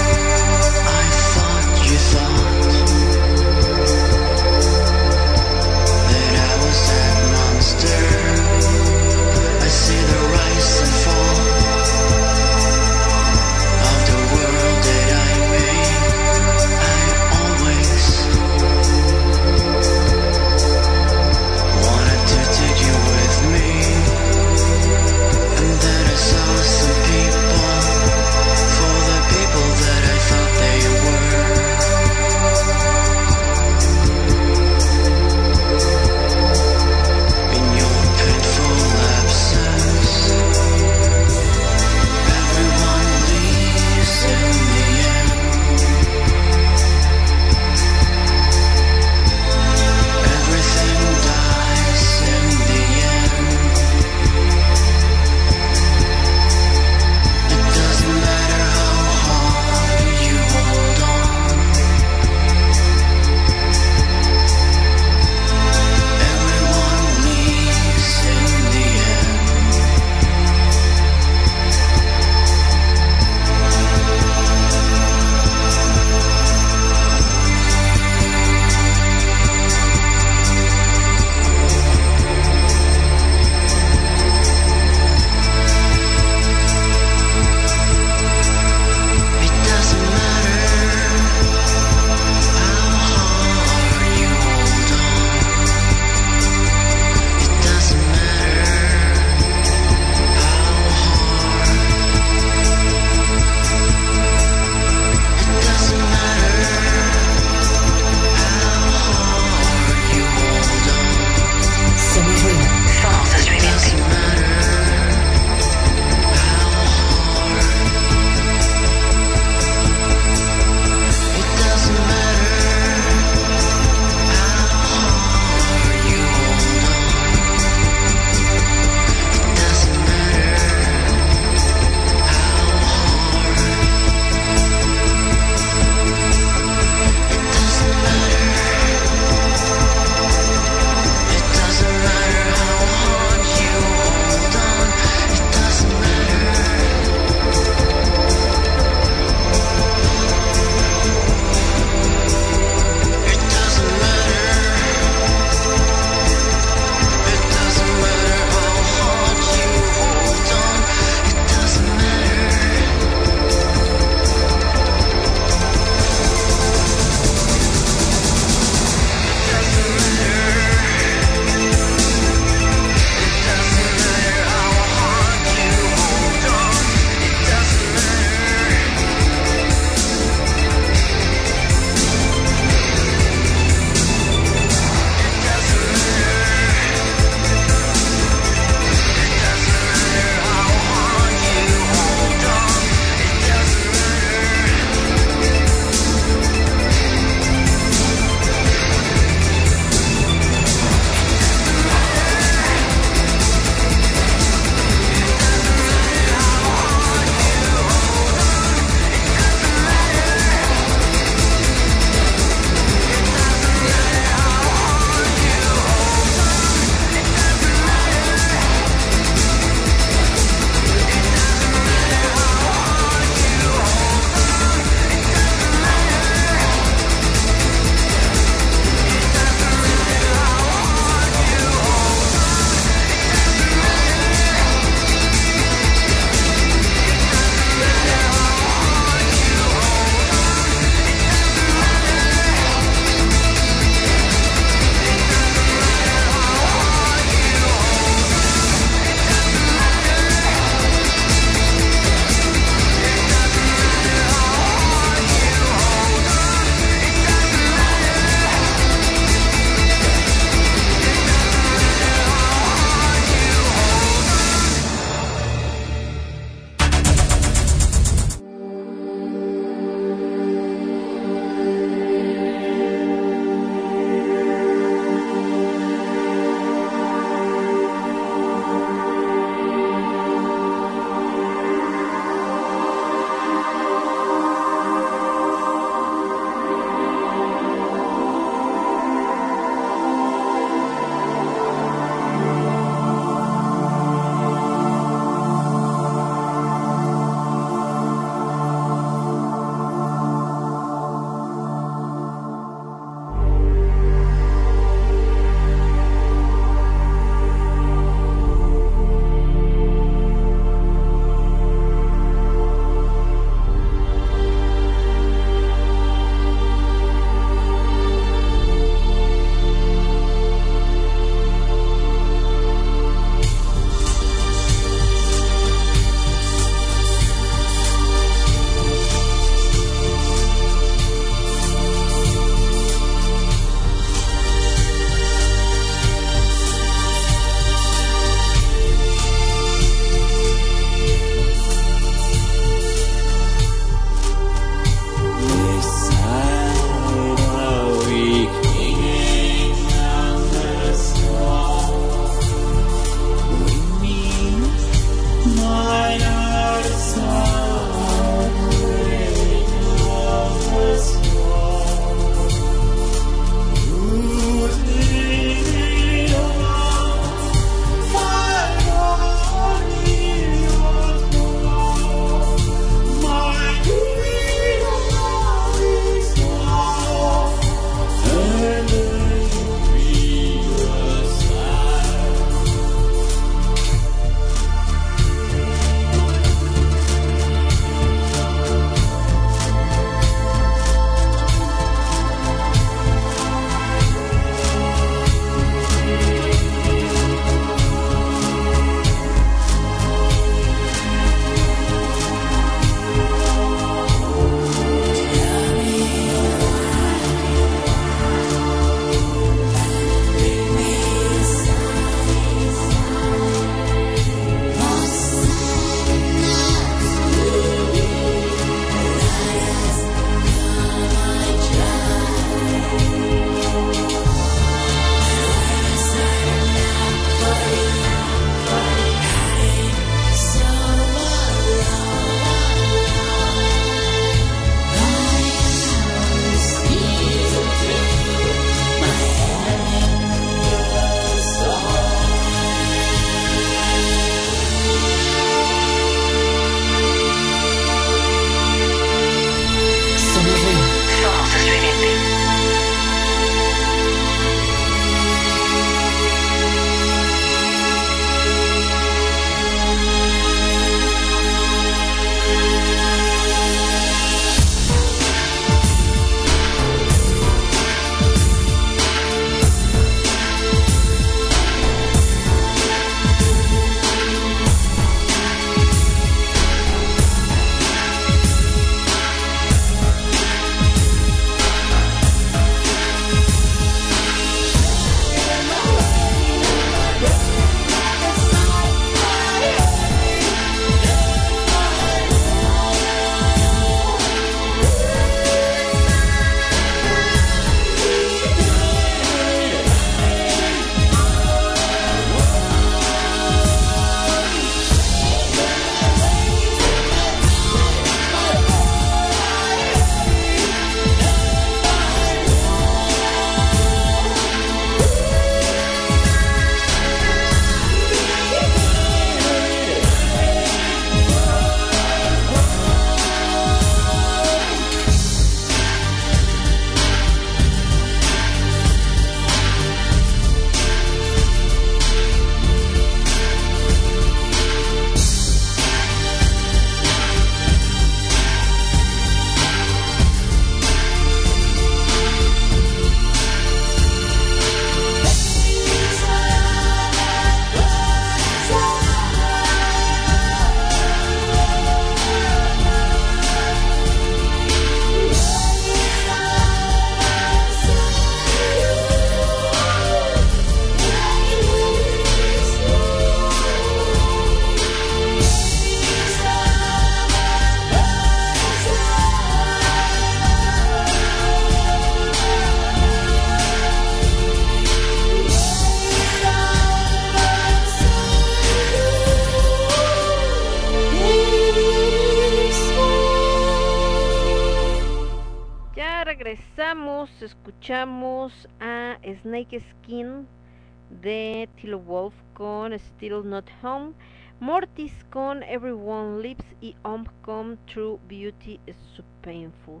de Tilo Wolf con Still Not Home, Mortis con Everyone Lives y Omcom True Beauty is so painful.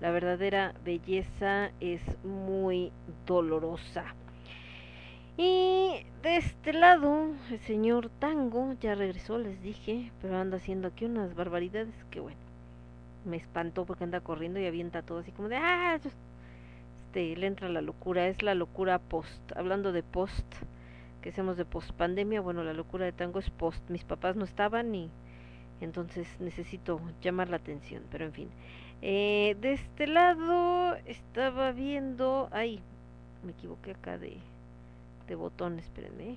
La verdadera belleza es muy dolorosa. Y de este lado, el señor Tango ya regresó, les dije, pero anda haciendo aquí unas barbaridades que bueno, me espantó porque anda corriendo y avienta todo así como de, ah, le entra la locura, es la locura post, hablando de post, que hacemos de post pandemia, bueno, la locura de Tango es post, mis papás no estaban y entonces necesito llamar la atención, pero en fin. Eh, de este lado estaba viendo, ay, me equivoqué acá de de botón, espérenme.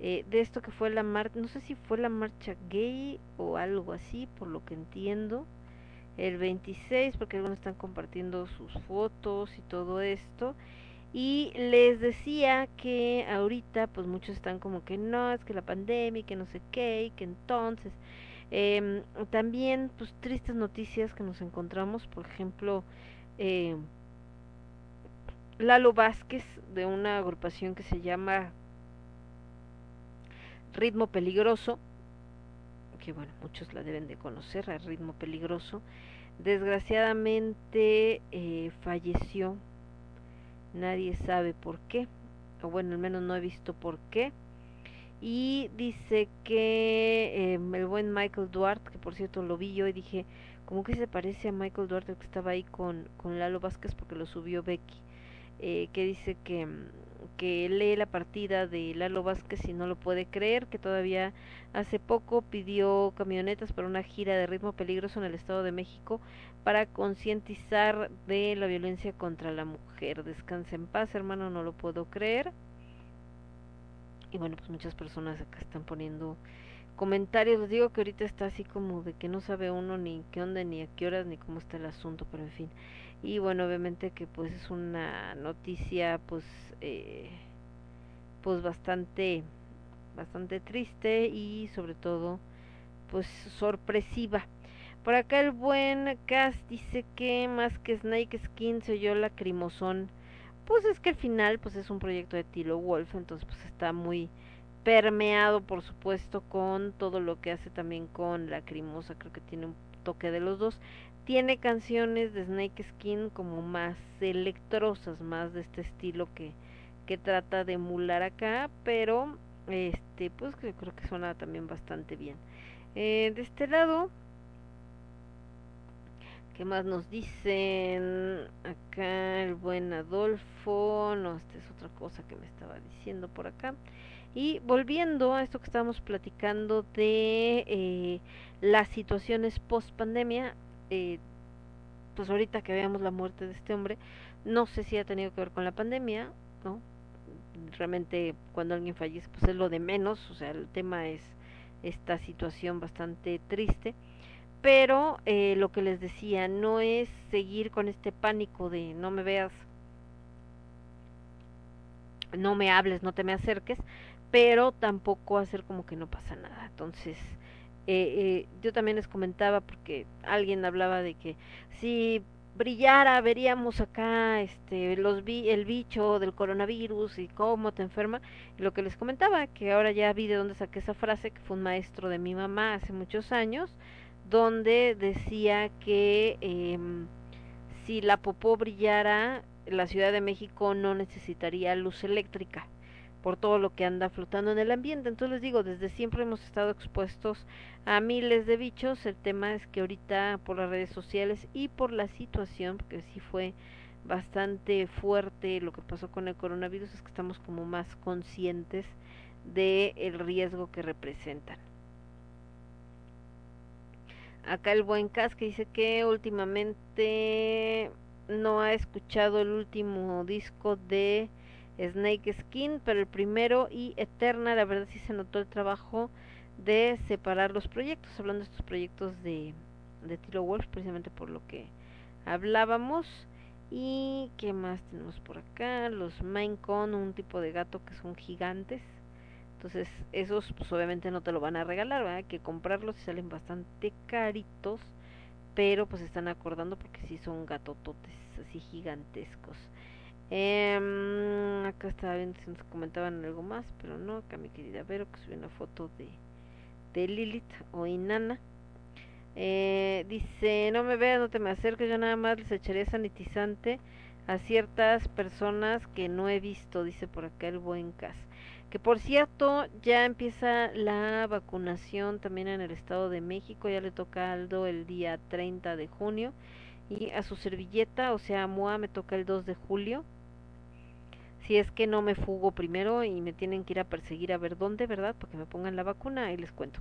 Eh, de esto que fue la marcha, no sé si fue la marcha gay o algo así, por lo que entiendo. El 26, porque algunos están compartiendo sus fotos y todo esto. Y les decía que ahorita, pues muchos están como que no, es que la pandemia, que no sé qué, y que entonces. Eh, también, pues tristes noticias que nos encontramos, por ejemplo, eh, Lalo Vázquez de una agrupación que se llama Ritmo Peligroso, que bueno, muchos la deben de conocer, a Ritmo Peligroso, desgraciadamente eh, falleció, nadie sabe por qué, o bueno, al menos no he visto por qué, y dice que eh, el buen Michael Duarte, que por cierto lo vi yo y dije, como que se parece a Michael Duarte que estaba ahí con, con Lalo Vázquez porque lo subió Becky. Eh, que dice que, que lee la partida de Lalo Vázquez y no lo puede creer, que todavía hace poco pidió camionetas para una gira de ritmo peligroso en el Estado de México para concientizar de la violencia contra la mujer. Descansa en paz, hermano, no lo puedo creer. Y bueno, pues muchas personas acá están poniendo comentarios. Les digo que ahorita está así como de que no sabe uno ni qué onda, ni a qué horas, ni cómo está el asunto, pero en fin y bueno obviamente que pues es una noticia pues eh, pues bastante bastante triste y sobre todo pues sorpresiva. Por acá el buen Cass dice que más que Snake Skin se oyó lacrimosón. Pues es que al final pues es un proyecto de Tilo Wolf entonces pues está muy permeado por supuesto con todo lo que hace también con Lacrimosa creo que tiene un toque de los dos tiene canciones de Snake Skin como más electrosas, más de este estilo que, que trata de emular acá, pero este pues yo creo que suena también bastante bien. Eh, de este lado, ¿qué más nos dicen? Acá el buen Adolfo, no, esta es otra cosa que me estaba diciendo por acá. Y volviendo a esto que estábamos platicando de eh, las situaciones post pandemia, eh, pues ahorita que veamos la muerte de este hombre, no sé si ha tenido que ver con la pandemia, ¿no? Realmente cuando alguien fallece, pues es lo de menos, o sea, el tema es esta situación bastante triste, pero eh, lo que les decía, no es seguir con este pánico de no me veas, no me hables, no te me acerques, pero tampoco hacer como que no pasa nada. Entonces, eh, eh, yo también les comentaba porque alguien hablaba de que si brillara veríamos acá este los el bicho del coronavirus y cómo te enferma. Y lo que les comentaba que ahora ya vi de dónde saqué esa frase que fue un maestro de mi mamá hace muchos años donde decía que eh, si la popó brillara la Ciudad de México no necesitaría luz eléctrica por todo lo que anda flotando en el ambiente. Entonces les digo, desde siempre hemos estado expuestos a miles de bichos. El tema es que ahorita por las redes sociales y por la situación, porque sí fue bastante fuerte lo que pasó con el coronavirus, es que estamos como más conscientes de el riesgo que representan. Acá el buen Cas que dice que últimamente no ha escuchado el último disco de Snake Skin, pero el primero y Eterna, la verdad sí se notó el trabajo de separar los proyectos, hablando de estos proyectos de, de Tilo Wolf, precisamente por lo que hablábamos. Y qué más tenemos por acá, los Minecon, un tipo de gato que son gigantes. Entonces, esos pues obviamente no te lo van a regalar, ¿verdad? Hay que comprarlos y salen bastante caritos. pero pues están acordando porque sí son gatototes así gigantescos. Em, acá estaba viendo si nos comentaban algo más, pero no, acá mi querida Vero que subió una foto de, de Lilith o Inanna. Eh, dice, no me veas, no te me acerques, yo nada más les echaré sanitizante a ciertas personas que no he visto, dice por acá el buen Cas. Que por cierto, ya empieza la vacunación también en el Estado de México, ya le toca a Aldo el día 30 de junio y a su servilleta, o sea, a Moa me toca el 2 de julio. Si es que no me fugo primero y me tienen que ir a perseguir a ver dónde, ¿verdad? Para que me pongan la vacuna, ahí les cuento.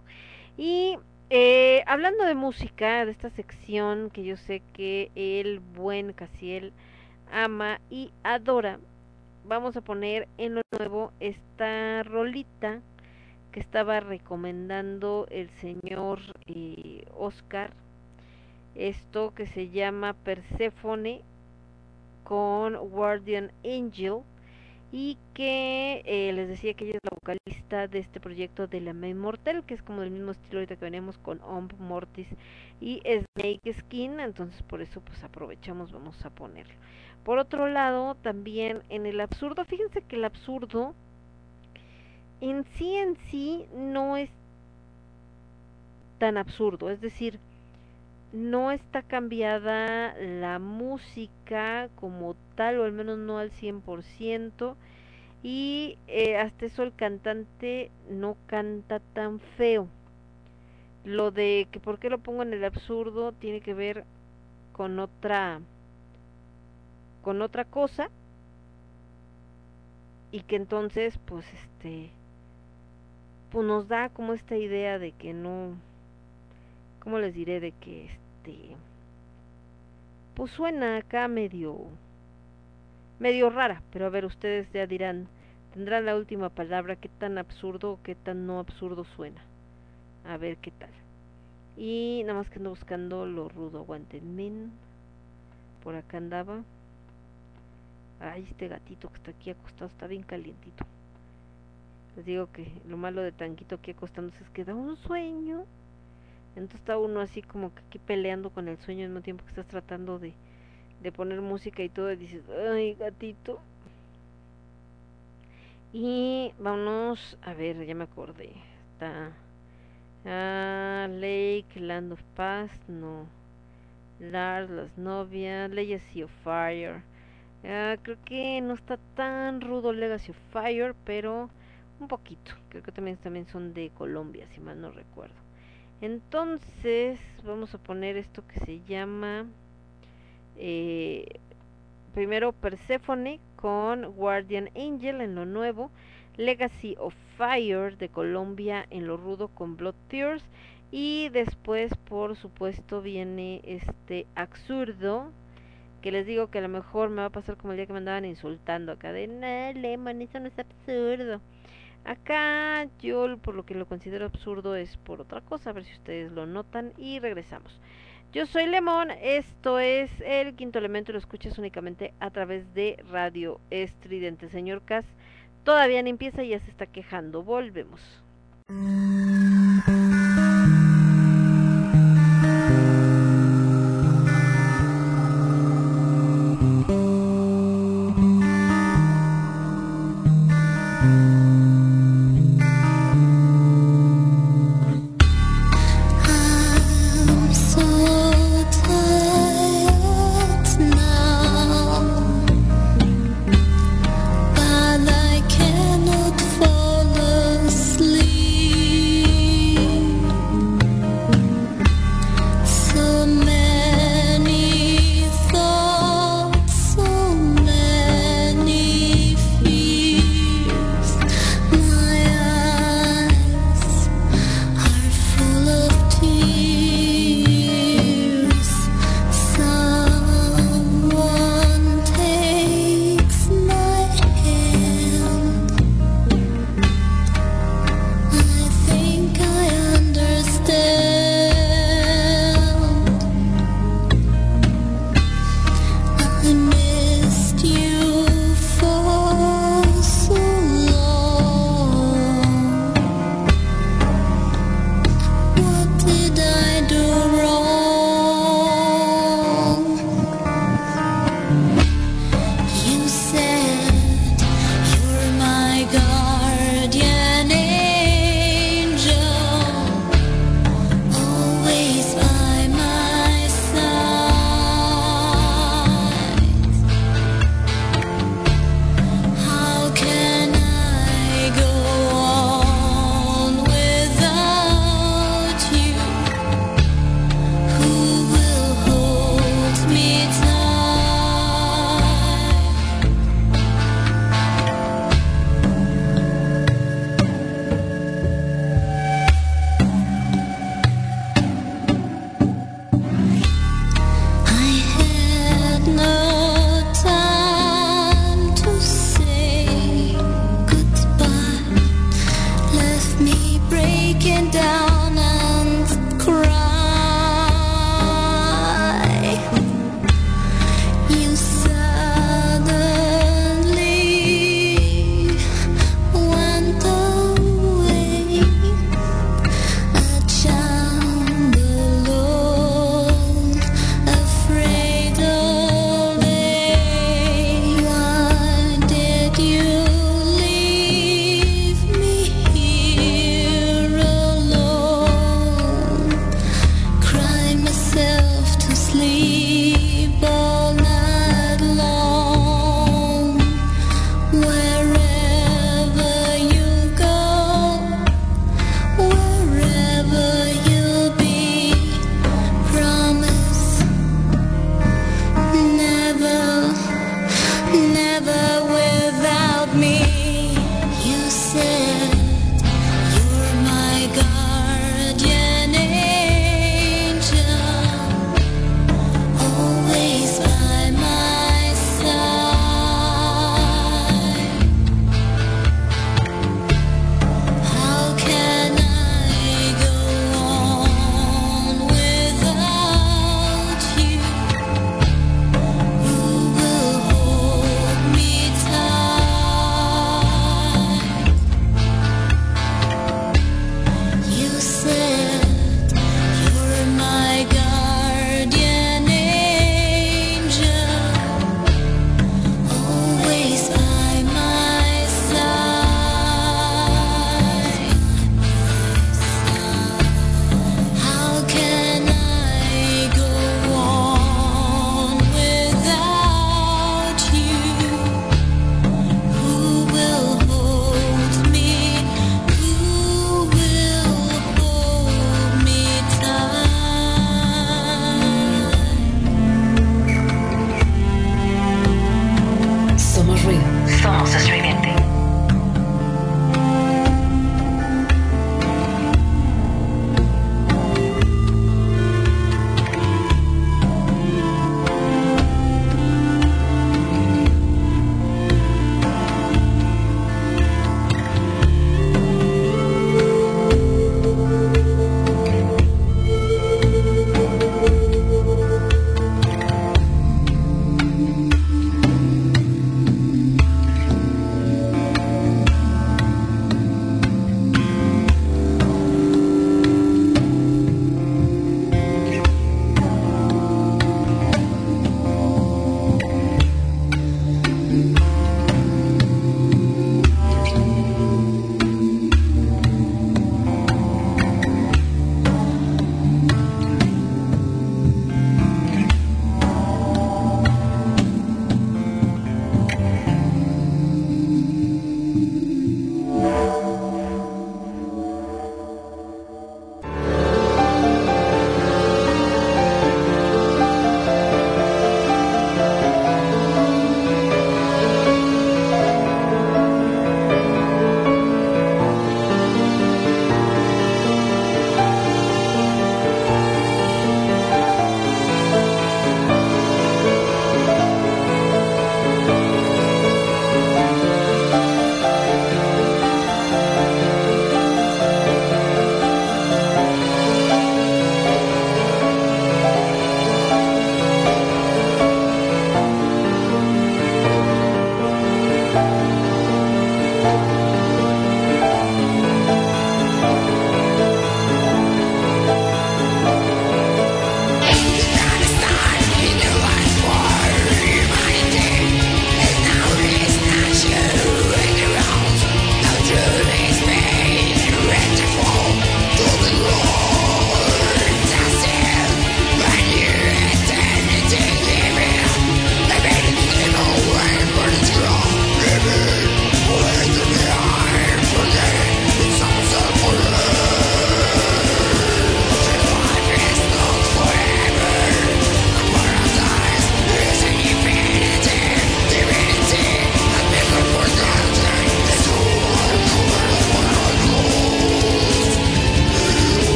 Y eh, hablando de música, de esta sección que yo sé que el buen Casiel ama y adora, vamos a poner en lo nuevo esta rolita que estaba recomendando el señor eh, Oscar. Esto que se llama Persephone con Guardian Angel y que eh, les decía que ella es la vocalista de este proyecto de la May Mortel, que es como del mismo estilo ahorita que venimos con Omb Mortis y Snake Skin, entonces por eso pues aprovechamos, vamos a ponerlo. Por otro lado, también en el absurdo, fíjense que el absurdo en sí en sí no es tan absurdo, es decir, no está cambiada la música como tal, o al menos no al 100%, y eh, hasta eso el cantante no canta tan feo. Lo de que por qué lo pongo en el absurdo tiene que ver con otra con otra cosa y que entonces pues este pues nos da como esta idea de que no ¿cómo les diré? De que este pues suena acá medio medio rara, pero a ver, ustedes ya dirán, tendrán la última palabra, qué tan absurdo o qué tan no absurdo suena. A ver qué tal. Y nada más que ando buscando lo rudo, aguantenme. Por acá andaba. Ay, este gatito que está aquí acostado está bien calientito. Les digo que lo malo de tanquito aquí acostándose es que da un sueño. Entonces está uno así como que aquí peleando con el sueño al mismo tiempo que estás tratando de, de poner música y todo. Y dices, ay, gatito. Y vámonos, a ver, ya me acordé. Está ah, Lake, Land of Past, no. Lars, Las Novias, Legacy of Fire. Ah, creo que no está tan rudo Legacy of Fire, pero un poquito. Creo que también, también son de Colombia, si mal no recuerdo. Entonces, vamos a poner esto que se llama eh, primero Persephone con Guardian Angel en lo nuevo, Legacy of Fire de Colombia en lo rudo con Blood Tears y después por supuesto viene este absurdo que les digo que a lo mejor me va a pasar como el día que me andaban insultando acá de no, Lemon, eso no es absurdo. Acá yo por lo que lo considero absurdo es por otra cosa, a ver si ustedes lo notan y regresamos. Yo soy Lemón, esto es el quinto elemento lo escuchas únicamente a través de Radio Estridente. Señor Cas, todavía no empieza y ya se está quejando. Volvemos. [LAUGHS]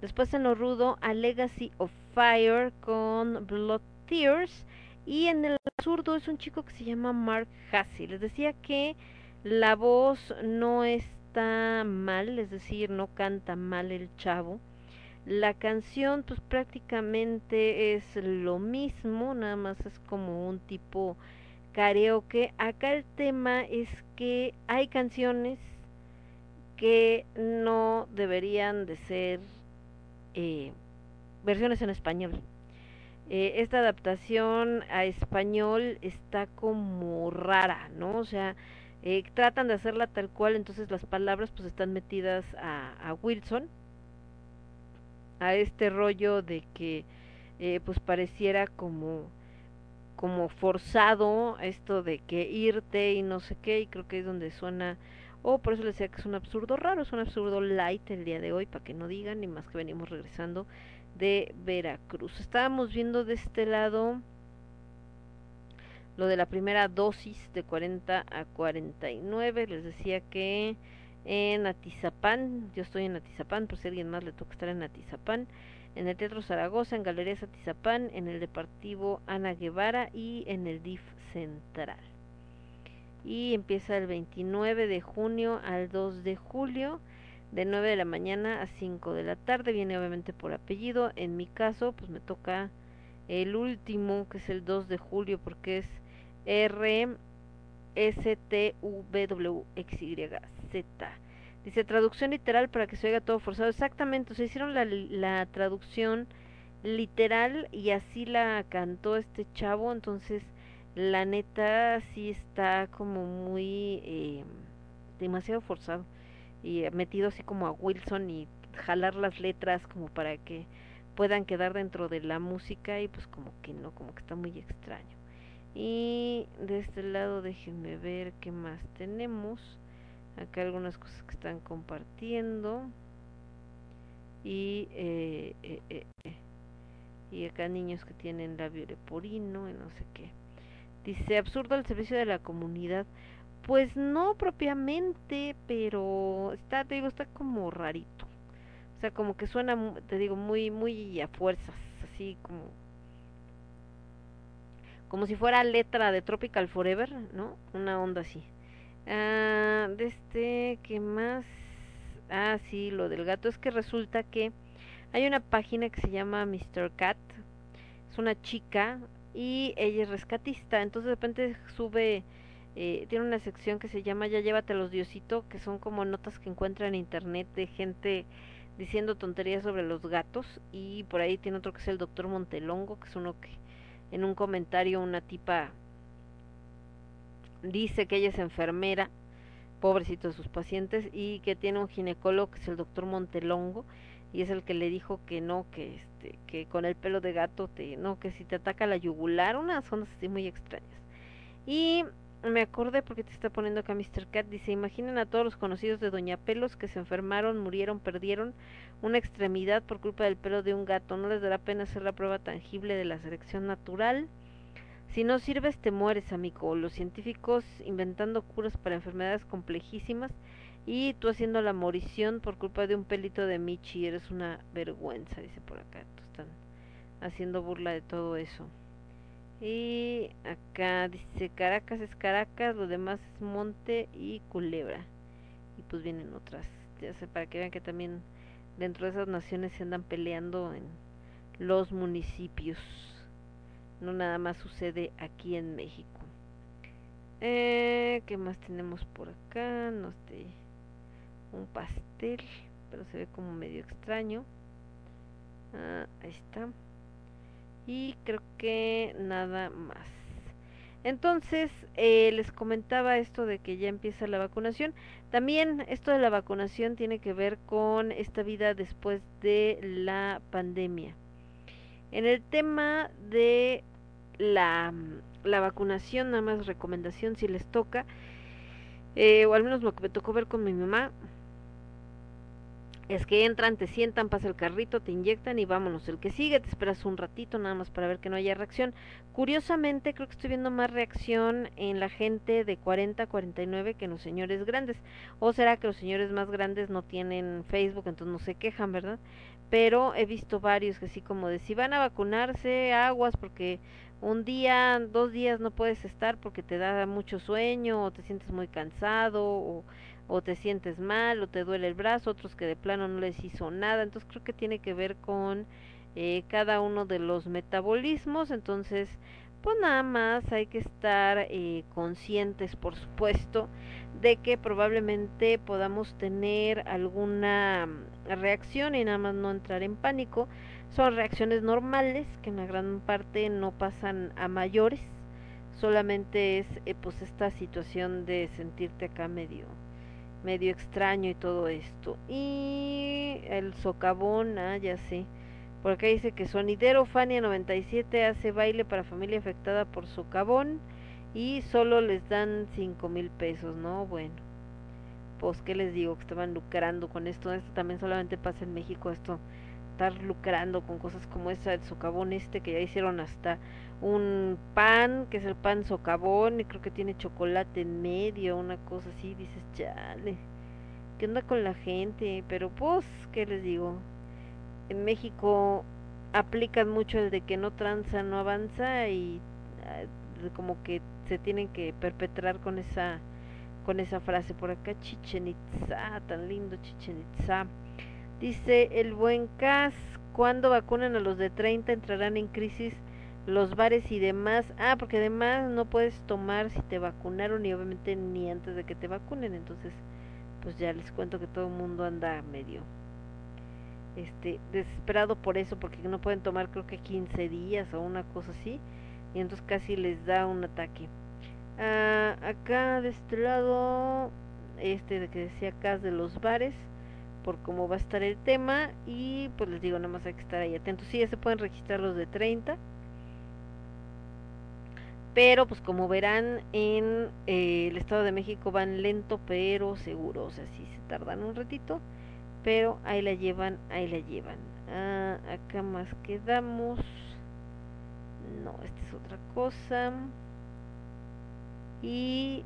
Después en lo rudo a Legacy of Fire con Blood Tears. Y en el absurdo es un chico que se llama Mark Hassey. Les decía que la voz no está mal, es decir, no canta mal el chavo. La canción pues prácticamente es lo mismo, nada más es como un tipo karaoke. Acá el tema es que hay canciones que no deberían de ser eh, versiones en español. Eh, esta adaptación a español está como rara, ¿no? O sea, eh, tratan de hacerla tal cual, entonces las palabras pues están metidas a, a Wilson, a este rollo de que eh, pues pareciera como como forzado esto de que irte y no sé qué y creo que es donde suena o por eso les decía que es un absurdo raro es un absurdo light el día de hoy para que no digan ni más que venimos regresando de Veracruz estábamos viendo de este lado lo de la primera dosis de 40 a 49 les decía que en Atizapán yo estoy en Atizapán por si a alguien más le toca estar en Atizapán en el Teatro Zaragoza, en Galerías Atizapán, en el Deportivo Ana Guevara y en el DIF Central. Y empieza el 29 de junio al 2 de julio, de 9 de la mañana a 5 de la tarde. Viene obviamente por apellido. En mi caso, pues me toca el último, que es el 2 de julio, porque es R S T U B W X Y Z. Dice traducción literal para que se oiga todo forzado. Exactamente, o sea, hicieron la, la traducción literal y así la cantó este chavo. Entonces, la neta sí está como muy eh, demasiado forzado y metido así como a Wilson y jalar las letras como para que puedan quedar dentro de la música y pues como que no, como que está muy extraño. Y de este lado déjenme ver qué más tenemos. Acá algunas cosas que están compartiendo. Y eh, eh, eh, y acá niños que tienen labio leporino y no sé qué Dice, absurdo el servicio de la comunidad. Pues no propiamente, pero está, te digo, está como rarito. O sea, como que suena, te digo, muy, muy a fuerzas, así como, como si fuera letra de Tropical Forever, ¿no? Una onda así. Ah, de este, ¿qué más? Ah, sí, lo del gato. Es que resulta que hay una página que se llama Mr. Cat. Es una chica y ella es rescatista. Entonces de repente sube, eh, tiene una sección que se llama Ya llévatelos Diosito, que son como notas que encuentra en internet de gente diciendo tonterías sobre los gatos. Y por ahí tiene otro que es el doctor Montelongo, que es uno que en un comentario una tipa dice que ella es enfermera, pobrecito de sus pacientes, y que tiene un ginecólogo que es el doctor Montelongo, y es el que le dijo que no, que este, que con el pelo de gato te, no, que si te ataca la yugular, unas ondas así muy extrañas. Y me acordé porque te está poniendo acá Mr. Cat, dice, imaginen a todos los conocidos de Doña Pelos que se enfermaron, murieron, perdieron una extremidad por culpa del pelo de un gato, no les dará pena hacer la prueba tangible de la selección natural. Si no sirves, te mueres, amigo. Los científicos inventando curas para enfermedades complejísimas y tú haciendo la morición por culpa de un pelito de Michi. Eres una vergüenza, dice por acá. Tú están haciendo burla de todo eso. Y acá dice Caracas es Caracas, lo demás es Monte y Culebra. Y pues vienen otras, ya sé, para que vean que también dentro de esas naciones se andan peleando en los municipios no nada más sucede aquí en México. Eh, ¿Qué más tenemos por acá? No sé, un pastel, pero se ve como medio extraño. Ah, ahí está. Y creo que nada más. Entonces, eh, les comentaba esto de que ya empieza la vacunación. También esto de la vacunación tiene que ver con esta vida después de la pandemia. En el tema de la, la vacunación, nada más recomendación si les toca, eh, o al menos lo que me tocó ver con mi mamá, es que entran, te sientan, pasa el carrito, te inyectan y vámonos. El que sigue, te esperas un ratito nada más para ver que no haya reacción. Curiosamente, creo que estoy viendo más reacción en la gente de 40 a 49 que en los señores grandes. O será que los señores más grandes no tienen Facebook, entonces no se quejan, ¿verdad? Pero he visto varios que así como de si van a vacunarse, aguas, porque un día, dos días no puedes estar porque te da mucho sueño o te sientes muy cansado o, o te sientes mal o te duele el brazo, otros que de plano no les hizo nada, entonces creo que tiene que ver con eh, cada uno de los metabolismos, entonces pues nada más hay que estar eh, conscientes, por supuesto, de que probablemente podamos tener alguna reacción y nada más no entrar en pánico. Son reacciones normales que en la gran parte no pasan a mayores, solamente es eh, pues esta situación de sentirte acá medio medio extraño y todo esto. Y el socavón, ah, ya sé. Por acá dice que Sonidero Fania 97 hace baile para familia afectada por socavón y solo les dan cinco mil pesos, ¿no? Bueno, pues qué les digo, que estaban lucrando con esto. Esto también solamente pasa en México, esto, estar lucrando con cosas como esa, el socavón este, que ya hicieron hasta un pan, que es el pan socavón, y creo que tiene chocolate en medio, una cosa así, dices, chale, ¿qué onda con la gente? Pero pues, ¿qué les digo? En México aplican mucho el de que no tranza, no avanza y ah, como que se tienen que perpetrar con esa con esa frase por acá Chichen Itza, tan lindo Chichen Itza. Dice el buen Cas, cuando vacunan a los de 30 entrarán en crisis los bares y demás. Ah, porque además no puedes tomar si te vacunaron y obviamente ni antes de que te vacunen. Entonces, pues ya les cuento que todo el mundo anda medio este desesperado por eso porque no pueden tomar creo que 15 días o una cosa así y entonces casi les da un ataque. Ah, acá de este lado este de que decía acá de los bares por cómo va a estar el tema y pues les digo nada más hay que estar ahí atentos. Sí, ya se pueden registrar los de 30 pero pues como verán en eh, el Estado de México van lento pero seguro, o sea, sí se tardan un ratito, pero ahí la llevan, ahí la llevan. Ah, acá más quedamos. No, esta es otra cosa. y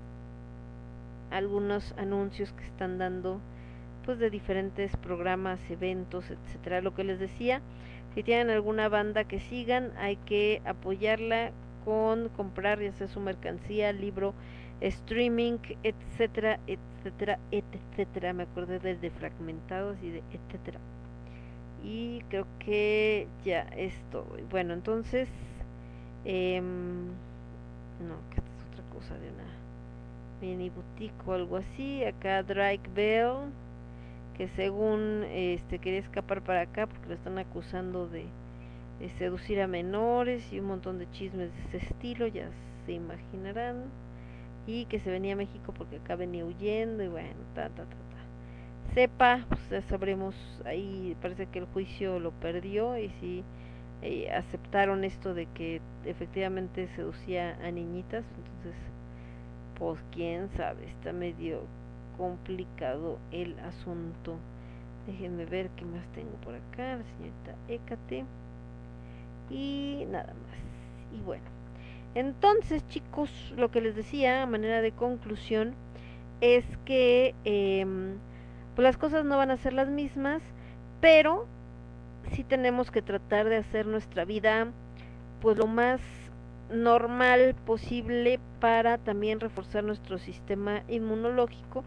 algunos anuncios que están dando pues de diferentes programas, eventos, etcétera. Lo que les decía, si tienen alguna banda que sigan, hay que apoyarla con comprar ya sea su mercancía, libro, streaming, etcétera, etcétera, etcétera. Me acordé del de fragmentados y de etcétera. Y creo que ya es todo. Bueno, entonces, em, no, que esta es otra cosa de una mini boutique o algo así. Acá Drake Bell, que según este quería escapar para acá porque lo están acusando de, de seducir a menores y un montón de chismes de ese estilo, ya se imaginarán. Y que se venía a México porque acá venía huyendo y bueno, ta, ta, ta, ta. Sepa, pues ya sabremos, ahí parece que el juicio lo perdió y sí eh, aceptaron esto de que efectivamente seducía a niñitas, entonces pues quién sabe, está medio complicado el asunto. Déjenme ver qué más tengo por acá, la señorita Écate. Y nada más. Y bueno, entonces chicos, lo que les decía a manera de conclusión es que em, pues las cosas no van a ser las mismas, pero sí tenemos que tratar de hacer nuestra vida pues lo más normal posible para también reforzar nuestro sistema inmunológico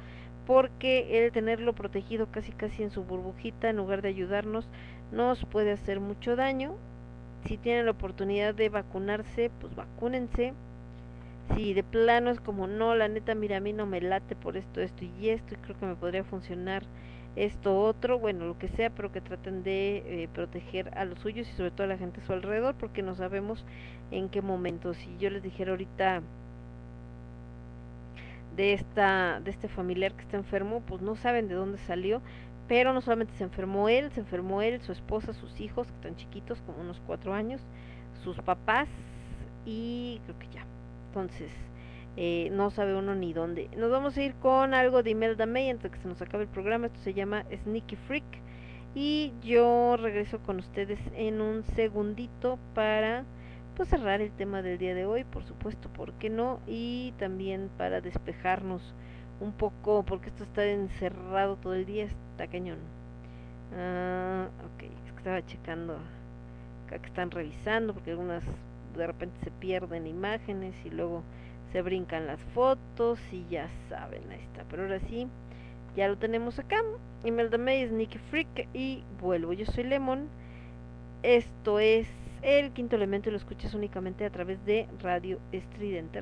porque el tenerlo protegido casi casi en su burbujita en lugar de ayudarnos nos puede hacer mucho daño si tienen la oportunidad de vacunarse pues vacúnense si de plano es como no la neta mira a mí no me late por esto esto y esto y creo que me podría funcionar esto otro, bueno, lo que sea, pero que traten de eh, proteger a los suyos y sobre todo a la gente a su alrededor, porque no sabemos en qué momento. Si yo les dijera ahorita de esta de este familiar que está enfermo, pues no saben de dónde salió, pero no solamente se enfermó él, se enfermó él, su esposa, sus hijos, que están chiquitos, como unos cuatro años, sus papás y creo que ya. Entonces, eh, no sabe uno ni dónde. Nos vamos a ir con algo de Imelda May antes que se nos acabe el programa. Esto se llama Sneaky Freak. Y yo regreso con ustedes en un segundito para pues cerrar el tema del día de hoy, por supuesto, ¿por qué no? Y también para despejarnos un poco, porque esto está encerrado todo el día, está cañón. Ah, ok, es que estaba checando acá que están revisando, porque algunas de repente se pierden imágenes y luego se brincan las fotos y ya saben, ahí está. Pero ahora sí, ya lo tenemos acá. Imelda May, Sneaky Freak y vuelvo. Yo soy Lemon. Esto es el quinto elemento y lo escuchas únicamente a través de Radio Estridente.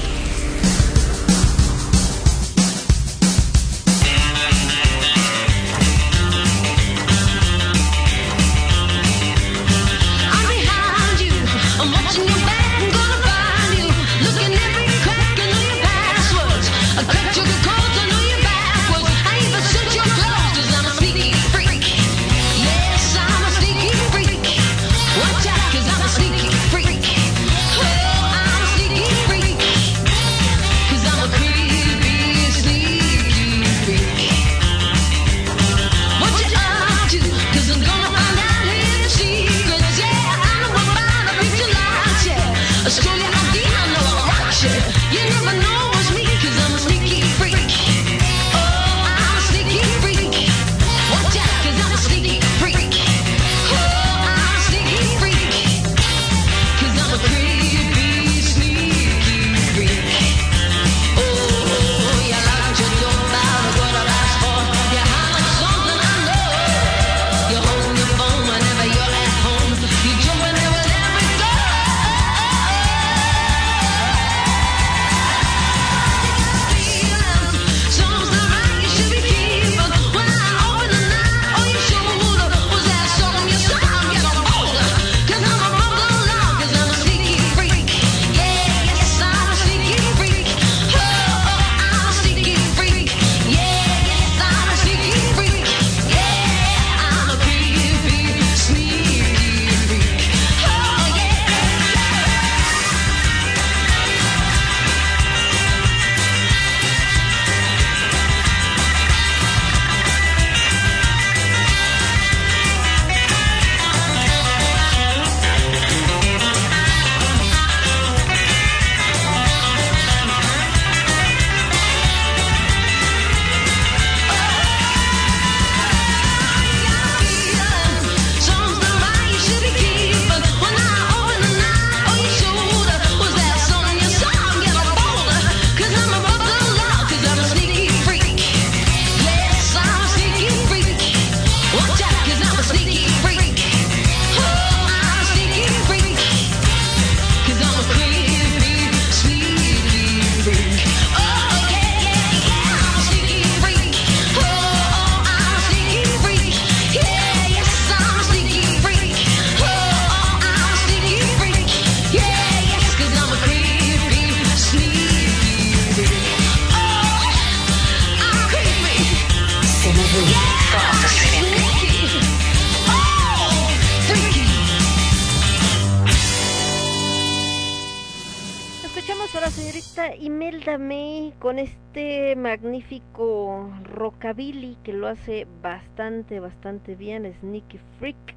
Magnífico rockabilly que lo hace bastante, bastante bien, Sneaky Freak.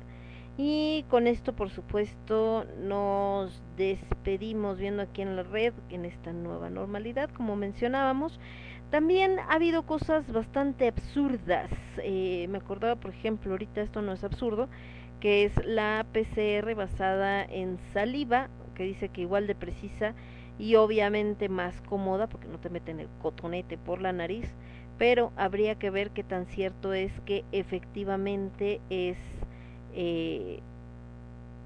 Y con esto, por supuesto, nos despedimos viendo aquí en la red, en esta nueva normalidad, como mencionábamos. También ha habido cosas bastante absurdas. Eh, me acordaba, por ejemplo, ahorita esto no es absurdo, que es la PCR basada en saliva, que dice que igual de precisa y obviamente más cómoda porque no te meten el cotonete por la nariz, pero habría que ver qué tan cierto es que efectivamente es eh,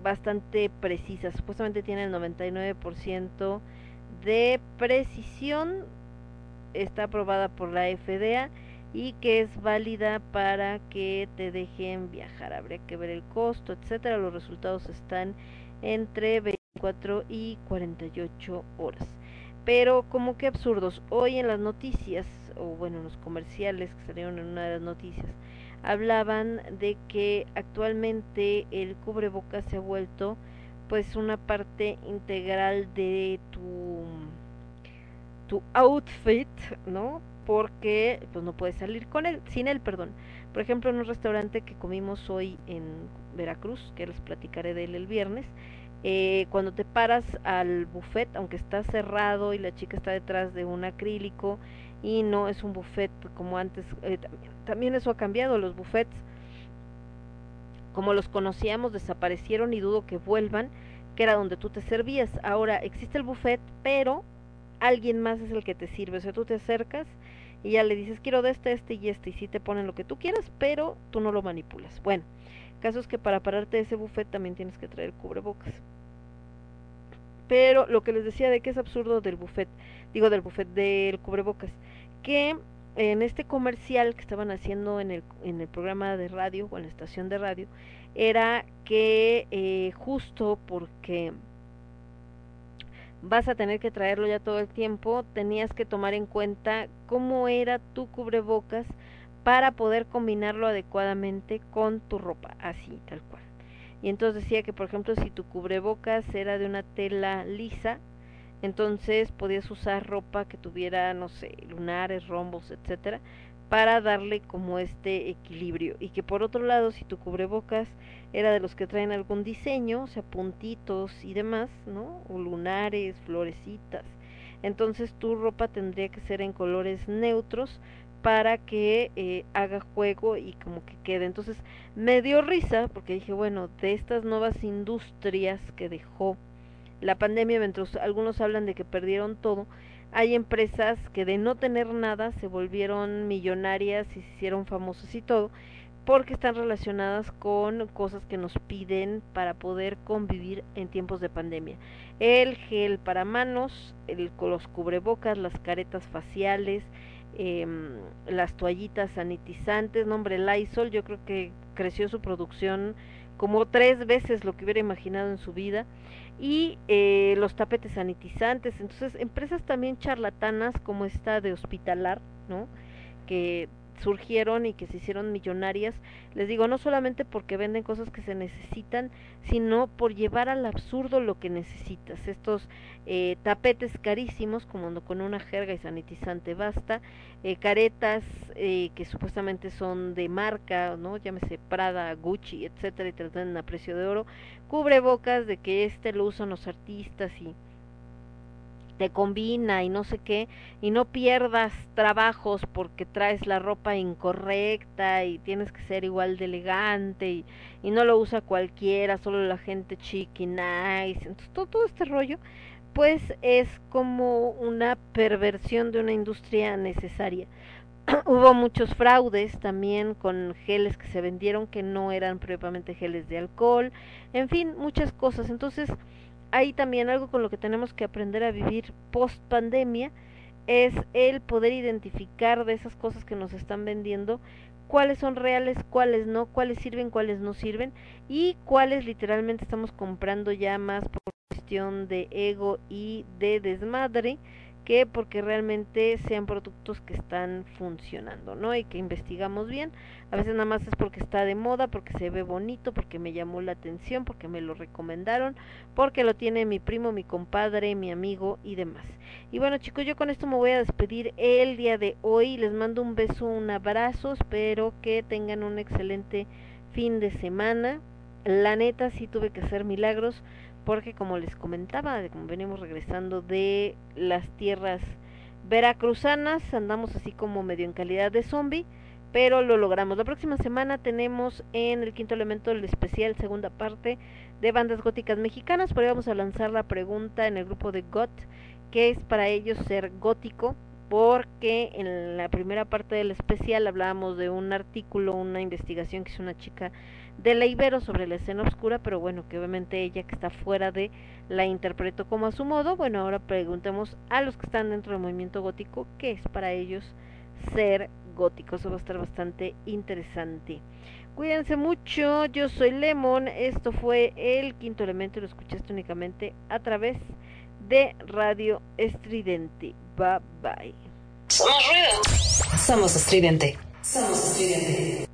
bastante precisa. Supuestamente tiene el 99% de precisión, está aprobada por la FDA y que es válida para que te dejen viajar. Habría que ver el costo, etcétera. Los resultados están entre 24 y 48 horas. Pero como que absurdos. Hoy en las noticias, o bueno, en los comerciales que salieron en una de las noticias, hablaban de que actualmente el cubrebocas se ha vuelto pues una parte integral de tu tu outfit, ¿no? Porque pues no puedes salir con él, sin él, perdón. Por ejemplo, en un restaurante que comimos hoy en Veracruz, que les platicaré de él el viernes, eh, cuando te paras al buffet, aunque está cerrado y la chica está detrás de un acrílico y no es un buffet como antes, eh, también, eso ha cambiado, los buffets como los conocíamos desaparecieron y dudo que vuelvan, que era donde tú te servías. Ahora existe el buffet, pero alguien más es el que te sirve, o sea, tú te acercas y ya le dices quiero de este, este y este, y sí te ponen lo que tú quieras, pero tú no lo manipulas. Bueno, caso es que para pararte de ese buffet también tienes que traer cubrebocas. Pero lo que les decía de que es absurdo del buffet, digo del buffet del cubrebocas, que en este comercial que estaban haciendo en el, en el programa de radio o en la estación de radio, era que eh, justo porque vas a tener que traerlo ya todo el tiempo, tenías que tomar en cuenta cómo era tu cubrebocas para poder combinarlo adecuadamente con tu ropa, así, tal cual. Y entonces decía que, por ejemplo, si tu cubrebocas era de una tela lisa, entonces podías usar ropa que tuviera, no sé, lunares, rombos, etcétera, para darle como este equilibrio. Y que por otro lado, si tu cubrebocas era de los que traen algún diseño, o sea, puntitos y demás, ¿no? O lunares, florecitas. Entonces tu ropa tendría que ser en colores neutros para que eh, haga juego y como que quede. Entonces me dio risa porque dije, bueno, de estas nuevas industrias que dejó la pandemia, mientras algunos hablan de que perdieron todo, hay empresas que de no tener nada se volvieron millonarias y se hicieron famosas y todo, porque están relacionadas con cosas que nos piden para poder convivir en tiempos de pandemia. El gel para manos, el, los cubrebocas, las caretas faciales, eh, las toallitas sanitizantes, nombre Lysol, yo creo que creció su producción como tres veces lo que hubiera imaginado en su vida y eh, los tapetes sanitizantes entonces empresas también charlatanas como esta de hospitalar no que surgieron y que se hicieron millonarias, les digo, no solamente porque venden cosas que se necesitan, sino por llevar al absurdo lo que necesitas. Estos eh, tapetes carísimos, como con una jerga y sanitizante basta, eh, caretas eh, que supuestamente son de marca, ¿no? Llámese Prada, Gucci, etcétera, y te dan a precio de oro, cubrebocas de que este lo usan los artistas y te combina y no sé qué, y no pierdas trabajos porque traes la ropa incorrecta y tienes que ser igual de elegante y, y no lo usa cualquiera, solo la gente chic y nice. Entonces todo, todo este rollo pues es como una perversión de una industria necesaria. [CLEARS THROAT] Hubo muchos fraudes también con geles que se vendieron que no eran propiamente geles de alcohol, en fin, muchas cosas. Entonces, hay también algo con lo que tenemos que aprender a vivir post pandemia es el poder identificar de esas cosas que nos están vendiendo cuáles son reales, cuáles no, cuáles sirven, cuáles no sirven y cuáles literalmente estamos comprando ya más por cuestión de ego y de desmadre que porque realmente sean productos que están funcionando, ¿no? Y que investigamos bien. A veces nada más es porque está de moda, porque se ve bonito, porque me llamó la atención, porque me lo recomendaron, porque lo tiene mi primo, mi compadre, mi amigo y demás. Y bueno chicos, yo con esto me voy a despedir el día de hoy. Les mando un beso, un abrazo. Espero que tengan un excelente fin de semana. La neta sí tuve que hacer milagros porque como les comentaba, como venimos regresando de las tierras veracruzanas, andamos así como medio en calidad de zombie, pero lo logramos. La próxima semana tenemos en el quinto elemento el especial segunda parte de bandas góticas mexicanas, por ahí vamos a lanzar la pregunta en el grupo de GOT, que es para ellos ser gótico, porque en la primera parte del especial hablábamos de un artículo, una investigación que hizo una chica de la Ibero sobre la escena oscura, pero bueno, que obviamente ella que está fuera de la interpretó como a su modo. Bueno, ahora preguntemos a los que están dentro del movimiento gótico qué es para ellos ser gótico. Eso va a estar bastante interesante. Cuídense mucho, yo soy Lemon, esto fue el quinto elemento y lo escuchaste únicamente a través de Radio Estridente. Bye bye. Somos ruido. Somos estridente. Somos estridente.